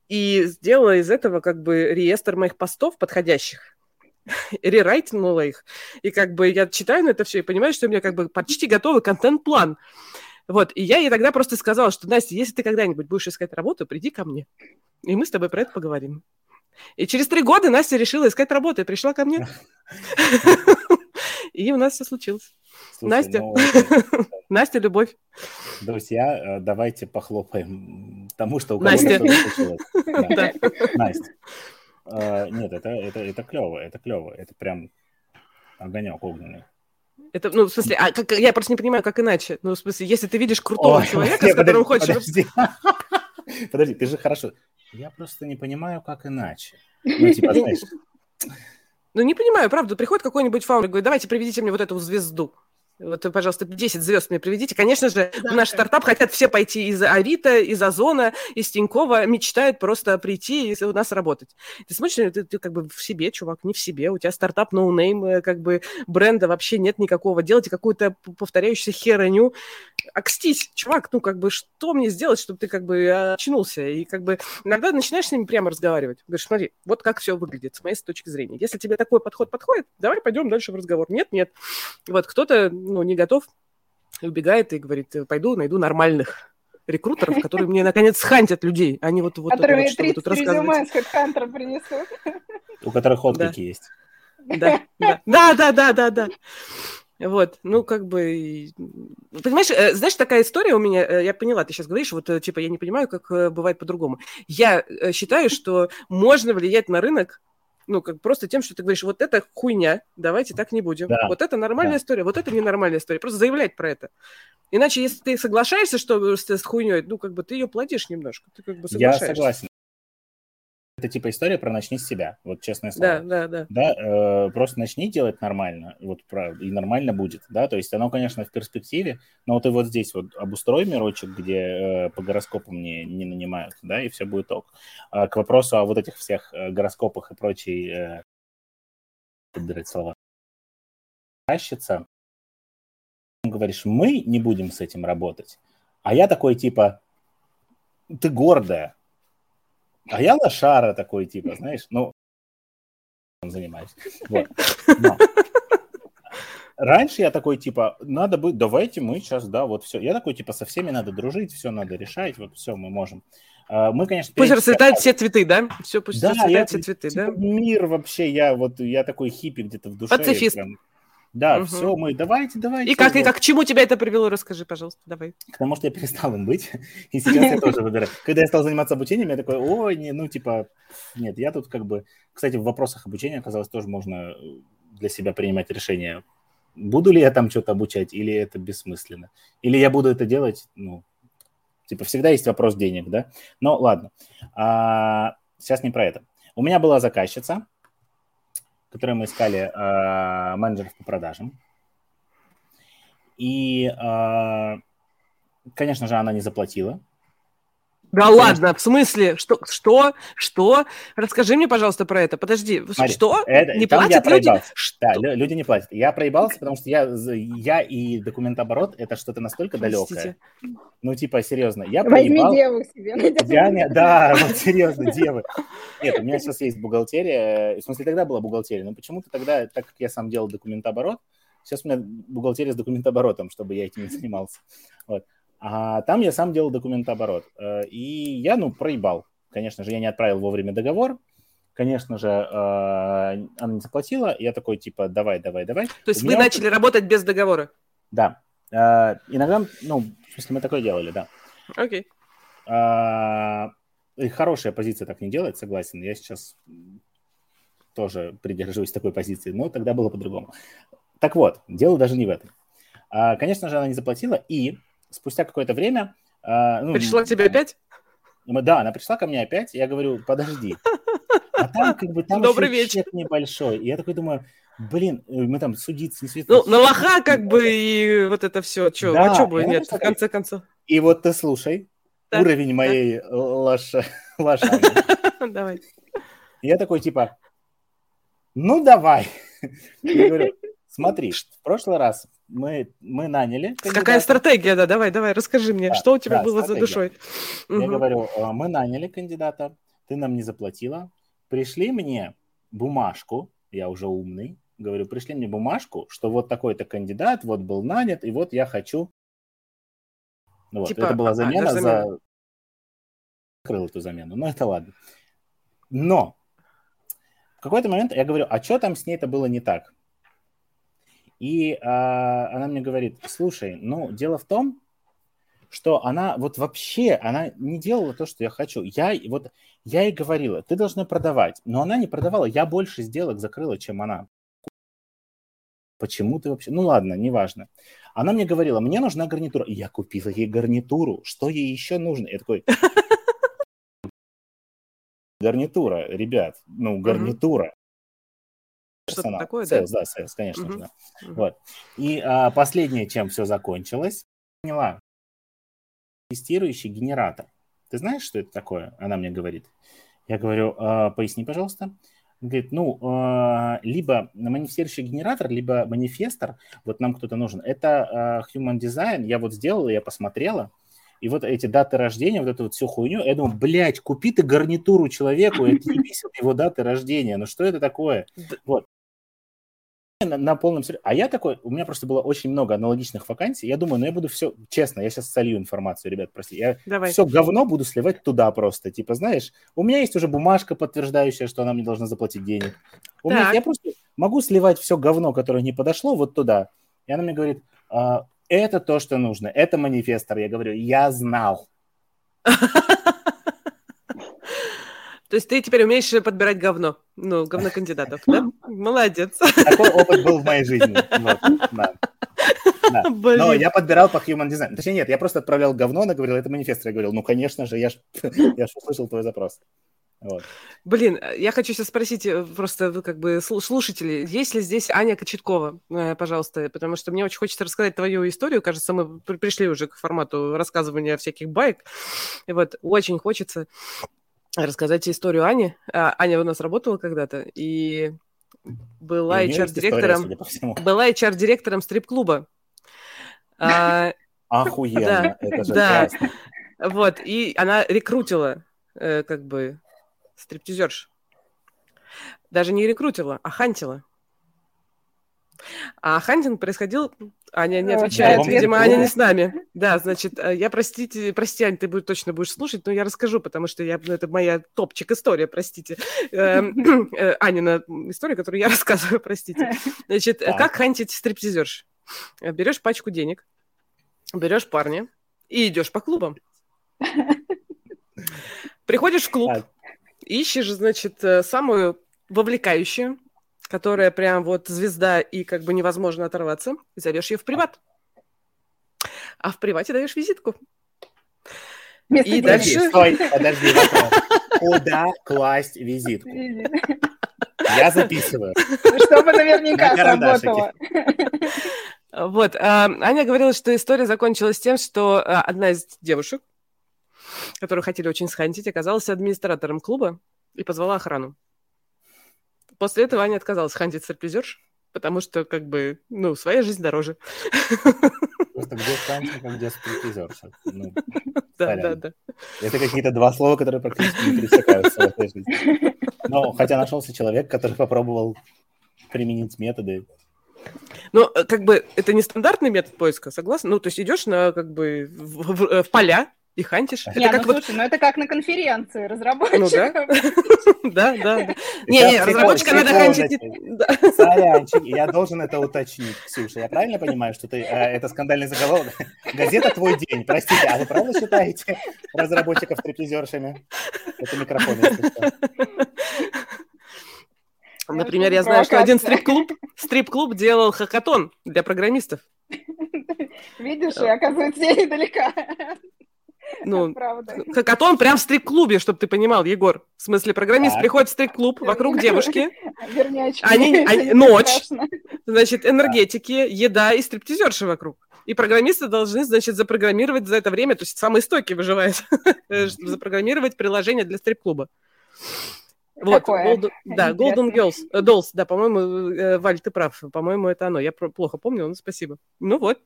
и сделала из этого как бы реестр моих постов подходящих. <laughs> Рерайтнула их. И как бы я читаю на это все и понимаю, что у меня как бы почти готовый контент-план. Вот, и я ей тогда просто сказала, что, Настя, если ты когда-нибудь будешь искать работу, приди ко мне, и мы с тобой про это поговорим. И через три года Настя решила искать работу и пришла ко мне. <laughs> И у нас все случилось. Настя. ну, <laughs> Настя, любовь. Друзья, э, давайте похлопаем тому, что у кого-то случилось. <laughs> Настя. Э, Нет, это, это, это клево, это клево. Это прям огонек огненный. Это, ну, в смысле, а как, я просто не понимаю, как иначе. Ну, в смысле, если ты видишь крутого Ой, человека, нет, с которым подожди, хочешь... Подожди. <laughs> Подожди, ты же хорошо. Я просто не понимаю, как иначе. Ну, типа, <laughs> знаешь, Ну, не понимаю, правда. Приходит какой-нибудь фаундер и говорит, давайте приведите мне вот эту звезду. Вот, пожалуйста, 10 звезд мне приведите. Конечно же, в наш стартап хотят все пойти из Авито, из Озона, из Тинькова, мечтают просто прийти и у нас работать. Ты смотришь, ты, ты как бы в себе, чувак, не в себе. У тебя стартап no name, э, как бы бренда вообще нет никакого. Делайте какую-то повторяющуюся херню. Окстись, чувак, ну как бы что мне сделать, чтобы ты как бы очнулся? И как бы иногда начинаешь с ними прямо разговаривать. Говоришь, смотри, вот как все выглядит с моей точки зрения. Если тебе такой подход подходит, давай пойдем дальше в разговор. Нет, нет. Вот кто-то ну, не готов, и убегает и говорит, пойду найду нормальных рекрутеров, <laughs> которые мне наконец схантят людей, а не вот, вот, Которые вот, что вы 30 тут рассказываете. резюме с HeadHunter принесут. у которых отклики Да. есть. Да, да, да, да, да, да, да. Вот, ну, как бы, понимаешь, э, знаешь, такая история у меня, э, я поняла, ты сейчас говоришь, вот, э, типа, я не понимаю, как э, бывает по-другому. Я э, считаю, что можно влиять на рынок, ну, как просто тем, что ты говоришь, вот это хуйня, давайте так не будем. Да, Вот это нормальная да. история, вот это ненормальная история. Просто заявлять про это. Иначе, если ты соглашаешься, что с, с хуйней, ну, как бы ты ее плодишь немножко. Ты как бы Я соглашаешься. согласен. Это типа история про начни с себя. Вот честное слово. Да, да, да. Да, э, просто начни делать нормально, вот про- и нормально будет, да, то есть оно, конечно, в перспективе, но вот и вот здесь вот обустрой мирочек, где э, по гороскопам не, не нанимают, да, и все будет ок. А к вопросу о вот этих всех э, гороскопах и прочей, э, подбирать слова, тащится, говоришь, мы не будем с этим работать, а я такой типа, ты гордая, а я лошара такой типа, знаешь, ну, занимаюсь. Вот. Но Раньше я такой, типа, надо быть, давайте мы сейчас, да, вот все. Я такой, типа, со всеми надо дружить, все надо решать, вот все мы можем. А, Мы, конечно, Пусть расцветают все цветы, да? Все, пусть Да, я, расцветают все цветы, типа, да? мир вообще, я вот, я такой хиппи где-то в душе. Пацифист. прям. Да, Мгм. все, мы, давайте, давайте. И как, и как, к чему тебя это привело, расскажи, пожалуйста, давай. К тому, что я перестал им быть, и сейчас я тоже выбираю. Когда я стал заниматься обучением, я такой, ой, не, ну, типа, нет, я тут как бы... Кстати, в вопросах обучения, оказалось, тоже можно для себя принимать решение, буду ли я там что-то обучать, или это бессмысленно. Или я буду это делать, ну, типа, всегда есть вопрос денег, да? Но ладно, А, сейчас не про это. У меня была заказчица, которой мы искали а, менеджеров по продажам. И, а, конечно же, она не заплатила. Да ладно, в смысле? Что? Что? Что? Расскажи мне, пожалуйста, про это. Подожди, Смотри, что? это- не платят люди? Что? Да, лю- люди не платят. Я проебался, потому что я, я и документооборот это что-то настолько далекое. Простите. Ну, типа, серьезно, я Возьми проебал. деву себе. Я не- да, вот серьезно, девы. Нет, у меня сейчас есть бухгалтерия. В смысле, тогда была бухгалтерия, но почему-то тогда, так как я сам делал документооборот, сейчас у меня бухгалтерия с документооборотом, чтобы я этим не занимался. Вот. А там я сам делал документооборот. Э, И я, ну, проебал. Конечно же, я не отправил вовремя договор. Конечно же, э, она не заплатила. Я такой, типа, давай, давай, давай. То есть У вы меня начали работать без договора? Да. Э, Иногда, ну, в смысле, мы такое делали, да. Окей. И хорошая позиция так не делает, согласен. Я сейчас тоже придерживаюсь такой позиции, но тогда было по-другому. Так вот, дело даже не в этом. Конечно же, она не заплатила, и спустя какое-то время... а, ну, Пришла тебе опять? мы- Да, она пришла ко мне опять, я говорю, подожди. А там как бы там Добрый вечер. чек небольшой. И я такой думаю, блин, э, мы там судиться, не судиться. Ну, на лоха как бы и вот это все. Че, Да, а что бы нет, в конце концов. И вот ты слушай, Так, уровень моей лоша, лошадки. <laughs> Давай. Я такой, типа, ну, давай. <laughs> Я говорю, смотри, в прошлый раз мы, мы наняли Какая кандидата. стратегия, да? Давай, давай, расскажи мне, Да, что у тебя да, было за стратегия. душой? Я Мгм. говорю, «А, мы наняли кандидата, ты нам не заплатила. Пришли мне бумажку, я уже умный, говорю, пришли мне бумажку, что вот такой-то кандидат, вот был нанят, и вот я хочу... Ну Вот, Типа, это была а, замена даже замена. за... Закрыл эту замену, но это ладно. Но в какой-то момент я говорю, а что там с ней-то было не так? И а, она мне говорит, слушай, ну, дело в том, что она вот вообще, она не делала то, что я хочу. Я вот, я ей говорила, ты должна продавать, но она не продавала, я больше сделок закрыла, чем она. Почему ты вообще? Ну ладно, неважно. Она мне говорила, мне нужна гарнитура. И я купила ей гарнитуру. Что ей еще нужно? Я такой, гарнитура, ребят, ну, гарнитура. Что-то такое, да? Sales, да, sales, конечно Мгм. же, да. Мгм. Вот. И а, последнее, чем все закончилось, поняла. Тестирующий генератор. Ты знаешь, что это такое? Она мне говорит. Я говорю, «А, поясни, пожалуйста. Говорит, ну, а, либо манифестирующий генератор, либо манифестор, вот нам кто-то нужен. Это а, Human Design, я вот сделала, я посмотрела, и вот эти даты рождения, вот эту вот всю хуйню, я думаю, блядь, купи ты гарнитуру человеку, это не его даты рождения, ну что это такое? Вот. На, на полном серьезе. А я такой, у меня просто было очень много аналогичных вакансий, я думаю, ну я буду все, честно, я сейчас солью информацию, ребят, прости, я Давай. все говно буду сливать туда просто, типа, знаешь, у меня есть уже бумажка, подтверждающая, что она мне должна заплатить денег. У меня, я просто могу сливать все говно, которое не подошло, вот туда. И она мне говорит, «А, это то, что нужно, это манифестор. Я говорю, я знал. <laughs> То есть ты теперь умеешь подбирать говно, ну, говно <laughs> кандидатов, да? Молодец. Такой опыт был в моей жизни. Вот, да. Да. <laughs> Но я подбирал по human design. Точнее, нет, я просто отправлял говно, она говорила, это манифестор. Я говорил, ну, конечно же, я ж, <laughs> я ж услышал твой запрос. Вот. Блин, я хочу сейчас спросить э, просто вы как бы слу- слушатели, есть ли здесь Аня Кочеткова, э, пожалуйста, потому что мне очень хочется рассказать твою историю. Кажется, мы при- пришли уже к формату рассказывания всяких баек. И вот очень хочется рассказать историю Ани. А, Аня у нас работала когда-то и была И HR-директором, была HR-директором стрип-клуба. А, Охуенно, это же Да. классно. Вот, и она рекрутила, э, как бы, стриптизерш. Даже не рекрутила, а хантила. А хантинг происходил... Аня не Э, отвечает, видимо, Аня не с нами. Да, значит, э, я, простите, прости, Ань, ты будешь, точно будешь слушать, но я расскажу, потому что я, ну, это моя топчик история, простите. Эм, <laughs> э, Анина история, которую я <laughs> рассказываю, простите. Значит, э, как хантить стриптизерш? Берешь пачку денег, берешь парня и идешь по клубам. <laughs> Приходишь в клуб, ищешь, значит, самую вовлекающую, которая прям вот звезда и как бы невозможно оторваться, и зовешь ее в приват. А в привате даешь визитку. Вместо И дальше- Подожди, стой, подожди, вопрос. Куда класть визитку? Я записываю. Чтобы наверняка сработало. Вот. а, Аня говорила, что история закончилась тем, что а, одна из девушек которую хотели очень схантить, оказалась администратором клуба и позвала охрану. После этого Аня отказалась хантить стриптизерш, потому что, как бы, ну, своя жизнь дороже. Просто где а где стриптизерша? Ну, Да, сорян. да, да. Это какие-то два слова, которые практически не пересекаются в этой жизни. Но хотя нашелся человек, который попробовал применить методы. Ну, э, как бы, это не стандартный метод поиска, согласна? Ну, то есть идешь на, как бы, в, в- в поля и хантишь. Не, Это как ну вот... слушай, ну это как на конференции разработчиков. <laughs> Да, да, да. Сейчас Не-не, психолог- разработчика надо хантить... не- <laughs> да. Сорянчик, я должен это уточнить, Ксюша. Я правильно понимаю, что ты, э, это скандальный заголовок? <laughs> Газета «Твой день». Простите, а вы правда считаете разработчиков стриптизершами? Это микрофон, если что. Например, Это я знаю, что один стрип-клуб, стрип-клуб делал хакатон для программистов. Видишь, и оказывается, я недалека. Ну, <laughs> Правда. хакатон прям в стрип-клубе, чтобы ты понимал, Егор. В смысле, программист Так. приходит в стрип-клуб, вокруг <laughs> девушки. Они- Это они- не ночь. значит, <laughs> энергетики, еда и стриптизерши вокруг. И программисты должны, значит, запрограммировать за это время, то есть самые стойкие выживают, э, чтобы запрограммировать приложение для стрип-клуба. Вот? Golden- да, Golden. Girls, э, Dolls, да, по-моему, э, Валь, ты прав, по-моему, это оно. Я плохо помню, но спасибо. Ну вот,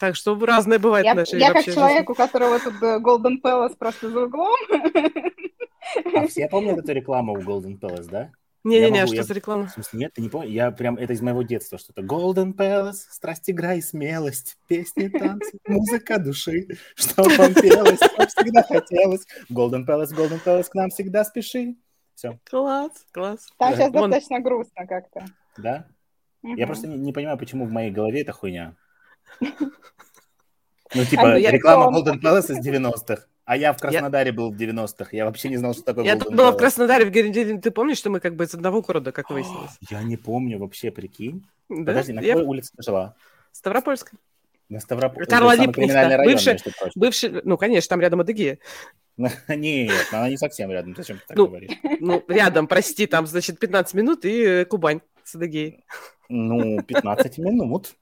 так что разное бывает Я, в нашей я как вообще человек, жизни. у которого тут э, Golden Palace просто за углом. А все помнят эту рекламу у Golden Palace, да? Не-не-не, Я а что я- за реклама? В смысле, нет, ты не помнишь? Я прям, это из моего детства что-то. Golden Palace, страсть, игра и смелость, песни, танцы, <laughs> музыка души, что вам пелось, что всегда хотелось. Golden Palace, Golden Palace, к нам всегда спеши. Все, Класс, класс. Там сейчас Вон, достаточно грустно как-то. да? Я Мгм. просто не, не понимаю, почему в моей голове это хуйня. Ну, А типа, я- реклама Том. Golden Palace из 90-х, а я в Краснодаре был в 90-х. Я вообще не знал, что такое Я Golden тут была в. Краснодаре, в Геленджике. Ты помнишь, что мы как бы из одного города, как выяснилось? Я не помню вообще, прикинь. Да? Подожди, на Я какой улице ты жила? в Ставропольской. На Ставрополе. Карла Липкнехта, бывший-. Бывший, ну, конечно, там рядом Адыгея. <laughs> Нет, она не совсем рядом. Зачем ты так Ну, говоришь? Ну, рядом, прости, там, значит, 15 минут и э, Кубань с Адыгеей. Ну, 15 минут.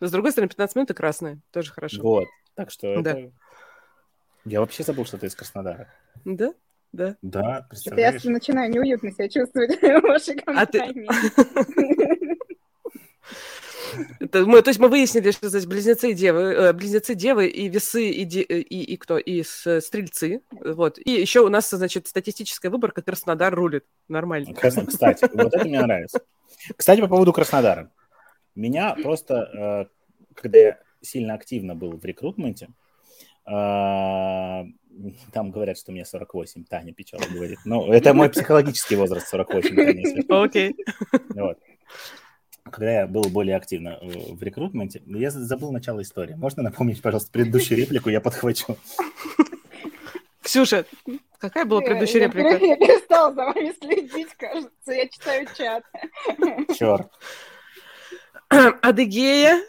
Но, с другой стороны, 15 минут и красная. Тоже хорошо. Вот. Так что Да. это... Я вообще забыл, что ты из Краснодара. Да? Да. Да, я представляешь? начинаю неуютно себя чувствовать <laughs> в вашей А компании. <laughs> Это мы, то есть мы выяснили, что здесь близнецы и девы, э, близнецы девы и весы и, де- и, и кто и с- стрельцы, вот. И еще у нас значит статистическая выборка Краснодар рулит, нормально. Крас- Кстати, вот это мне нравится. Кстати, по поводу Краснодара. Меня просто, э, когда я сильно активно был в рекрутменте, э, там говорят, что мне 48, Таня Печала говорит. Ну, это мой психологический возраст 48, Таня, если что. Окей. Вот. Когда я был более активно в рекрутменте, я за- забыл начало истории. Можно напомнить, пожалуйста, предыдущую реплику, я подхвачу. Ксюша, какая была предыдущая Я- реплика? Я перестала за вами следить, кажется. Я читаю чат. Черт. <clears throat> Адыгея,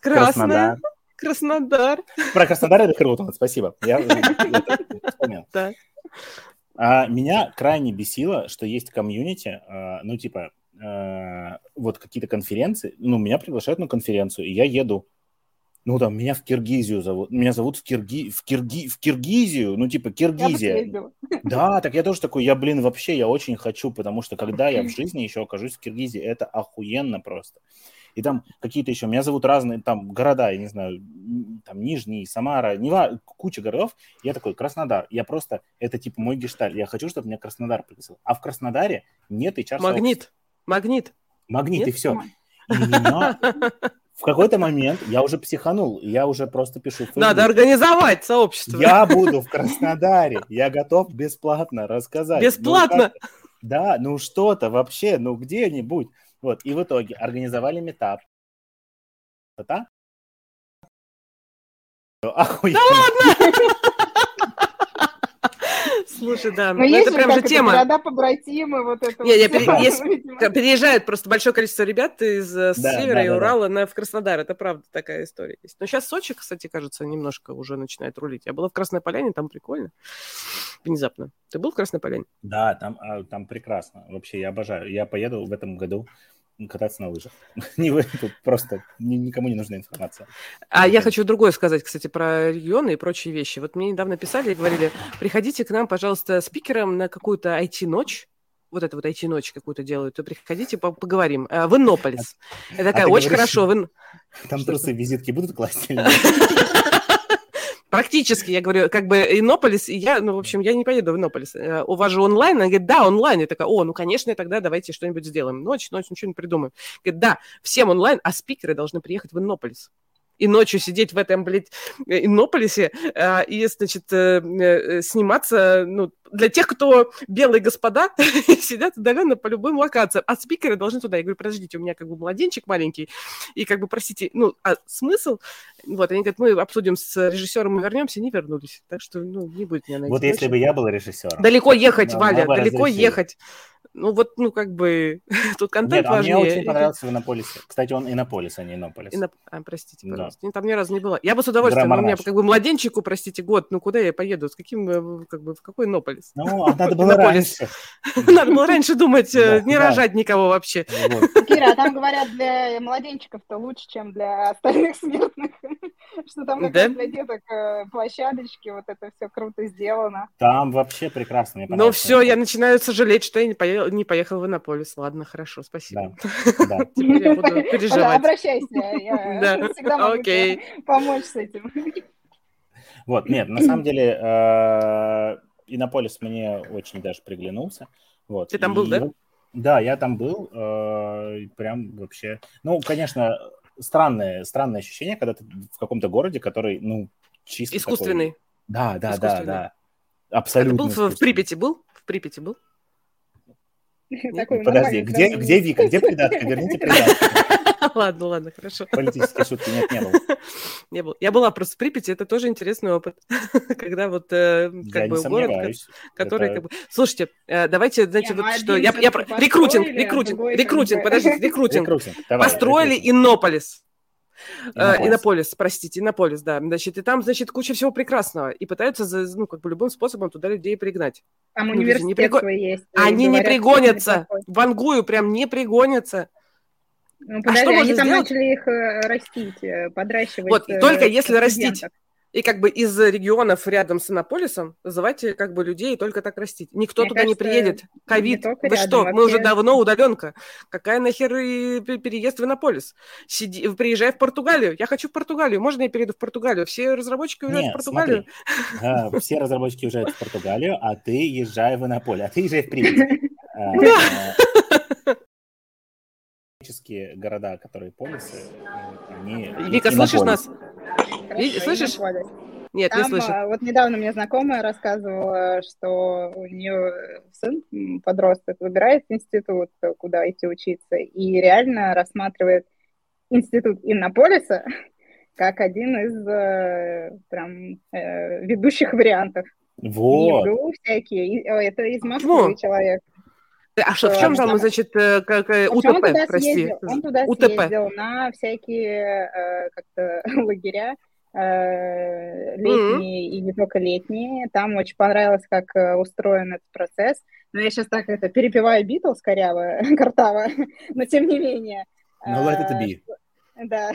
Красная, Краснодар. Краснодар. Про Краснодар и рекрутмент, спасибо. Я <laughs> вспомнил. А меня крайне бесило, что есть комьюнити, а, ну, типа, а, вот какие-то конференции, ну, меня приглашают на конференцию, и я еду, ну, там, меня в Киргизию зовут, меня зовут в, Кирги, в, Кирги, в Киргизию, ну, типа, Я Киргизия. <laughs> Да, так я тоже такой, я, блин, вообще, я очень хочу, потому что когда я в жизни еще окажусь в Киргизии, это охуенно просто. И там какие-то еще, меня зовут разные там города, я не знаю, там Нижний, Самара, не ва- куча городов. Я такой, Краснодар. Я просто, это типа мой гешталь. Я хочу, чтобы меня Краснодар пригласил. А в Краснодаре нет HR Магнит. Магнит. Магнит, Нет? и все. И меня в какой-то момент я уже психанул, я уже просто пишу в Надо Facebook, организовать сообщество. я буду в Краснодаре, я готов бесплатно рассказать. Ну, Бесплатно? как- да, ну что-то вообще, ну где-нибудь. Вот, и в итоге организовали метап. Да? Охуенно. Слушай, да, Ну, ну, есть это прям же тема. города побратимы, вот это Не, не, вот пере- всё, есть- <laughs> видимо. К- Переезжает просто большое количество ребят из э, Да, севера да, и да, да. Урала на, в Краснодар. Это правда такая история есть. Но сейчас Сочи, кстати, кажется, немножко уже начинает рулить. Я была в Красной Поляне, там прикольно. Внезапно. Ты был в Красной Поляне? Да, там, а, там прекрасно. Вообще, я обожаю. Я поеду в этом году кататься на лыжах. <laughs> Не вы, тут просто никому не нужна информация. А я хочу другое сказать, кстати, про регионы и прочие вещи. Вот мне недавно писали и говорили, приходите к нам, пожалуйста, спикером на какую-то IT-ночь, вот это вот IT-ночь какую-то делают, то приходите, поговорим. А, в Иннополис. Это такая, а очень говоришь, хорошо. В... Там трусы, визитки будут класть <laughs> Практически, я говорю, как бы Иннополис, я, ну, в общем, я не поеду в Иннополис. У вас же онлайн? Она говорит, да, онлайн. Я такая, о, ну, конечно, тогда давайте что-нибудь сделаем. Ночь, ночь, ничего не придумаем. Говорит, да, всем онлайн, а спикеры должны приехать в Иннополис и ночью сидеть в этом, блядь, Иннополисе а, и, значит, э, э, сниматься, ну, для тех, кто белые господа, <laughs> сидят удаленно по любым локациям, а спикеры должны туда. Я говорю, подождите, у меня как бы младенчик маленький, и как бы, простите, ну, а смысл? Вот, они говорят, мы обсудим с режиссером и вернемся, не вернулись. Так что, ну, не будет меня найти. Вот если бы я был режиссером. Далеко ехать, Валя, далеко ехать. Ну вот, ну как бы, <laughs> тут контент Нет, важнее. А мне очень понравился в Иннополисе. Кстати, он Иннополис, а не Иннополис. Инноп... А, простите, пожалуйста. Да. Там ни разу не было. Я бы с удовольствием, но у меня как бы младенчику, простите, год, ну куда я поеду, с каким, э, как бы, в какой Иннополис? Ну, а надо <laughs> было раньше. <laughs> Надо было раньше думать, э, не рожать никого вообще. Кира, а там говорят, для младенчиков-то лучше, чем для остальных смертных. Что там для деток э, площадочки, вот это все круто сделано. Там вообще прекрасно. Ну все, я начинаю сожалеть, что я не поехал не поехал в Иннополис. Ладно, хорошо, спасибо. Да. <laughs> Теперь я буду <laughs> переживать. Обращайся, я <laughs> всегда могу помочь с этим. Вот, нет, на самом деле э, Иннополис мне очень даже приглянулся. Вот. Ты там был, да? Да, я там был, э, прям вообще... Ну, конечно, странное, странное ощущение, когда ты в каком-то городе, который, ну, чисто Искусственный. Такой... Да, да, да, да. Абсолютно. Ты был в Припяти, был? В Припяти был? Такой Подожди, где, где Вика, где придатка? Верните придатку. <laughs> Ладно, ладно, хорошо. Политические шутки нет, не было. <laughs> Не было. Я была просто в Припяти, это тоже интересный опыт. <laughs> Когда вот э, как бы город, который как бы... Слушайте, э, давайте, знаете, вот что... Я Рекрутинг, рекрутинг, рекрутинг, подождите, рекрутинг. Построили Иннополис. Иннополис. Иннополис, простите, Иннополис, да. Значит, и там, значит, куча всего прекрасного. И пытаются, ну, как бы любым способом туда людей пригнать. Там ну, университет не приго... есть. Они говорят, не пригонятся. В Ангую прям не пригонятся. Ну, подожди, а что они там сделать? начали их э, растить, э, подращивать. Вот, только если растить и как бы из регионов рядом с Иннополисом вызывайте как бы людей только так растить. Никто Мне туда кажется, не приедет. Ковид. Вы рядом, что? Вообще... Мы уже давно удаленка. Какая нахер и переезд в Иннополис? Сиди, приезжай в Португалию. Я хочу в Португалию. Можно я перейду в Португалию? Все разработчики уезжают Нет, в Португалию. Смотри. все разработчики уезжают в Португалию, а ты езжай в Иннополе. А ты езжай в Припять. <laughs> А, города, которые полисы, они... Вика, слышишь нас? Хорошо, Слышишь? Нет, Там, не слышу. А, вот недавно мне знакомая рассказывала, что у нее сын, подросток, выбирает институт, куда идти учиться, и реально рассматривает институт Иннополиса <laughs> как один из э, прям э, ведущих вариантов. Вот. Не всякие. Это из Москвы вот. человек. А что, в чем там, значит, э, как УТП, он туда прости? Съездил, он туда УТП. съездил на всякие как-то <laughs> лагеря, Э, летние mm-hmm. и не только летние. Там очень понравилось, как э, устроен этот процесс. Но я сейчас так это перепеваю Битлз коряво, <laughs> картаво, <laughs> но тем не менее. No let it be. Да.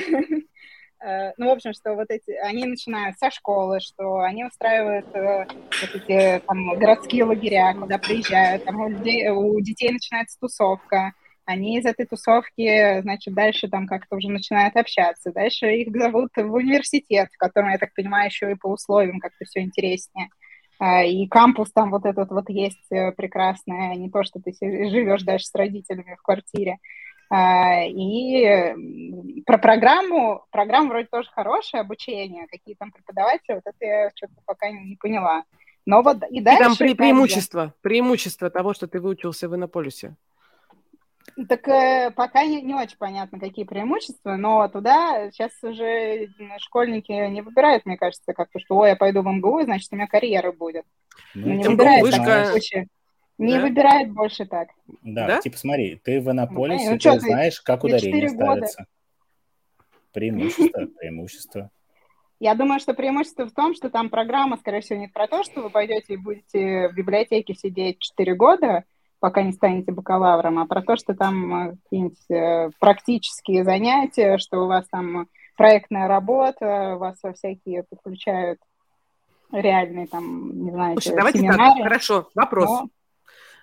Ну, в общем, что вот эти, они начинают со школы, что они устраивают э, вот эти там городские лагеря, куда приезжают, там у, людей, у детей начинается тусовка, они из этой тусовки, значит, дальше там как-то уже начинают общаться. Дальше их зовут в университет, в котором, я так понимаю, еще и по условиям как-то все интереснее. А, и кампус там вот этот вот есть э, прекрасный, а не то, что ты живешь дальше с родителями в квартире. А, и про программу, программа вроде тоже хорошая, обучение, какие там преподаватели, вот это я что-то пока не поняла. Но вот и дальше... И там пре- преимущество, преимущество того, что ты выучился в Иннополисе. Так э, пока не, не очень понятно, какие преимущества, но туда сейчас уже школьники не выбирают, мне кажется, как-то, что ой, я пойду в МГУ, значит, у меня карьера будет. Ну, не выбирают вышка... Не да? выбирают больше так. Да, да? типа смотри, ты в Иннополисе, ну, ты, ты знаешь, как ударение ставится. Года. Преимущество, <laughs> преимущество. Я думаю, что преимущество в том, что там программа, скорее всего, не про то, что вы пойдете и будете в библиотеке сидеть 4 года, пока не станете бакалавром, а про то, что там э, какие-нибудь э, практические занятия, что у вас там проектная работа, вас во всякие подключают реальные там, не знаю, Слушай, давайте семинары. так, хорошо, вопрос. Но-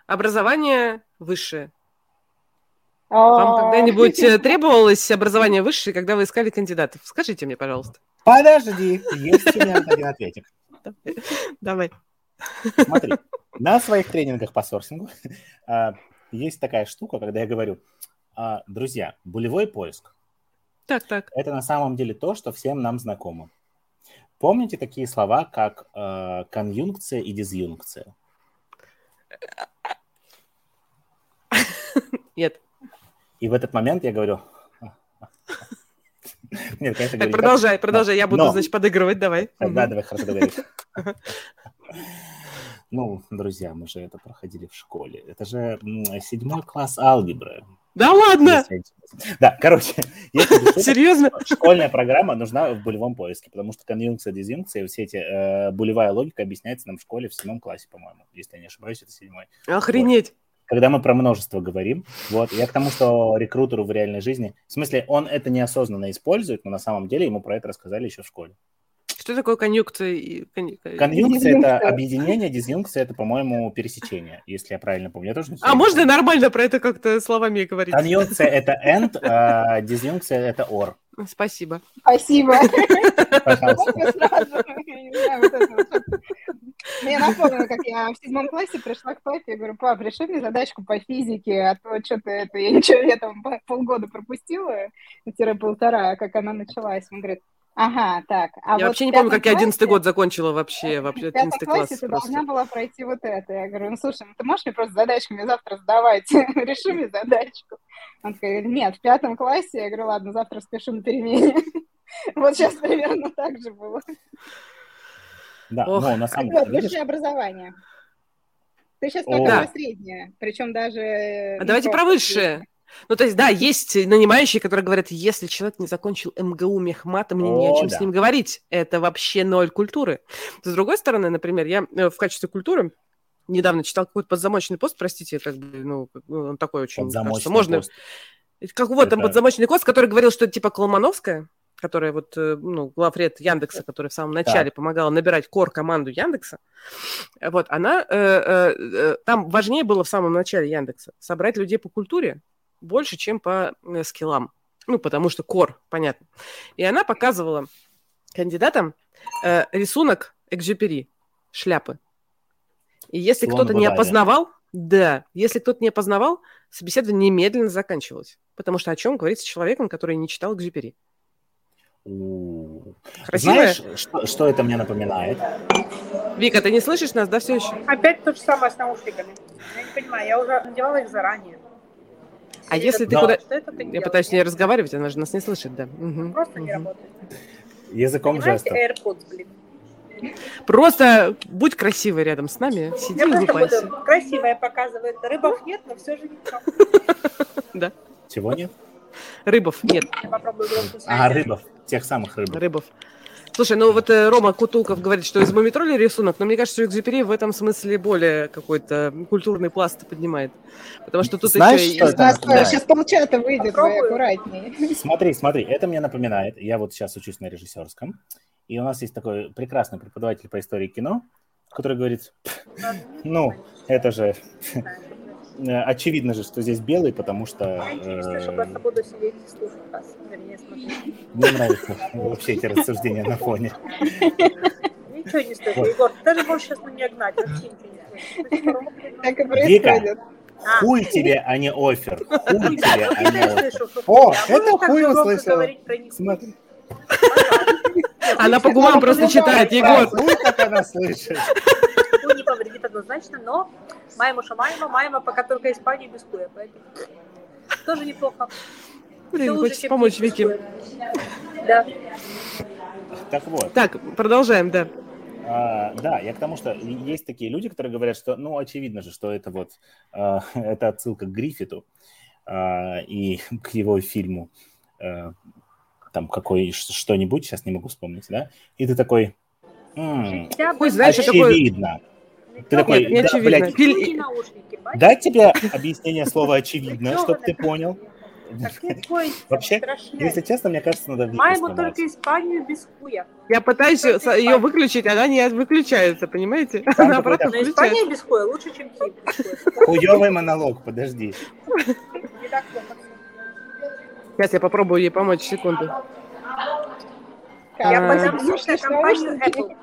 Образование высшее. А, Вам когда-нибудь э, требовалось образование высшее, когда вы искали кандидатов? Скажите мне, пожалуйста. Подожди, есть у меня один ответик. Давай. Смотри, на своих тренингах по сорсингу а, есть такая штука, когда я говорю, а, друзья, булевой поиск Так, так. – это на самом деле то, что всем нам знакомо. Помните такие слова, как конъюнкция и дизъюнкция? Нет. И в этот момент я говорю... Нет, конечно, говорю продолжай, продолжай. Я буду, значит, подыгрывать. Давай. Да, давай, хорошо договорились. Ну, друзья, мы же это проходили в школе. Это же седьмой класс алгебры. Да ладно? Да, короче, <laughs> Серьезно? школьная программа нужна в булевом поиске, потому что конъюнкция, дизъюнкция, все эти э, булевая логика объясняется нам в школе в седьмом классе, по-моему, если я не ошибаюсь, это седьмой. Охренеть. Когда мы про множество говорим, вот, я к тому, что рекрутеру в реальной жизни, в смысле, он это неосознанно использует, но на самом деле ему про это рассказали еще в школе. Что такое конъюнкция? и конъ- Конъюнкция – это объединение, дизъюнкция – это, по-моему, пересечение, если я правильно помню. Я тоже не А можно нормально про это как-то словами говорить? Конъюнкция – это and, <laughs> а дизъюнкция – это or. Спасибо. Спасибо. Пожалуйста. Я. Мне напомнило, как я в седьмом классе пришла к папе и говорю, пап, реши мне задачку по физике, а то что-то это, я ничего, я там по- полгода пропустила, тире полтора, как она началась. Он говорит, ага, так. А Я вот вообще в не помню, как я пятом 11 классе- год закончила вообще. Вообще в пятом 11 класс классе ты просто. должна была пройти вот это. Я говорю, ну слушай, ну ты можешь мне просто задачку мне завтра сдавать? <laughs> Реши мне задачку. Он такой, нет, в пятом классе. Я говорю, ладно, завтра спешу на перемене. <laughs> Вот сейчас примерно так же было. Да, Ох. но на самом Вот, деле, видишь, высшее образование. Ты сейчас Да. про среднее, причем даже... А ну, давайте про высшее. Ну, то есть, да, есть нанимающие, которые говорят, если человек не закончил МГУ мехмата, мне не о О, чем да. с ним говорить. Это вообще ноль культуры. С другой стороны, например, я э, в качестве культуры недавно читал какой-то подзамочный пост, простите, как бы, ну, бы он такой очень, кажется, можно... пост. Как вот там подзамочный пост, который говорил, что это типа Колмановская, которая вот, э, ну, главред Яндекса, которая в самом начале помогала набирать кор-команду Яндекса, вот, она, э, э, э, там важнее было в самом начале Яндекса собрать людей по культуре больше, чем по э, скиллам. Ну, потому что кор, понятно. И она показывала кандидатам э, рисунок экзюпери, шляпы. И если кто-то не опознавал, да, если кто-то не опознавал, собеседование немедленно заканчивалось. Потому что о чем говорить с человеком, который не читал экзюпери? Красивая? Знаешь, что, что это мне напоминает? Вика, ты не слышишь нас, да, все еще? Опять то же самое с наушниками. Я не понимаю, я уже надевала их заранее. А если ты Да. куда... Что это ты Я делаешь? пытаюсь с ней разговаривать, она же нас не слышит, да. Просто не работает. Языком жестов. AirPods, блин. Просто будь красивой рядом с нами, сиди Я и просто улыбайся. буду красивая показывает. Рыбов нет, но все же ничего. Да. Чего нет? Рыбов, нет, Я попробую громкую связь. А, рыбов. Тех самых рыбов. рыбов. Слушай, ну вот э, Рома Кутулков говорит, что из Мумитроли рисунок, но мне кажется, что Экзюпери в этом смысле более какой-то культурный пласт поднимает. Потому что тут Знаешь, еще что и... это Сейчас, полчата выйдет, вы Попробую. аккуратнее. Смотри, смотри, это мне напоминает. Я вот сейчас учусь на режиссерском, и у нас есть такой прекрасный преподаватель по истории кино, который говорит, ну, это же очевидно же, что здесь белый, потому что Я ничего не слышу, просто э, буду сидеть и слушать вас. Вернее, смотреть. мне нравятся вообще эти рассуждения на фоне. Ничего не слышу, Егор. Ты даже можешь сейчас на меня гнать. Вообще ничего не. <laughs> Так и происходит. А. Хуй тебе, а не офер. Хуй тебе, а не офер. О. А это хуй услышала. них? Смотри, Она по губам просто читает, Егор. хуй как она слышит. Однозначно, но маемо шамаемо, маемо пока только Испания без хуя. Поэтому тоже неплохо. Блин, лучше, хочется чем помочь Вике. хуя. Да. Так вот, Так, продолжаем, да. А, да, я к тому, что есть такие люди, которые говорят, что, ну, очевидно же, что это вот, а, <laughs> это отсылка к Гриффиту а, и к его фильму, а, там, какой, что-нибудь, сейчас не могу вспомнить, да, и ты такой, «М, Хотя бы Хуй знает, что такое- очевидно, Ты такой, Нет, не да, очевидно. блядь, Пиль- Какие наушники, бачишь? дать тебе объяснение слова очевидно, чтобы ты понял. <laughs> <laughs> Такий хуй Вообще, страшний. Если честно, мне кажется, надо в них Маємо оставаться. тільки Іспанію без хуя. Я пытаюсь ее выключить, она не выключается, понимаете? Она обратно какой-то- Но включается. Іспанія без хуя лучше, чем Київ без хуя. Хуёвый <laughs> монолог, подожди. Не так плохо. Сейчас я попробую ей помочь, секунду. Я А, подам слушай, слушай что компанию вы- Apple.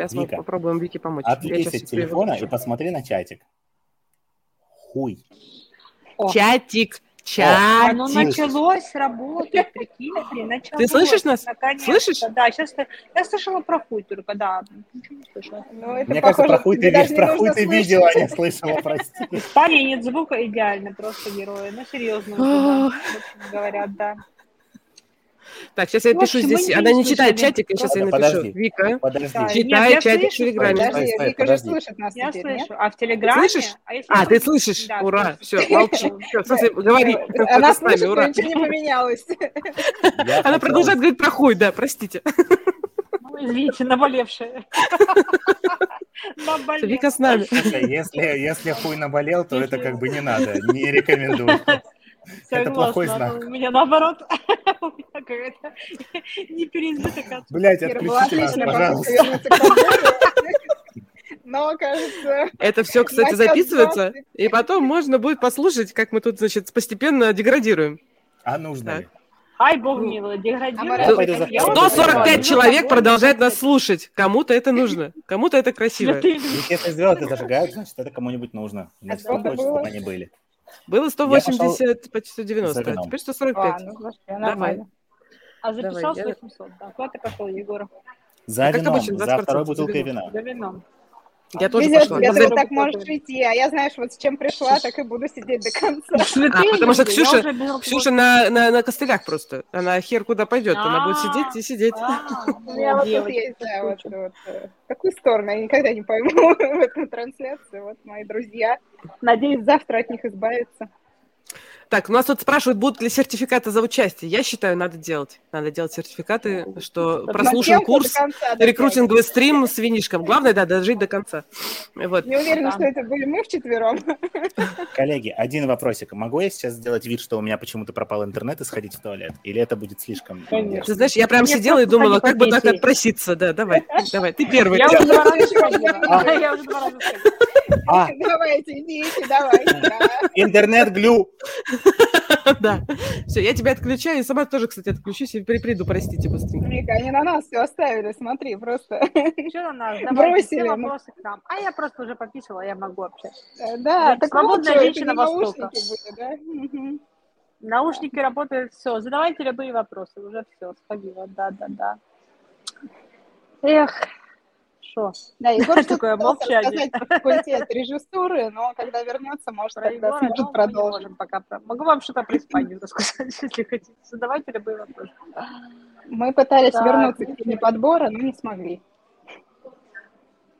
Сейчас мы Вика, попробуем Вике помочь. Отвлекись от телефона и посмотри на чатик. Хуй. Чатик, Оно чатик. началось работать, прикиньте, началось. Ты слышишь нас? Наконец-то. Слышишь? Да, сейчас я слышала про хуй только, да. Ничего не слышала. Ну, это Мне кажется, похоже, про хуй ты, даже про хуй ты видела, а не слышала, прости. В Испании нет звука идеально, просто герои. Ну, серьезно, говорят, да. Так, сейчас я пишу здесь. Она не читает чатик, я сейчас ей Ладно, напишу. Вика, читай я чатик в Телеграме. Вика же слышит нас Я слышу. А в Телеграме... Слышишь? А, А, я ты слышишь? Ура, все, молчи. Все, в смысле, говори. Она только с нами, слышит, но ура. ничего не поменялось. Я Она продолжает говорить про хуй, да, простите. Ну, извините. Наболевшие. Вика с нами. Если, если хуй наболел, то это как бы не надо, не рекомендую. Это плохой Согласна, знак. У меня наоборот. <laughs> У меня какая-то не переизбыток от- Блять, отключите нас, пожалуйста. Но, кажется, Это все, кстати, записывается, и потом можно будет послушать, как мы тут, значит, постепенно деградируем. А нужно ли? Ай, бог милый, деградирует. Я вот 145 не человек продолжает ну, нас слушать. Кому-то это нужно, кому-то это красиво. если звезды зажигают, значит, это кому-нибудь нужно. Значит, он хочет, было? чтобы они были. Было Я 180, почти 190, за а теперь а, 145. ну, слушай, Давай. А записал Давай, я- 800, да. Куда ты пошел, Егор? За А как вином, обычно, за 20% второй бутылкой вина. За вином. Я тоже Везет пошла. тебе, Я ты вот так можешь идти, а я, знаешь, вот с чем пришла, так и буду сидеть до конца. А, потому что я Ксюша- Ксюша на, на, на костылях просто. Она хер куда пойдет. Она будет А. сидеть и сидеть. А, У меня вот тут есть, да, вот, вот, э, какую сторону, я никогда не пойму <laughs> в этом трансляции. Вот мои друзья. Надеюсь, завтра от них избавиться. Так, у нас тут спрашивают, будут ли сертификаты за участие. Я считаю, надо делать. Надо делать сертификаты, что На прослушан До курс, конца рекрутинговый стрим с винишком. Главное, да, дожить до конца. Вот. Не уверена, Да. что это были мы вчетвером. Коллеги, один вопросик. Могу я сейчас сделать вид, что у меня почему-то пропал интернет и сходить в туалет? Или это будет слишком... Конечно. Ты знаешь, я прям Мне сидела и думала, как бы так отпроситься. Да, давай, давай, ты первый. Я уже два раза сходила. <laughs> А, Давайте, идите, давайте. да. <laughs> Да. Все, я тебя отключаю, и сама тоже, кстати, отключусь и при- приду, простите, быстренько. Вика, они на нас все оставили, смотри, просто. Что на нас? <laughs> Бросили, все вопросы к нам. А я просто уже пописала, я могу общаться. Э, Да, так свободная женщина Востока. наушники работают, все. Задавайте любые вопросы, уже все, сходила, да-да-да. Эх, <laughs> что? Да, Егор что-то Такое молчание. про факультет режиссуры, но когда вернется, может, Про тогда Егора, сможет можем пока. Могу вам что-то про Испанию рассказать, <laughs> если хотите. Задавайте любые вопросы. Мы пытались Так, вернуться ну к теме подбора, но не смогли.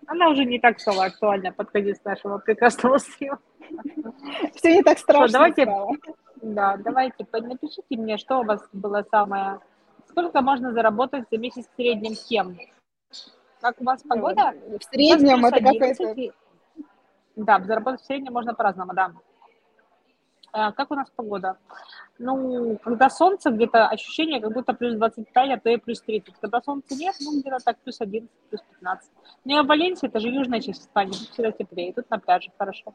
Она уже не так стала актуальна под конец нашего прекрасного стрима. Все не так страшно давайте- стало. Да, давайте, напишите мне, что у вас было самое... Сколько можно заработать за месяц в среднем кем? Как у вас погода? В среднем это плюс какой-то... 11, и- Да, заработать в среднем можно по-разному, да. А, Как у нас погода? Ну, когда солнце, где-то ощущение, как будто плюс 25, а то и плюс 30. Когда солнца нет, ну, где-то так плюс 11, плюс 15. Ну, и в Валенсии, это же южная часть Испании, тут всегда теплее, тут на пляже хорошо.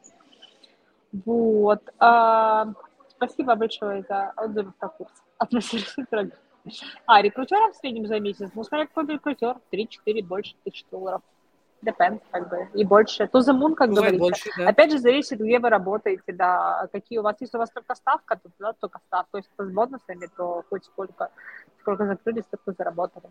Вот. А, спасибо большое за отзывы про курс. Атмосферный трек. А, рекрутером в среднем за месяц, ну, смотря какой рекрутер, 3-4, больше тысяч долларов. Depends, как бы, и больше. То за мун, как Бывает говорится. больше, да. Опять же, зависит, где вы работаете, да, какие у вас, если у вас только ставка, то да, только ставка, если с бонусами, то хоть сколько, сколько закрыли, столько заработали.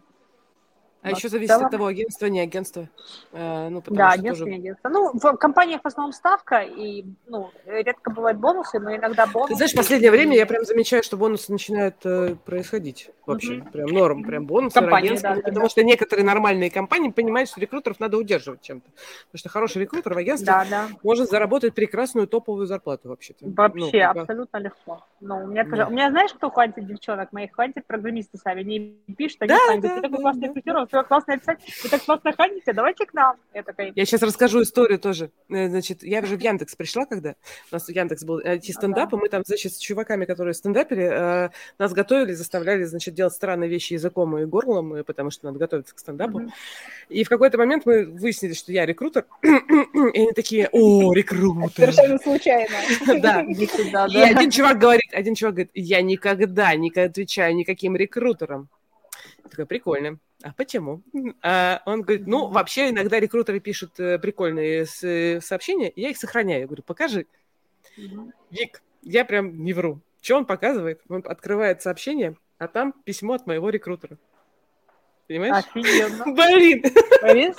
А еще зависит целом- от того, агентство, не агентство. Э, Ну, Да, агентство, тоже- не агентство. Ну, в компаниях в основном ставка, и, ну, редко бывают бонусы, но иногда бонусы. Ты знаешь, в последнее время я прям замечаю, что бонусы начинают э, происходить вообще. Мгм. Прям норм, прям бонусы, Компании, агентства. да, Ну, да, потому да. что некоторые нормальные компании понимают, что рекрутеров надо удерживать чем-то. Потому что хороший рекрутер в агентстве Да, да. может заработать прекрасную топовую зарплату вообще-то. Вообще, Ну, как бы- абсолютно легко. Ну, у меня, тоже- Да. у меня, знаешь, кто хватит девчонок моих? Хватит программисты сами. Они пишут, они Да, сами да, ты такой да, классный да, рекрутер, все классно описать. Вы так классно ходите, давайте к нам. Я такая... Я сейчас расскажу историю тоже. Э, Значит, я уже в Яндекс пришла, когда у нас Яндекс был IT-стендап, и мы там, значит, с чуваками, которые стендапили, э, нас готовили, заставляли, значит, делать странные вещи языком и горлом, потому что надо готовиться к стендапу. Мгм. И в какой-то момент мы выяснили, что я рекрутер, <clears throat> и они такие, о, рекрутер. Совершенно случайно. <laughs> Да. <laughs> И один чувак говорит, один чувак говорит, я никогда не отвечаю никаким рекрутерам. Я такая, прикольно. А почему? А он говорит, ну, вообще иногда рекрутеры пишут э, прикольные э, сообщения, и я их сохраняю. Я говорю, покажи. Вик, я прям не вру. Что он показывает? Он открывает сообщение, а там письмо от моего рекрутера. Понимаешь? Офигенно. <laughs> Блин,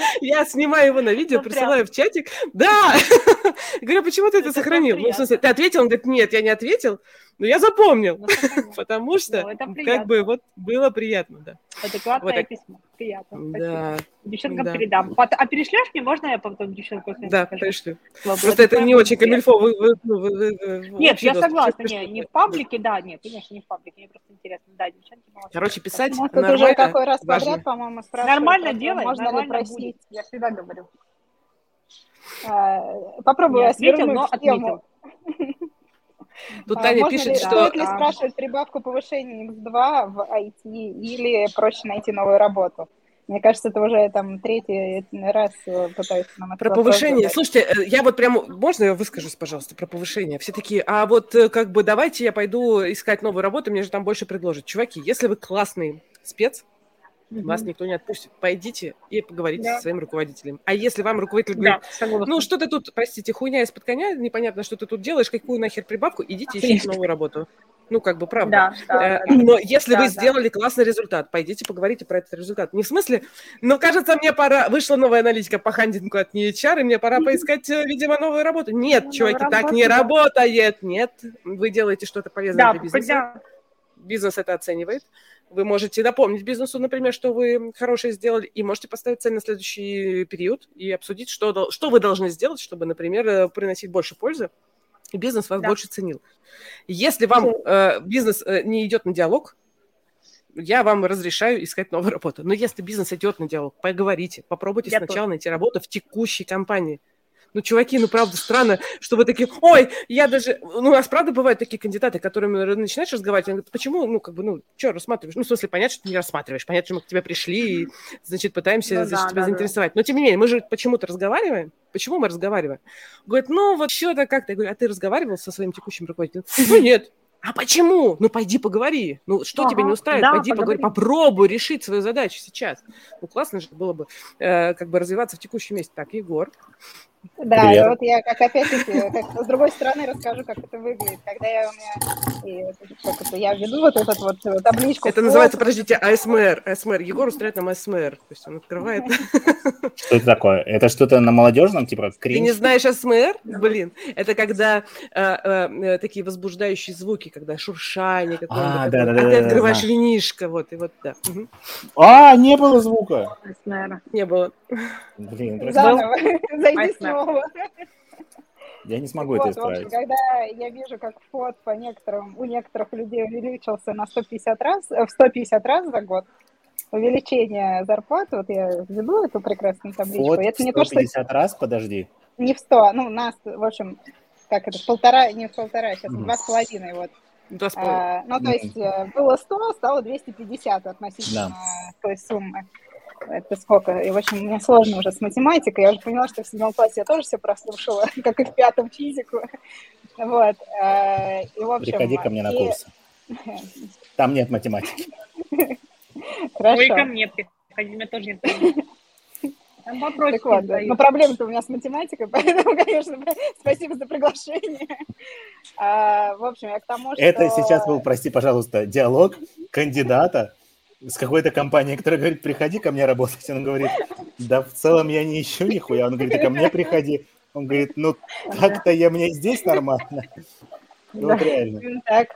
<laughs> я снимаю его на видео, Ну, прям. присылаю в чатик. Да! <laughs> Говорю, почему ты это сохранил? Ну, в смысле, приятно. ты ответил? Он говорит, нет, я не ответил, но я запомнил. Ну. <laughs> Потому что, Ну, как бы, вот было приятно, да. Адекватное так. письмо. Приятно. Спасибо. Да, Девчонкам да. передам. А перешлешь мне? Можно я потом девчонкам да, скажу? пришлю. Слава Просто это не очень камильфо. вы- вы- ну, вы- вы- вы- Нет, я согласна, не, не в паблике, да, нет, конечно, не в паблике, мне просто интересно, да, девчонки молодцы. Короче, писать Ну, тут уже нормально, какой раз важно. подряд, по-моему, спрашивают, Нормально делай, можно ли нормально простить. будет, я всегда говорю. А, Попробую Не ответил, но тему. отметил. <laughs> Тут А, Таня пишет, ли, что... Стоит ли а, спрашивать прибавку повышения X2 в IT или проще найти новую работу? Мне кажется, это уже там третий раз э, пытаются нам Про повышение. задать. Слушайте, э, я вот прямо... Можно я выскажусь, пожалуйста, про повышение? Все такие, а вот э, как бы давайте я пойду искать новую работу, мне же там больше предложат. Чуваки, если вы классный спец, вас Мгм. никто не отпустит. Пойдите и поговорите Да. со своим руководителем. А если вам руководитель Да, говорит, согласна. ну что ты тут, простите, хуйня из-под коня, непонятно, что ты тут делаешь, какую нахер прибавку, идите ищите новую работу. Ну, как бы, правда. Да, да, Э, да, да. Но если Да, вы да. сделали классный результат, пойдите поговорите про этот результат. Не в смысле, но кажется, мне пора, вышла новая аналитика по хандингу от NHR, и мне пора поискать, э, видимо, новую работу. Нет, Ну, чуваки, новую так не работу, да. работает. Нет, вы делаете что-то полезное Да, для бизнеса. да. Бизнес это оценивает. Вы можете напомнить бизнесу, например, что вы хорошее сделали, и можете поставить цель на следующий период и обсудить, что, что вы должны сделать, чтобы, например, э, приносить больше пользы, и бизнес вас Да. больше ценил. Если вам э, бизнес э, не идет на диалог, я вам разрешаю искать новую работу. Но если бизнес идет на диалог, поговорите, попробуйте Я сначала найти работу в текущей компании. Ну, чуваки, ну, правда, странно, что вы такие, ой, я даже... Ну, у нас, правда, бывают такие кандидаты, которыми начинаешь разговаривать, они говорят, почему, ну, как бы, ну, что рассматриваешь? Ну, в смысле, понятно, что ты не рассматриваешь, понятно, что мы к тебе пришли и, значит, пытаемся Ну значит, да, тебя да, да. заинтересовать. Но, тем не менее, мы же почему-то разговариваем. Почему мы разговариваем? Говорит, ну, вот что-то как-то. Я говорю, а ты разговаривал со своим текущим руководителем? <laughs> Ну, нет. А почему? Ну, пойди поговори. Ну, что тебя не Ага, устраивает? да, пойди поговори. поговори. Попробуй решить свою задачу сейчас. Ну, классно же было бы э, как бы развиваться в текущем месте. Так, Егор. Да, Привет. и вот я как опять-таки, как с другой стороны расскажу, как это выглядит. Когда я у меня, и, как это, я веду вот эту вот э, табличку. Это называется, подождите, АСМР. АСМР. Егор устраивает нам АСМР. То есть он открывает. <laughs> Что это такое? Это что-то на молодежном, типа Ты кринж? не знаешь АСМР? Блин, это когда э, э, такие возбуждающие звуки, когда шуршание какое-нибудь. А, такое. да-да-да, А ты да, открываешь винишко, вот, и вот, да. А, не было звука. Не было. Блин. Заново, <laughs> зайди снова. я не смогу Вот, это в общем, исправить. когда я вижу, как фот по некоторым, у некоторых людей увеличился на 150 раз, э, в 150 раз за год, увеличение зарплаты, вот я веду эту прекрасную табличку, и это не то, что 150 раз, подожди. не в 100, ну, нас, в общем, как это, в полтора, не в полтора, сейчас два с половиной, вот. Два с половиной. А, ну, то есть э, было 100, стало 250 относительно той суммы. Это сколько? И, в общем, мне сложно уже с математикой. Я уже поняла, что в седьмом классе я тоже все прослушала, <laughs> как и в пятом физику. Вот. э, И, в общем... Приходи ко мне на и- курсы. <laughs> Там нет математики. Хорошо. Ой, ко мне приходи, у меня тоже нет. Там вопросы Так вот, но проблема-то у меня с математикой, <laughs> поэтому, конечно, спасибо за приглашение. А, В общем, я к тому, что... Это сейчас был, прости, пожалуйста, диалог кандидата с какой-то компанией, которая говорит, приходи ко мне работать. Он говорит, да в целом я не ищу нихуя. Он говорит, да ко мне приходи. Он говорит, ну так-то я мне здесь нормально. Ну, вот реально. Так.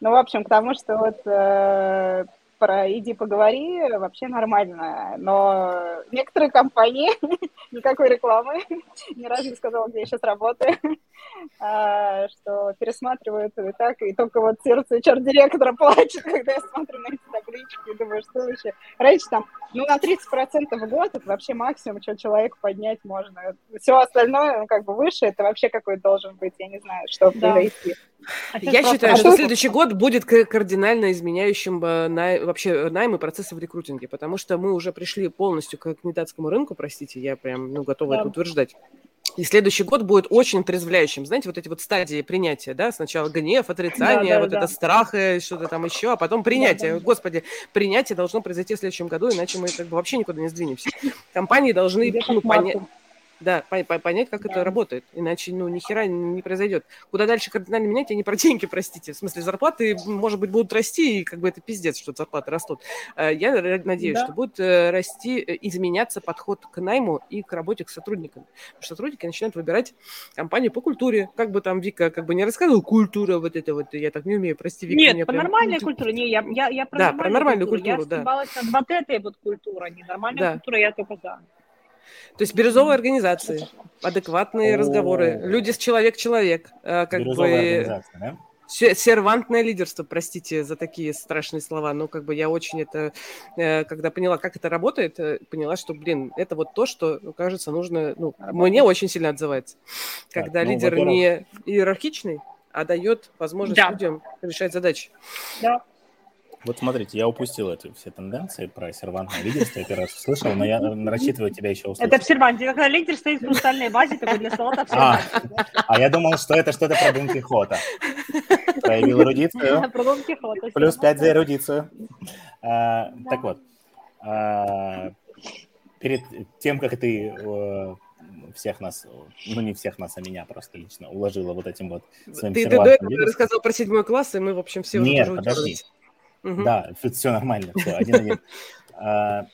Ну, в общем, к тому, что вот э, про «иди поговори» вообще нормально, но некоторые компании, <laughs> никакой рекламы, <laughs> ни разу не сказала, где я сейчас работаю, <laughs> а, что пересматривают и так, и только вот сердце черт-директора плачет, когда я смотрю на эти таблички и думаю, что вообще. Раньше там, ну, на 30% в год это вообще максимум, что человеку поднять можно. Все остальное, ну, как бы выше, это вообще какой должен быть, я не знаю, что да. произойти. А я считаю, что следующий год будет кардинально изменяющим э, вообще найм и процессы в рекрутинге, потому что мы уже пришли полностью к кандидатскому рынку, простите, я прям ну, готова да. это утверждать. И следующий год будет очень трезвляющим. Знаете, вот эти вот стадии принятия, да? Сначала гнев, отрицание, да, да, вот да. это страх, что-то там еще, а потом принятие. Да, да. Господи, принятие должно произойти в следующем году, иначе мы как бы вообще никуда не сдвинемся. Компании должны ну, понять да, понять, как да. это работает. Иначе, ну, ни хера не произойдет. Куда дальше кардинально менять, я не про деньги, простите. В смысле, зарплаты, может быть, будут расти, и как бы это пиздец, что зарплаты растут. Э, я надеюсь, да. что будет э, расти, э, изменяться подход к найму и к работе к сотрудникам. Потому что сотрудники начинают выбирать компанию по культуре. Как бы там Вика как бы не рассказывала, культура вот это вот, я так не умею, прости, Вика. Нет, по прям... нормальной культуре, не, я, я, я про да, нормальную, про нормальную культуру, культуру я да. Вот этой вот культурой, не нормальная да. культура, я только за. То есть бирюзовые организации, адекватные разговоры, люди с человек-человек, э, как бы... Да? сервантное лидерство, простите за такие страшные слова, но как бы я очень это, э, когда поняла, как это работает, э, поняла, что, блин, это вот то, что, кажется, нужно, ну, мне очень сильно отзывается. Когда так, ну, лидер не иерархичный, а дает возможность да. людям решать задачи. Да. Вот смотрите, я упустил эти все тенденции про сервантное лидерство, я первый раз услышал, но я рассчитываю тебя еще услышать. Это в серванте, когда лидер стоит в хрустальной вазе, такой для салата а, а я думал, что это что-то про Дон Кихота. Проявил эрудицию. <laughs> Про Дон Кихота. Плюс пять за эрудицию. А, так вот, а, перед тем, как ты всех нас, ну не всех нас, а меня просто лично уложила вот этим вот своим Ты, ты до этого рассказал про седьмой класс, и мы, в общем, все Нет, уже подожди. Угу. Да, все нормально, все, один-один. <laughs> А,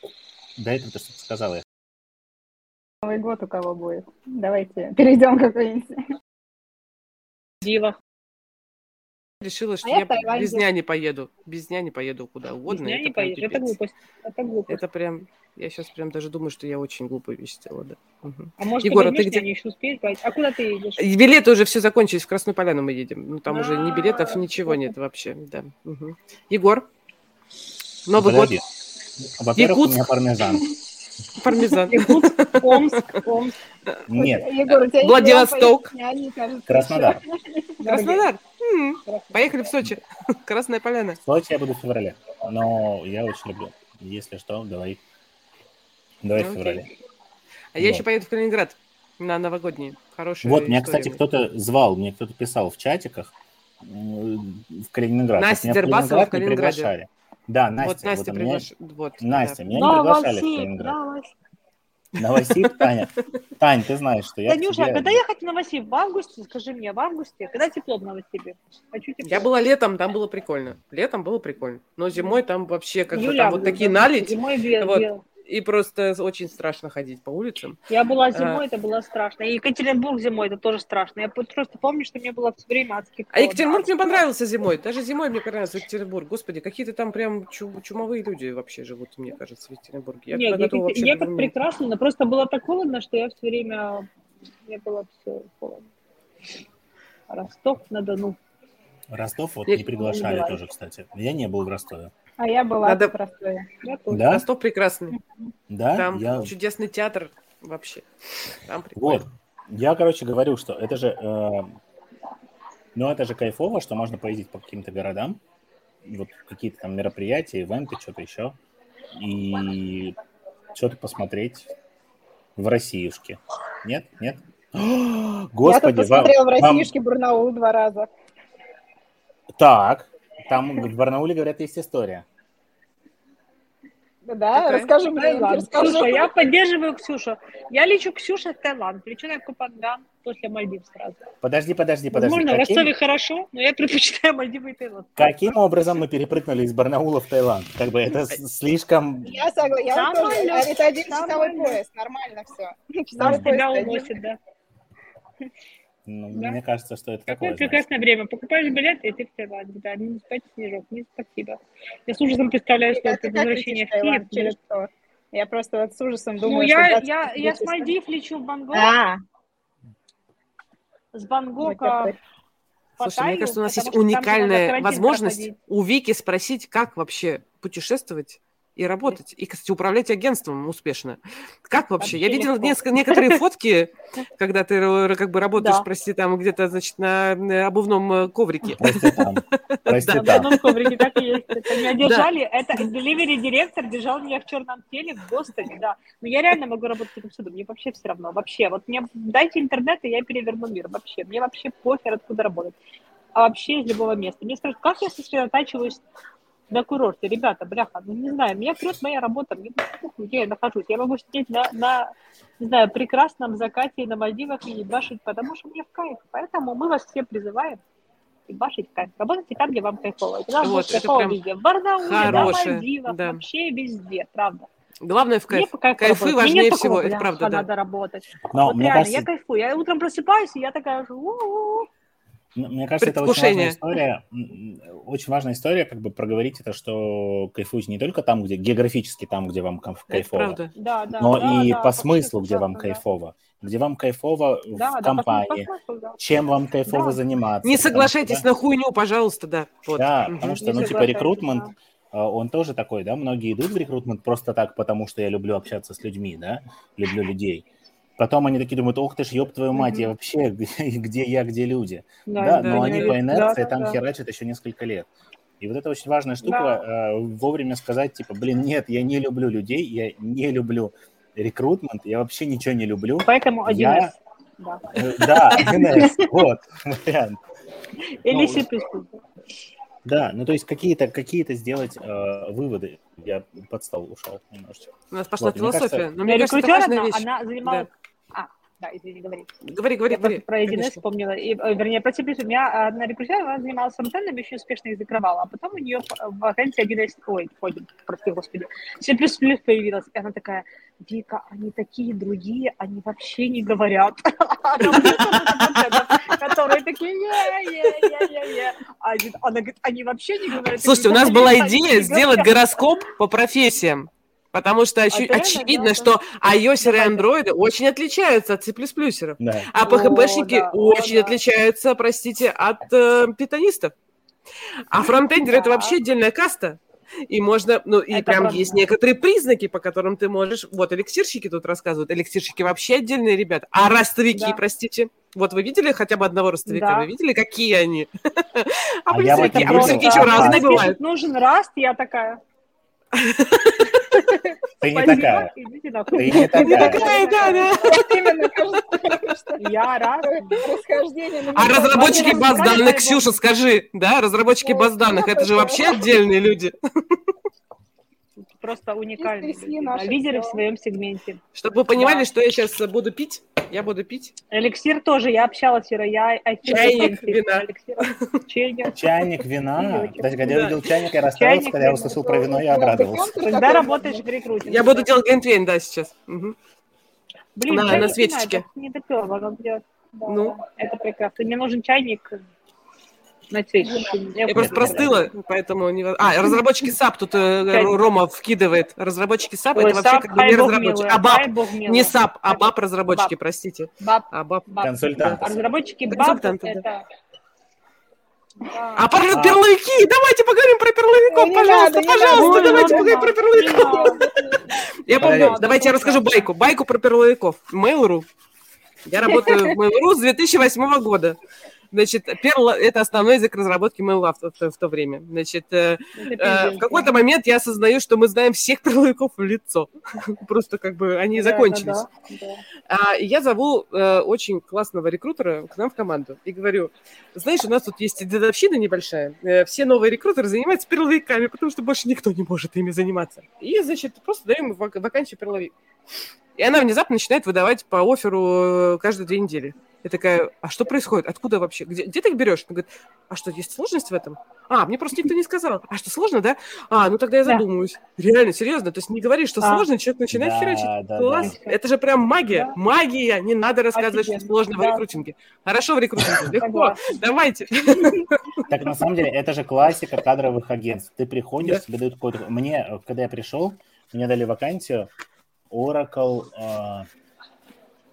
до этого ты что-то сказала. Новый год у кого будет? Давайте перейдем какой-нибудь. Дива. Решила, что а я, я без няни поеду. Без няни поеду куда угодно. Без няни поедешь, это глупость. Это глупость. Это прям, я сейчас прям даже думаю, что я очень глупую вещь сделала, да. Угу. А может, Егор, ты где? еще успеешь? А куда ты едешь? Билеты уже все закончились, в Красную Поляну мы едем. Ну, там уже ни билетов, а, ничего нет вообще, да. Егор, Новый Подожди. год. Во-первых, у меня пармезан. Пармезан. Омск, Омск. Нет. Егор, Владивосток. Краснодар. Краснодар. Поехали в Сочи. <laughs> Красная поляна. В Сочи я буду в феврале. Но я очень люблю. Если что, говори. Давай в феврале. А я еще поеду в Калининград на новогодние. Хорошие Вот, меня, кстати, кто-то звал, мне кто-то писал в чатиках в Калининград. Настя Дербасова в Калининграде. Да, Настя. Вот Настя вот приглаш... вот, Настя, да. меня не приглашали в Калининград. Новосиб, Таня. Тань, ты знаешь, что я Танюша, тебе... когда ехать в Новосиб? В августе? Скажи мне, в августе? Когда тепло в Новосибе? Хочу тепло. Я была летом, там было прикольно. Летом было прикольно. Но зимой там вообще как бы там вот такие налить. Зимой бел, вот. бел и просто очень страшно ходить по улицам. Я была а. зимой, а... это было страшно. И Екатеринбург зимой, это тоже страшно. Я просто помню, что мне было все время адски А Екатеринбург мне понравился зимой. Даже зимой мне понравился Екатеринбург. Господи, какие-то там прям чумовые люди вообще живут, мне кажется, в Екатеринбурге. Я Нет, Екатер... Екат прекрасно, но просто было так холодно, что я все время... Мне было все холодно. Ростов-на-Дону. Ростов вот не приглашали тоже, кстати. Я не был в Ростове. А я была Надо... в Ростове. Да? Ростов прекрасный. Да? Там я... чудесный театр вообще. Там прикольно. Вот. Я, короче, говорю, что это же... Э... Ну, это же кайфово, что можно поездить по каким-то городам, вот какие-то там мероприятия, ивенты, что-то еще, и что-то посмотреть в Россиюшке. Нет? Нет? Господи, <gasps> Я тут посмотрела вам, в Россиюшке вам... Барнаул два раза. Так, там в Барнауле, говорят, есть история. Да, Какая? расскажи мне. Таиланд. Слушай, я поддерживаю Ксюшу. Я лечу Ксюша в Таиланд. Лечу на Купанган после Мальдив сразу. Подожди, подожди, подожди. Возможно, Каким... в Ростове хорошо, но я предпочитаю Мальдивы и Таиланд. Каким образом мы перепрыгнули из Барнаула в Таиланд? Как бы это слишком... Я согласна. Я тоже. Это один часовой пояс. Нормально все. Часовой пояс. Тебя уносит, да. Ну, Да. Мне кажется, что это Какое такое, прекрасное время. Покупаешь билеты, и ты в Таиланде. Да, минус пять снежок. Нет, спасибо. Я с ужасом представляю, что это возвращение в Таиланд? Киев. Через что? Я просто вот с ужасом Ну, думаю, я, что я, 20 я с. Мальдив лечу в Бангкок. А, С ну, Бангкока Слушай, мне Паттайю, кажется, у нас есть уникальная возможность проходить. у Вики спросить, как вообще путешествовать и работать, и, кстати, управлять агентством успешно. Как вообще? Я видела несколько, некоторые фотки, <laughs> когда ты р- как бы работаешь, Да. прости, там где-то, значит, на э, обувном э, коврике. Прости там. Прости Да, <laughs> там. на одном коврике так и есть. Это меня держали, это delivery директор держал меня в черном теле в Бостоне, да. Но я реально могу работать отсюда, мне вообще все равно, вообще. Вот мне дайте интернет, и я переверну мир, вообще. Мне вообще похер, откуда работать. А вообще из любого места. Мне спрашивают, как я сосредотачиваюсь на курорте? Ребята, бляха, ну не знаю, меня прет моя работа, мне похуй, где я нахожусь. Я могу сидеть на, на, не знаю, прекрасном закате на Мальдивах и ебашить, потому что мне в кайф. Поэтому мы вас все призываем ебашить в кайф. Работайте там, где вам кайфово. И вам Вот, кайфово прям везде. В Барнауле, на хорошее, Мальдивах, да. вообще везде, правда. Главное в кайф. Кайфы работать. Мне важнее всего, такого, это «Бляха, правда, да. надо работать. Но вот мне реально, кажется, я кайфую. Я утром просыпаюсь, и я такая же, Мне кажется, это очень важная история. Очень важная история, как бы проговорить это, что кайфуете не только там, где географически там, где вам кайфово, правда. Да, да, но да, и да, по смыслу, где вам да. кайфово, где вам кайфово в Да, да, по компании, смыслу, по смыслу, да. чем вам кайфово Да. заниматься. Не потому соглашайтесь что, на хуйню, пожалуйста, да. Вот. Да, потому что, Не ну, типа, рекрутмент, да. а, он тоже такой, да, многие идут в рекрутмент просто так, потому что я люблю общаться с людьми, да, люблю людей. Потом они такие думают, ох ты ж, ёб твою мать, я вообще, <laughs> где, я, где люди? Да, да, но они по инерции да, там да. херачат еще несколько лет. И вот это очень важная штука, э, вовремя сказать, типа, блин, нет, я не люблю людей, я не люблю рекрутмент, я вообще ничего не люблю. Поэтому 1С. Я- Да. Э, Да, 1С, вот, вариант. Или Ну. Да, ну то есть какие-то какие сделать э, выводы. Я под стол ушел немножечко. У нас пошла Вот, мне философия. кажется- Но мне кажется, это Рекрутер важная вещь. она занималась... А, да, извини, говори. Говори, говори, Я говори. про 1С конечно. вспомнила. И, э, вернее, про C++. У меня одна рекрутер, она занималась фронтендом, еще успешно их закрывала. А потом у нее вакансия 1С... Ой, ой, прости, господи. C++ появилась. И она такая, Вика, они такие другие, они вообще не говорят. Которые такие, е-е-е-е-е. Один- Она говорит, они вообще не говорят. Слушайте, у нас была «Да, они идея сделать говорят». гороскоп по профессиям. Потому что это реально, очевидно, да, что iOS и Android очень отличаются от C++. Да. А О, PHP-шники да, о, очень да. отличаются, простите, от э, питонистов. А фронтендер это Да. вообще отдельная каста. И можно, ну, и Это прям правда. есть некоторые признаки, по которым ты можешь... Вот эликсирщики тут рассказывают. Эликсирщики вообще отдельные ребята. А ростовики, Да. простите. Вот вы видели хотя бы одного ростовика? Да. Вы видели, какие они? <laughs> А А плюсовики? А Да, еще да. разные бывают. нужен раст, я такая. <laughs> Ты не «Спасибо, такая. идите нахуй». Ты не такая. Да, да. Вот именно, кажется, Я раз. <laughs> расхождение. на А разработчики баз данных, Ксюша, скажи, да, разработчики Ой, баз данных, это же вообще отдельные люди. Просто уникальные лидеры в своем сегменте. Чтобы вы понимали, Да. что я сейчас буду пить, я буду пить. Эликсир тоже, я общалась вчера, я Чайник, вина. Чайник. Чайник вина. Кстати, когда я увидел чайник, я расстроился, когда я услышал про вино, я обрадовался. Когда работаешь в рекрутинге. Я буду делать глинтвейн, да, сейчас. Блин, на- на светочке. Не допёрло, как делать. Да, Ну. это прекрасно. Мне нужен чайник на. Я просто простыла, поэтому... Не... А, разработчики SAP тут э. Рома вкидывает. Разработчики SAP это вообще как бы не разработчики. милый, А. Не SAP, а баб разработчики, простите. А баб. Консультанты. Разработчики баб Консультанты, это... А про А. перловики! Давайте поговорим про перловиков, пожалуйста, пожалуйста, давайте поговорим про перловиков. <laughs> Я помню, давайте я расскажу байку. Байку про перловиков. Mail.ru. Я работаю в Mail.ru с 2008 года. Значит, Perl – это основной язык разработки Mail.ru в, в то время. Значит, э, э, в какой-то момент я осознаю, что мы знаем всех перловиков в лицо. <laughs> Просто как бы они закончились. А, и я зову э, очень классного рекрутера к нам в команду и говорю, знаешь, у нас тут есть дедовщина небольшая, э, все новые рекрутеры занимаются перловиками, потому что больше никто не может ими заниматься. И, значит, просто даем вак- вакансию перловик. И она внезапно начинает выдавать по оферу э, каждые две недели. Я такая, а что происходит? Откуда вообще? Где, где ты их берешь? Он говорит, а что, есть сложность в этом? А, мне просто никто не сказал. А что, сложно, да? А, ну тогда я задумаюсь. Да. Реально, серьезно. То есть не говори, что а. сложно, человек начинает да, херачить. Да, Класс. Да. Это же прям магия. Да. Магия. Не надо рассказывать, Офигенно. что сложно да. в рекрутинге. Хорошо в рекрутинге. <laughs> Легко. Давайте. <laughs> Так на самом деле, это же классика кадровых агентств. Ты приходишь, тебе дают какой-то... Мне, когда я пришел, мне дали вакансию Oracle...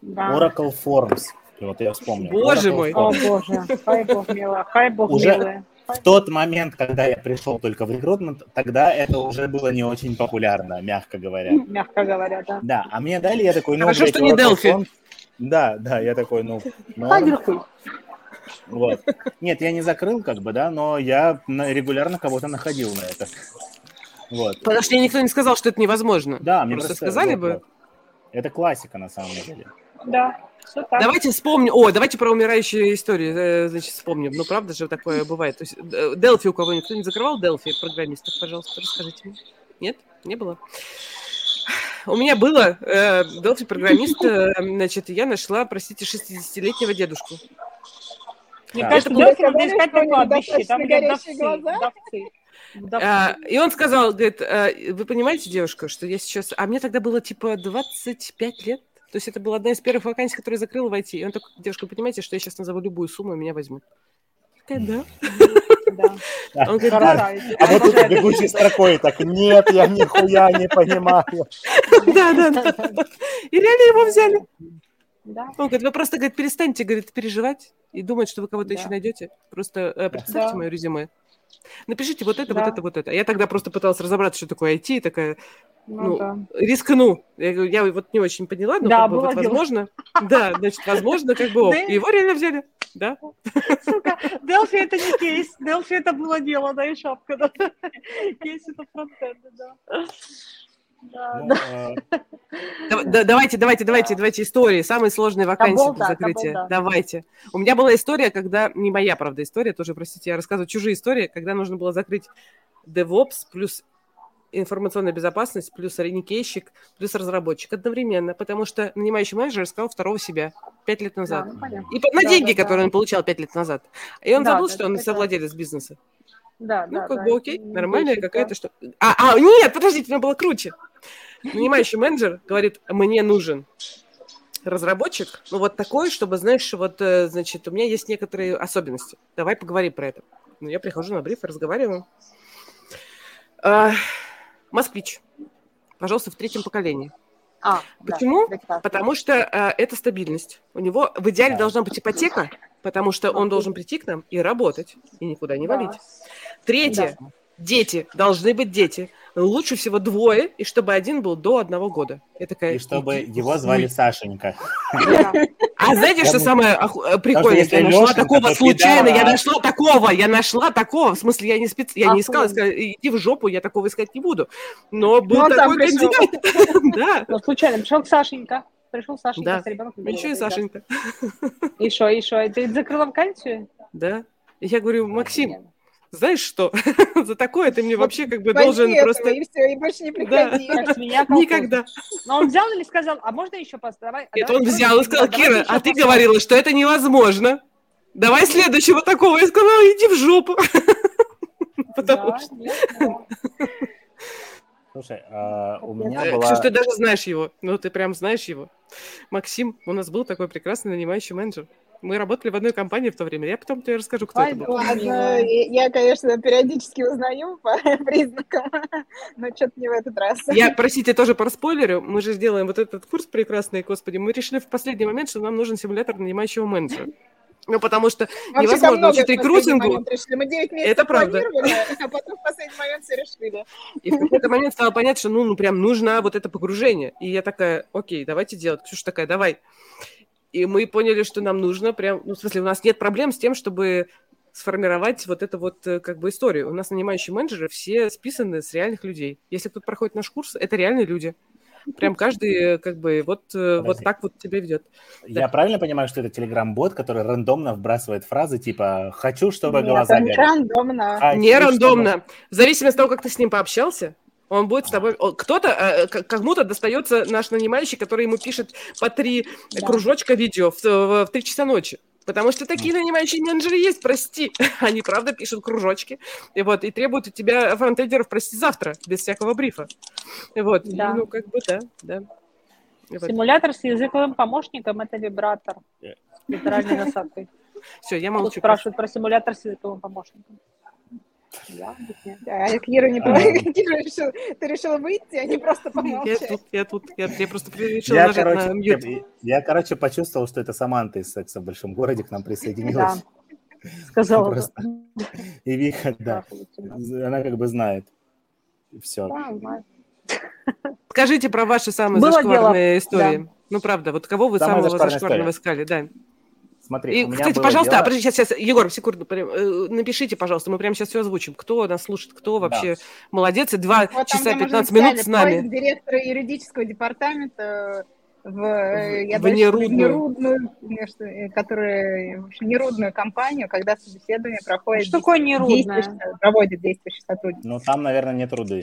Да. Oracle Forms. Вот я вспомнил. Боже мой. О, боже. Хай бог милая. Хай бог Уже милая. В тот момент, когда я пришел только в рекрутмент, тогда это уже было не очень популярно, мягко говоря. Мягко говоря, да. Да, а мне дали, я такой, ну, Хорошо, блядь, что не Delphi. Да, да, я такой, ну... ну вот. Нет, я не закрыл, как бы, да, но я регулярно кого-то находил на это. Вот. Потому что мне никто не сказал, что это невозможно. Да, мне просто сказали вот, бы. Вот. Это классика на самом деле. Да. Давайте вспомним. О, давайте про умирающие истории, э, значит, вспомним. Ну, правда же такое бывает. То есть, Делфи у кого-нибудь кто-нибудь закрывал Делфи программистов, пожалуйста, расскажите мне. Нет? Не было? У меня было э, Delphi программист, э, значит, я нашла, простите, 60-летнего дедушку. Мне кажется, Delphi надо искать на кладбище, там вдовцы. А, и он сказал, говорит, вы понимаете, девушка, что я сейчас... А мне тогда было типа 25 лет. То есть это была одна из первых вакансий, которую я закрыла в IT. И он такой, девушка, понимаете, что я сейчас назову любую сумму, и меня возьмут. Такая, да. Он говорит, да. А вот тут бегущей строкой так, нет, я нихуя не понимаю. Да, да, да. И реально его взяли. Да. Он говорит, вы просто, говорит, перестаньте, говорит, переживать и думать, что вы кого-то да. еще найдете. Просто э, представьте да. мое резюме. Напишите вот это, да. вот это, вот это. Я тогда просто пыталась разобраться, что такое IT, такая, ну, ну да. рискну. Я, я вот не очень поняла, но да, как бы, вот, возможно, да, значит, возможно, как бы, его реально взяли, да. Сука, Delphi это не кейс, Delphi это было дело, да, и шапка, да. Кейс это фронтенд, да. Ну, а, <laughs> давайте, давайте, давайте, давайте истории. Самые сложные вакансии для закрытия. Давайте. У меня была история, когда, не моя, правда, история, тоже, простите, я рассказываю чужие истории, когда нужно было закрыть DevOps плюс информационная безопасность, плюс реникейщик, плюс разработчик одновременно, потому что нанимающий менеджер искал второго себя пять лет назад. Да, ну, и на да, деньги, да, которые да. он получал пять лет назад. И он да, забыл, что он совладелец бизнеса. Да, ну, да, как да. бы окей, нормальная какая-то что. А, а, нет, подождите, у меня было круче. Нанимающий менеджер говорит, мне нужен разработчик, ну вот такой, чтобы, знаешь, вот, э, значит, у меня есть некоторые особенности. Давай поговорим про это. Ну, я прихожу на бриф и разговариваю. А, москвич. Пожалуйста, в третьем поколении. А, Почему? Да, Потому что а, это стабильность. У него в идеале да. должна быть ипотека, потому что он должен прийти к нам и работать, и никуда не валить. Третье. Да. Дети. Должны быть дети лучше всего двое, и чтобы один был до одного года. Я такая, и чтобы его звали Сашенька. А знаете, что самое э, прикольное? Я нашла такого случайно, я нашла такого, я нашла такого. В смысле, я не спец... я не искала, иди в жопу, я такого искать не буду. Но был ну, такой кандидат. <laughs> Да. Ну, случайно, пришел Сашенька. Пришел Сашенька с ребенком. Еще и Сашенька. И что, и что? Ты закрыла вакансию? Да. Я говорю, Максим, знаешь что, <laughs> за такое ты мне вообще как бы должен просто... И все, и больше не приходи. Никогда. Но он взял или сказал, а можно еще поставить? Нет, он взял и сказал, Кира, а ты говорила, что это невозможно. Давай следующего такого. Я сказала, иди в жопу. <laughs> Потому что... Слушай, а у меня была... Ксюш, ты даже знаешь его. Ну, ты прям знаешь его. Максим, у нас был такой прекрасный нанимающий менеджер. Мы работали в одной компании в то время. Я потом тебе расскажу, кто Ой, это был. Ладно, я, конечно, периодически узнаю по <laughs> признакам, но что-то не в этот раз. Я, простите, тоже по спойлеру. Мы же сделаем вот этот курс прекрасный, господи. Мы решили в последний момент, что нам нужен симулятор нанимающего менеджера. Ну, потому что Вообще невозможно учить рекрутингу. Мы 9 месяцев это правда. а потом в последний момент все решили. И в какой-то момент стало понятно, что ну, ну прям нужно вот это погружение. И я такая, окей, давайте делать. Ксюша такая, давай. И мы поняли, что нам нужно прям, ну, в смысле, у нас нет проблем с тем, чтобы сформировать вот эту вот э, как бы историю. У нас нанимающие менеджеры все списаны с реальных людей. Если кто-то проходит наш курс, это реальные люди. Прям каждый э, как бы вот, э, вот так вот тебя ведет. Я да. правильно понимаю, что это телеграм-бот, который рандомно вбрасывает фразы типа «хочу, чтобы Нет, глаза не рандомно. Хочу, не рандомно. Чтобы... В зависимости от того, как ты с ним пообщался, Он будет с тобой... Кто-то, э, к- кому-то достается наш нанимающий, который ему пишет по три Да. кружочка видео в, в, в 3 часа ночи. Потому что такие нанимающие менеджеры есть, прости. <laughs> Они, правда, пишут кружочки. И вот, и требуют у тебя фронтендеров, прости, завтра, без всякого брифа. И вот, и, Да. ну, как бы, да, да. И вот. Симулятор с языковым помощником – это вибратор Э. с литеральной насадкой. Все, я Тут молчу. спрашивают про симулятор с языковым помощником. Я объясняю. А Кира не. Кира решил, ты решила выйти, а не просто Я помолчать. тут, я тут, я, я просто решила Я, нажать на короче, мьют. я, я, короче, почувствовал, что это Саманта из «Секса в большом городе» к нам присоединилась. Сказала. Просто. И Вика, да, Да, она как бы знает. Все. Скажите про ваши самые Было зашкварные дело, истории. Ну, правда, вот кого вы Самая самого зашкварного история. искали, да. Смотри, И, у меня кстати, было пожалуйста, дело- а, подожди, сейчас, сейчас, Егор, секунду, прям, э, напишите, пожалуйста, мы прямо сейчас все озвучим. Кто нас слушает, кто вообще молодец, и два Вот там, часа где мы 15 уже минут с нами. директора юридического департамента в, э, я в дальше говорю, нерудную. нерудную, э, э, которая, в общем, нерудную компанию, когда собеседование проходит Что такое нерудное? проводит действующий сотрудник. Ну, там, наверное, нет руды.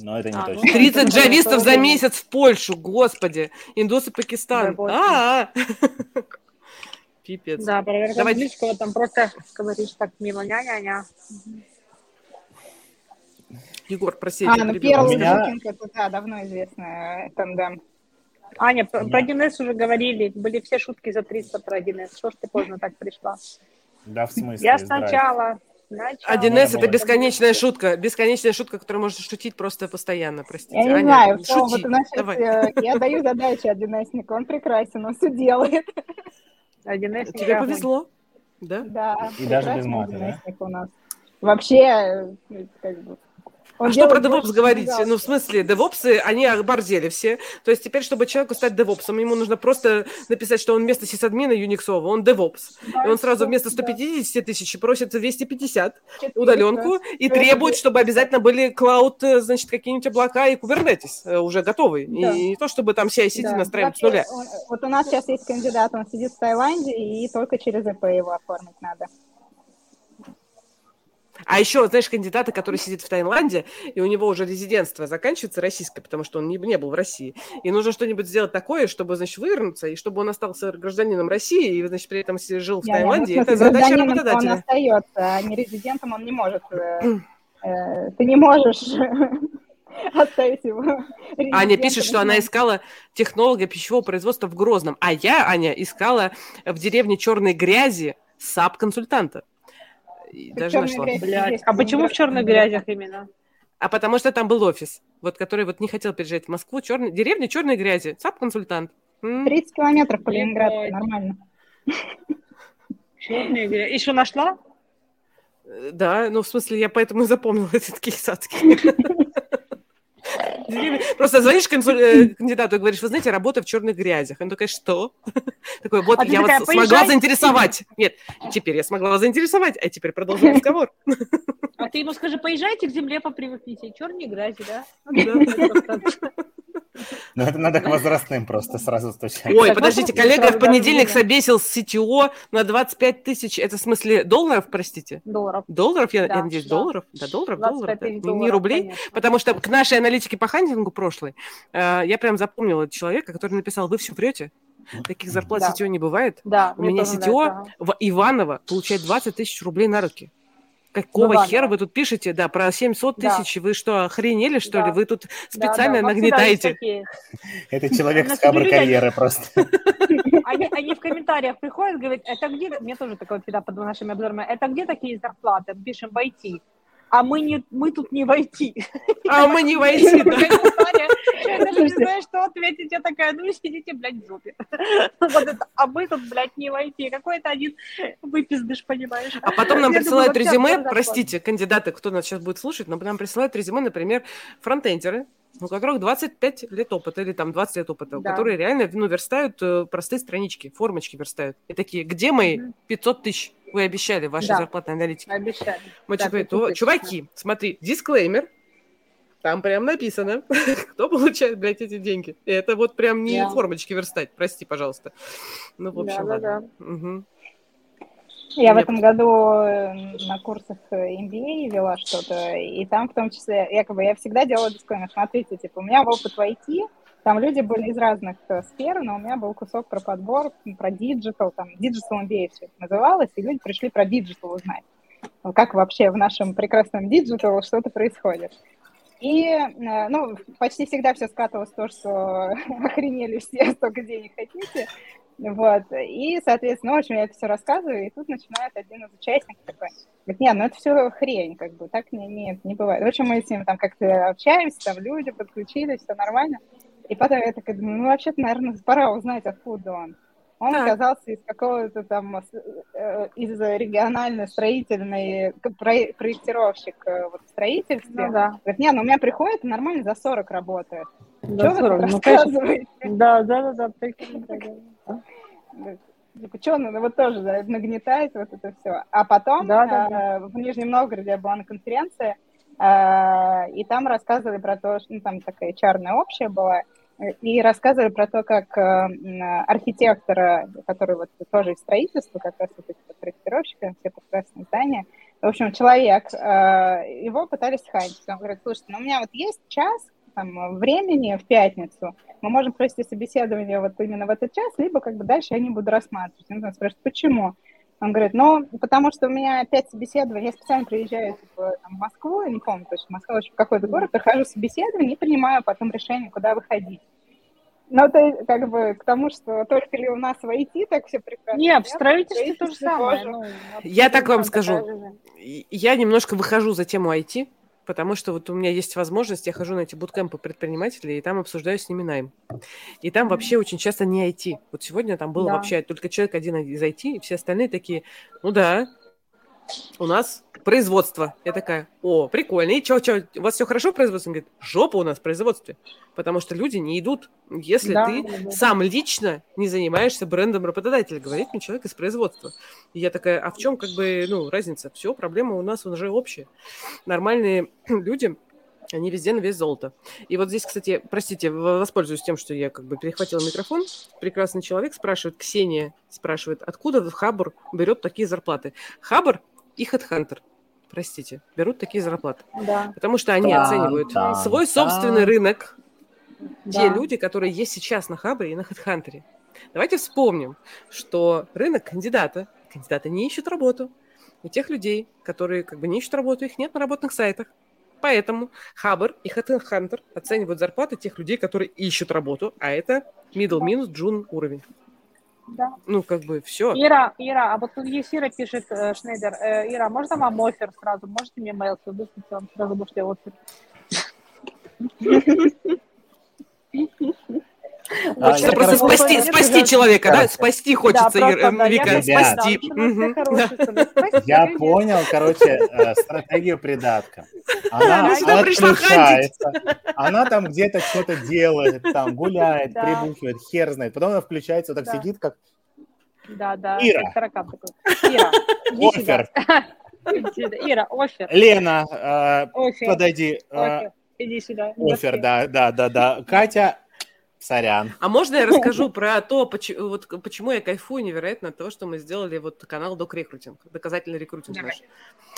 Но это не А, ну точно. да. 30 это джавистов за месяц в Польшу, господи. Индус и Пакистан. Работа. А, Пипец. Да, проверка Давайте. английского, там просто говоришь так мимо ня-ня-ня. Егор, прости, А, я ну первый меня- Букинг, это, да, давно известная тандем. Аня, про, про 1С уже говорили, были все шутки за 300 про 1С. Что ж ты поздно так пришла? Да, в смысле? Я сначала... сначала- 1С Ну, это я бесконечная шутка. Бесконечная шутка, которую можно шутить просто постоянно, простите. Я не Аня, знаю, что шути. вот, значит, Давай. э, я даю задачи 1С, он прекрасен, он все делает. 1С Тебе огонь. повезло. Да? Да, И даже без мата, да? 1С у нас. Вообще, э, как бы... он а что про DevOps говорить? Ну, в смысле, девопсы, они оборзели все. То есть теперь, чтобы человеку стать девопсом, ему нужно просто написать, что он вместо сисадмина юниксового, он девопс. Да, И он сразу вместо да, 150 тысяч просит 250 400. удаленку и требует, чтобы обязательно были клауд, э, значит, какие-нибудь облака и Kubernetes э, уже готовые. Да. И не то, чтобы там CI-CD Да. настраивать с нуля. он- Вот у нас сейчас есть кандидат, он сидит в Таиланде, и только через ЭП его оформить надо. А еще, знаешь, кандидата, который сидит в Таиланде, и у него уже резидентство заканчивается российское, потому что он не, не был в России. И нужно что-нибудь сделать такое, чтобы, значит, вывернуться, и чтобы он остался гражданином России, и, значит, при этом жил в ну, Таиланде. смысле, Это задача гражданином Он работодателя. остается, а не резидентом он не может. э, э, Ты не можешь <laughs> оставить его. Аня пишет, что она искала технолога пищевого производства в Грозном. А я, Аня, искала в деревне Черной Грязи САП-консультанта. И даже «Чёрная нашла. грязь» Блядь, есть а почему в черных грязях именно? А потому что там был офис, вот который вот не хотел переезжать в Москву. Черный, деревня Черной Грязи. САП-консультант. М. 30 километров по Ленинграду, нормально. Черные грязь. Еще нашла? Э, Да, ну, в смысле, я поэтому и запомнила этот кейс адский. <laughs> Просто звонишь э, кандидату и говоришь, вы знаете, работаю в черных грязях. Он такой, что? <laughs> Такой, вот А я вас смогла заинтересовать. Нет, теперь я смогла вас заинтересовать, а теперь продолжим разговор. <laughs> А ты ему скажи, поезжайте к земле, попривыкните. Черные грязи, да? <laughs> Ну, это надо к возрастным просто сразу стучать. Ой, подождите, коллега в понедельник собесил с CTO на 25 тысяч, это в смысле долларов, простите? Долларов. Долларов, я, Да, я надеюсь, да. долларов? Да, долларов, долларов, 25 да. тысяч Не- рублей. конечно. Потому что к нашей аналитике по хантингу прошлой э, я прям запомнила человека, который написал, вы все врете, таких зарплат Да. CTO не бывает. Да, У меня нравится. в Иваново получает 20 тысяч рублей на руки. Какого Иваново. хера вы тут пишете? Да, про 700 Да. тысяч. Вы что, охренели, что Да. ли? Вы тут Да, специально да, есть нагнетаете. Это человек с кабр люди- карьеры просто. <laughs> Они, они в комментариях приходят, говорят, это где, мне тоже такое всегда под нашими обзорами, это где такие зарплаты? Пишем в IT. А мы, не, мы тут не в IT. А мы не войти, <laughs> да. Я даже не знаю, что ответить. Я такая, ну сидите, блядь, в жопе. А мы тут, блядь, не в IT. Какой-то один выпиздыш, понимаешь? А потом нам присылают резюме, простите, кандидаты, кто нас сейчас будет слушать, но нам присылают резюме, например, фронтендеры, у которых 25 лет опыта или там 20 лет опыта, Да. которые реально ну, верстают э, простые странички, формочки верстают. И такие, где мои Мгм. 500 тысяч? Вы обещали в вашей Да. зарплатной аналитике. Обещали. Мы Да, что говорим, 500 «О, тысяч, чуваки, смотри, дисклеймер, там прям написано, <laughs> кто получает, блядь, эти деньги. И это вот прям не Да. формочки верстать, прости, пожалуйста. Ну, в общем, Да, да, ладно. Мгм. Я в Мне этом году э, на курсах э, MBA вела что-то, и там в том числе, якобы, я всегда делала дисклеймер. Смотрите, типа, у меня опыт в IT, там люди были из разных э, сфер, но у меня был кусок про подбор, про digital, там, digital MBA все это называлось, и люди пришли про digital узнать. Ну, Как вообще в нашем прекрасном digital что-то происходит. И, э, ну, почти всегда все скатывалось в то, что <laughs> охренели все, <laughs> столько денег хотите. Вот, и, соответственно, ну, в общем, я это все рассказываю, и тут начинает один из участников такой, говорит, нет, ну это все хрень, как бы, так не, нет, не бывает. В общем, мы с ним там как-то общаемся, там люди подключились, все нормально. И потом я такая думаю, ну, вообще-то, наверное, пора узнать, откуда он. Он Так. оказался из какого-то там, э, из региональной строительной, проектировщик э, вот, в строительстве. Ну да. Говорит, не, ну у меня приходит нормально за 40 работает. Да, Что вы 40, тут ну, конечно. рассказываете? Да, да, да, да, да, да. Что, надо вот тоже да, нагнетать вот это все. А потом Да, да, э, в Нижнем Новгороде я была на конференции, и там рассказывали про то, что ну, там такая чарная общая была, и рассказывали про то, как э, архитектора, который вот тоже из строительства, как раз вот эти проектировщики, все прекрасные здания, в общем, человек, э, его пытались хантить. Он говорит, слушайте, ну у меня вот есть час там, времени в пятницу, мы можем провести собеседование вот именно в этот час, либо как бы дальше я не буду рассматривать. Он спрашивает, почему? Он говорит, ну, потому что у меня пять собеседований, я специально приезжаю типа, там, в Москву, я не помню точно, Москва, в общем, какой-то город, прохожу собеседование и принимаю потом решение, куда выходить. Но это как бы к тому, что только ли у нас в IT так все прекрасно? Не, в строительстве то же самое. ну, Я так вам скажу. Я немножко выхожу за тему IT, потому что вот у меня есть возможность, я хожу на эти буткемпы предпринимателей, и там обсуждаю с ними найм. И там вообще очень часто не IT. Вот сегодня там был Да. вообще только человек один из IT, и все остальные такие, ну да, у нас производство. Я такая, о, прикольно. И что, что, у вас все хорошо в производстве? Он говорит, жопа у нас в производстве. Потому что люди не идут, если Да, ты да, да. сам лично не занимаешься брендом работодателя, говорит мне человек из производства. И я такая, а в чем как бы, ну, разница? Все, проблема у нас уже общая. Нормальные <clears throat> люди, они везде на вес золота. И вот здесь, кстати, простите, воспользуюсь тем, что я как бы перехватила микрофон. Прекрасный человек спрашивает, Ксения спрашивает, откуда Хабр берет такие зарплаты? Хабр и Хедхантер, простите, берут такие зарплаты. Да, Потому что они Тан, оценивают тан, свой собственный тан. рынок, те да. люди, которые есть сейчас на Хабре и на Хедхантере. Давайте вспомним, что рынок кандидата, кандидаты не ищут работу. У тех людей, которые как бы не ищут работу, их нет на работных сайтах. Поэтому Хабр и Хедхантер оценивают зарплаты тех людей, которые ищут работу, а это middle минус джун уровень. Да. Ну, как бы все. Ира, Ира, а вот тут есть Ира пишет, э, Шнейдер, э, Ира, можно вам офер сразу? Можете мне mail выслать, вам сразу можете офер. <laughs> Хочется просто спасти, спасти человека, да? Спасти хочется, да, Ир- просто, да, Вика, я <laughs> спасти. Я понял, короче, э, стратегию придатка. Она пришла отключается, она там где-то что-то делает, там гуляет, прибухивает, хер знает. Потом она включается, вот так сидит, как Да, да, Ира. таракан такой. Офер. <laughs> Ира, офер. Лена, э, подойди. э, Офер. Иди сюда. Офер, да, да, да, да. Катя, сорян. А можно я расскажу <laughs> про то, почему, вот, почему я кайфую невероятно от того, что мы сделали вот канал Док Рекрутинг, доказательный рекрутинг Давай. наш.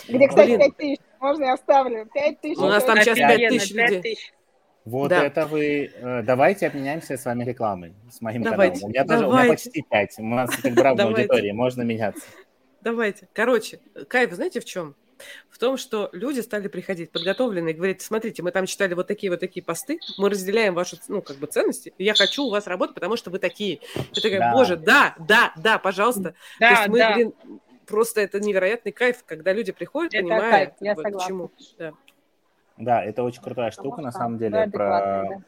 Где, кстати, Блин. 5 тысяч? Можно я вставлю? 5 тысяч. У нас там сейчас Офигенно, 5 тысяч пять людей. тысяч. Вот Да. это вы... э, давайте обменяемся с вами рекламой, с моим Давайте, каналом. У меня тоже, у меня почти 5. У нас как бы равная аудитория, можно меняться. Давайте. Короче, кайф, знаете, в чем? В том, что люди стали приходить подготовленные и говорить, смотрите, мы там читали вот такие вот такие посты, мы разделяем ваши, ну, как бы ценности, я хочу у вас работать, потому что вы такие. Я такая, Да. боже, да, да, да, пожалуйста. То есть Да, мы, да. блин, просто это невероятный кайф, когда люди приходят, Это понимая, кайф, как я бы, согласна. чему. Да. Да, это очень крутая Потому штука, на что самом деле, про да.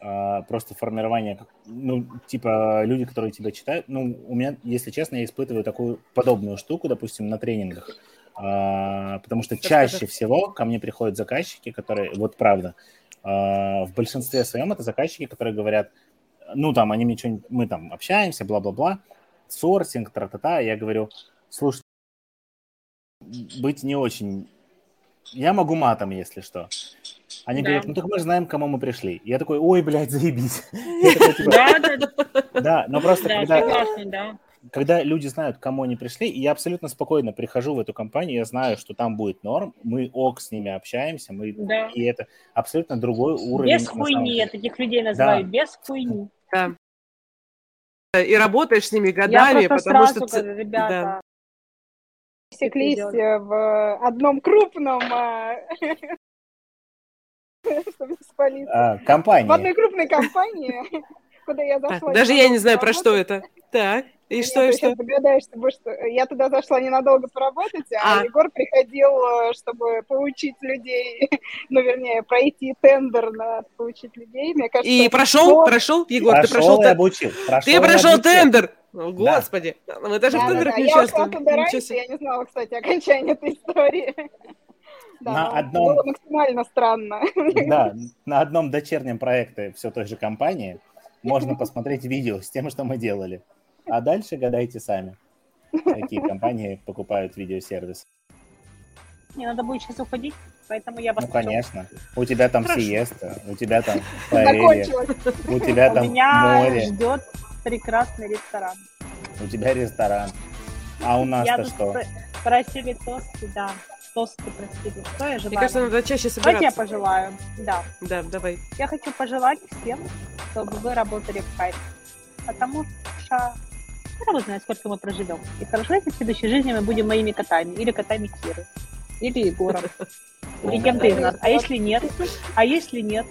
а, просто формирование, ну, типа, люди, которые тебя читают, ну, у меня, если честно, я испытываю такую подобную штуку, допустим, на тренингах, А, потому что Расскажи. чаще всего ко мне приходят заказчики, которые, вот правда, а, в большинстве своем это заказчики, которые говорят, ну, там, они мне что-нибудь, мы там общаемся, бла-бла-бла, сорсинг, тра-та-та, я говорю, слушай, быть не очень... Я могу матом, если что. Они Да. говорят, ну так мы же знаем, к кому мы пришли. Я такой, ой, блядь, заебись. <laughs> Типа, Да, да, да, да, но просто да, когда... да. когда люди знают, к кому они пришли, и я абсолютно спокойно прихожу в эту компанию, я знаю, что там будет норм, мы ок с ними общаемся, мы Да. и это абсолютно другой уровень. Без хуйни, я таких людей называю, без хуйни. Да. И работаешь с ними Я годами, просто потому сразу что... ц- говорю, ребята, Секлись делать? э, в одном крупном, а, <laughs> чтобы спалиться. А, В одной крупной компании, <laughs> куда я зашла. даже я не знаю, про что это. Так, и Нет, что, ты и что? догадаешься, потому что я туда зашла ненадолго поработать, а, А. Егор приходил, э, чтобы поучить людей, <laughs> ну, вернее, пройти тендер на поучить людей. Мне кажется, И прошел, вот. прошел, Егор, ты Прошел прошел и тен- обучил. Ты и прошел обучил. тендер! О, Господи, мы даже в Да-да-да, тендерах не Я ушла участвуем. туда Ничего раньше, я не знала, кстати, окончания этой истории. <laughs> Да, На но одном- Было максимально странно. <laughs> Да, на одном дочернем проекте все той же компании можно посмотреть видео с тем, что мы делали. А дальше гадайте сами, какие компании покупают видеосервис. мне надо будет сейчас уходить, поэтому я вас Ну, хочу. конечно. У тебя там Хорошо. сиеста, у тебя там <laughs> паэлья, у тебя У там меня море, ждет прекрасный ресторан. у тебя ресторан. А у нас-то что? про- просили тосты, да. Тосты просили. Что я Мне желаю? кажется, надо чаще Давайте я собираться. пожелаю. Да. Да, давай. Я хочу пожелать всем, чтобы вы работали в кайф. Потому что я не знаю, сколько мы проживем. И хорошо, если в следующей жизни мы будем моими котами. Или котами Киры. Или Егором. <laughs> Или кем-то из нас. А если нет? А если нет?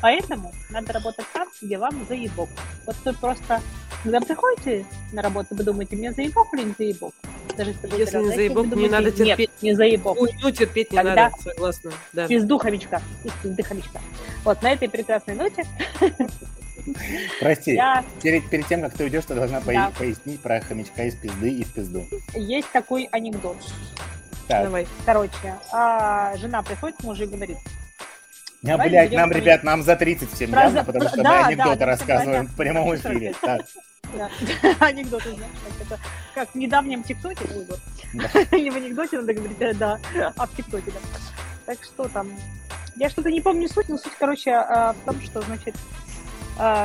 Поэтому надо работать там, где вам заебок. Вот вы просто, когда приходите на работу, вы думаете, мне заебок или не заебок? Даже если, Если не заебок, вы не надо думаете, терпеть. Нет, не заебок. Хуйню терпеть не Тогда- надо, согласна. Да. Пизду хомячка. И пизды хомячка. Вот на этой прекрасной ноте <laughs> <laughs> Прости, я перед, перед тем, как ты уйдешь, ты должна Да. пояснить про хомячка из пизды и в пизду. есть такой анекдот. Так, Давай. Короче, а, жена приходит к мужу и говорит, не, давай блядь, нам, ребят, нам за 30 всем Про- явно, потому что да, мы да, анекдоты да, рассказываем всем в прямом эфире. <laughs> Так, да, <laughs> анекдоты, знаешь, как это, как в недавнем ТикТоке. Да. не в анекдоте надо говорить, а, да, а в ТикТоке, да. Так что там, я что-то не помню суть, но суть, короче, а, в том, что, значит, а,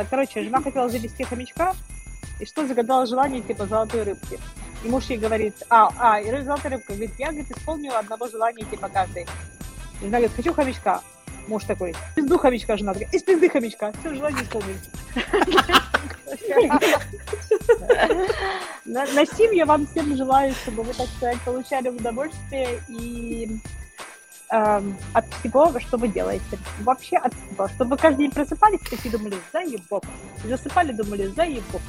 короче, жена хотела завести хомячка, и что загадала желание, типа, золотой рыбки. И муж ей говорит, а, а, и золотая рыбка, говорит, я, говорит, исполнила одного желания, типа, каждый. И жена говорит, хочу хомячка. Муж такой, пизду хомячка, жена такая, из пизды хомячка, все, желание исполнили. <laughs> На, на сим я вам всем желаю, чтобы вы, так сказать, получали удовольствие и эм, от всего, что вы делаете. Вообще от всего. Чтобы вы каждый день просыпались и такие думали, заебок. И засыпали, думали, заебок.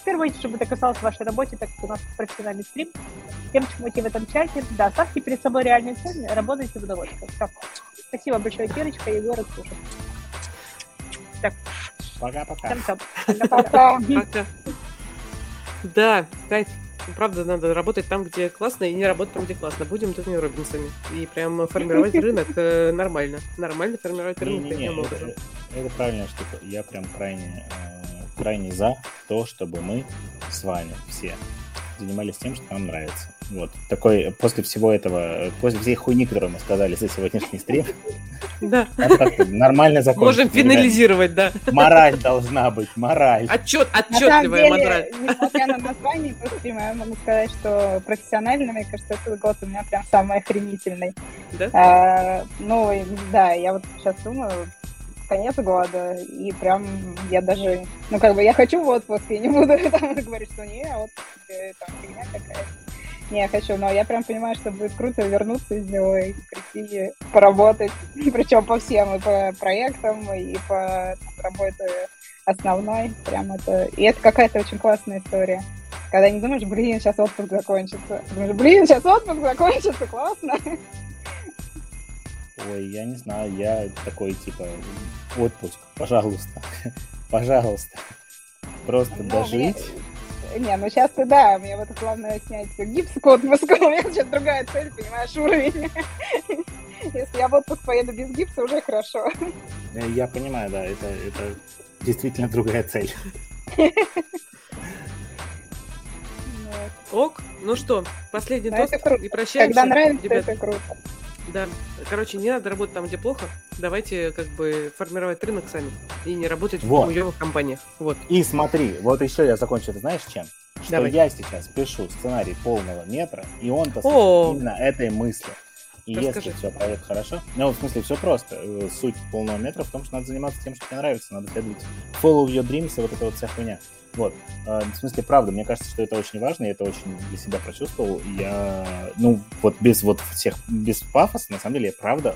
В первую очередь, чтобы это касалось вашей работы, так как у нас профессиональный стрим. Тем, чему идти в этом чате, да, ставьте перед собой реальные цели, работайте в удовольствие. Все. Спасибо большое, Кирочка, Егор и Ксюша. Так, пока-пока. всем-всем. Пока. Пока. Да, кайф. Правда, надо работать там, где классно, и не работать там, где классно. Будем Тони Робинсами. И прям формировать <laughs> рынок э, нормально. Нормально формировать рынок таким это, это правильная штука. Я прям крайне, э, крайне за то, чтобы мы с вами все занимались тем, что нам нравится. Вот. Такой, после всего этого, э, после всей хуйни, которую мы сказали за сегодняшний стрим, Да. как-то нормально закончить. Можем финализировать, да. Мораль должна быть, мораль. Отчет, На отчетливая деле, мораль. несмотря на название этого стрима, я могу сказать, что профессионально, мне кажется, этот год у меня прям самый охренительный. Да? А, ну, да, я вот сейчас думаю, конец года, и прям я даже, ну, как бы я хочу в отпуск, я не буду <laughs> там говорить, что не, отпуск, э, там, фигня какая Не, хочу, но я прям понимаю, что будет круто вернуться из него и прийти поработать, <laughs> причем по всем, и по проектам, и по работе основной, прям это, и это какая-то очень классная история. Когда не думаешь, блин, сейчас отпуск закончится. Думаешь, блин, сейчас отпуск закончится, классно. Ой, я не знаю, я такой, типа, отпуск, пожалуйста, <laughs> пожалуйста. Просто Ну, дожить. Не, ну сейчас ты да, мне вот главное снять гипс к отпуску, <laughs> у меня сейчас другая цель, понимаешь, уровень. <laughs> Если я в отпуск поеду без гипса, уже хорошо. Э, Я понимаю, да, это, это действительно другая цель. <laughs> Ок. Ну что, последний тост и прощаемся. Когда нравится, это круто. Да. Короче, не надо работать там, где плохо. Давайте как бы формировать рынок сами. И не работать Вот. в хуёвых компаниях. Вот. И смотри, вот еще я закончу, ты знаешь чем? что Давай. я сейчас пишу сценарий полного метра, и он посвящен именно этой мысли. И Расскажи. если все пройдет хорошо, ну, в смысле, все просто. Э, Суть полного метра в том, что надо заниматься тем, что тебе нравится, надо следовать follow your dreams и вот эта вот вся хуйня. Вот. Э, В смысле, правда, мне кажется, что это очень важно, я это очень для себя прочувствовал. И Я, ну, вот без вот всех, без пафоса, на самом деле, я правда,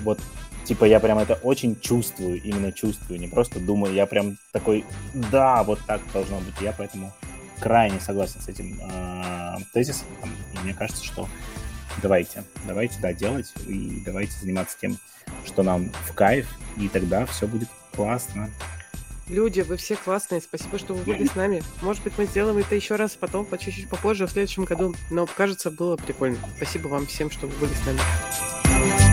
вот, типа, я прям это очень чувствую, именно чувствую, не просто думаю, я прям такой, да, вот так должно быть. Я поэтому крайне согласен с этим э, тезисом. И мне кажется, что давайте, давайте, да, делать, и давайте заниматься тем, что нам в кайф, и тогда все будет классно. Люди, вы все классные. Спасибо, что вы были с нами. Может быть, мы сделаем это еще раз потом, по чуть-чуть попозже, в следующем году. Но, кажется, было прикольно. Спасибо вам всем, что вы были с нами.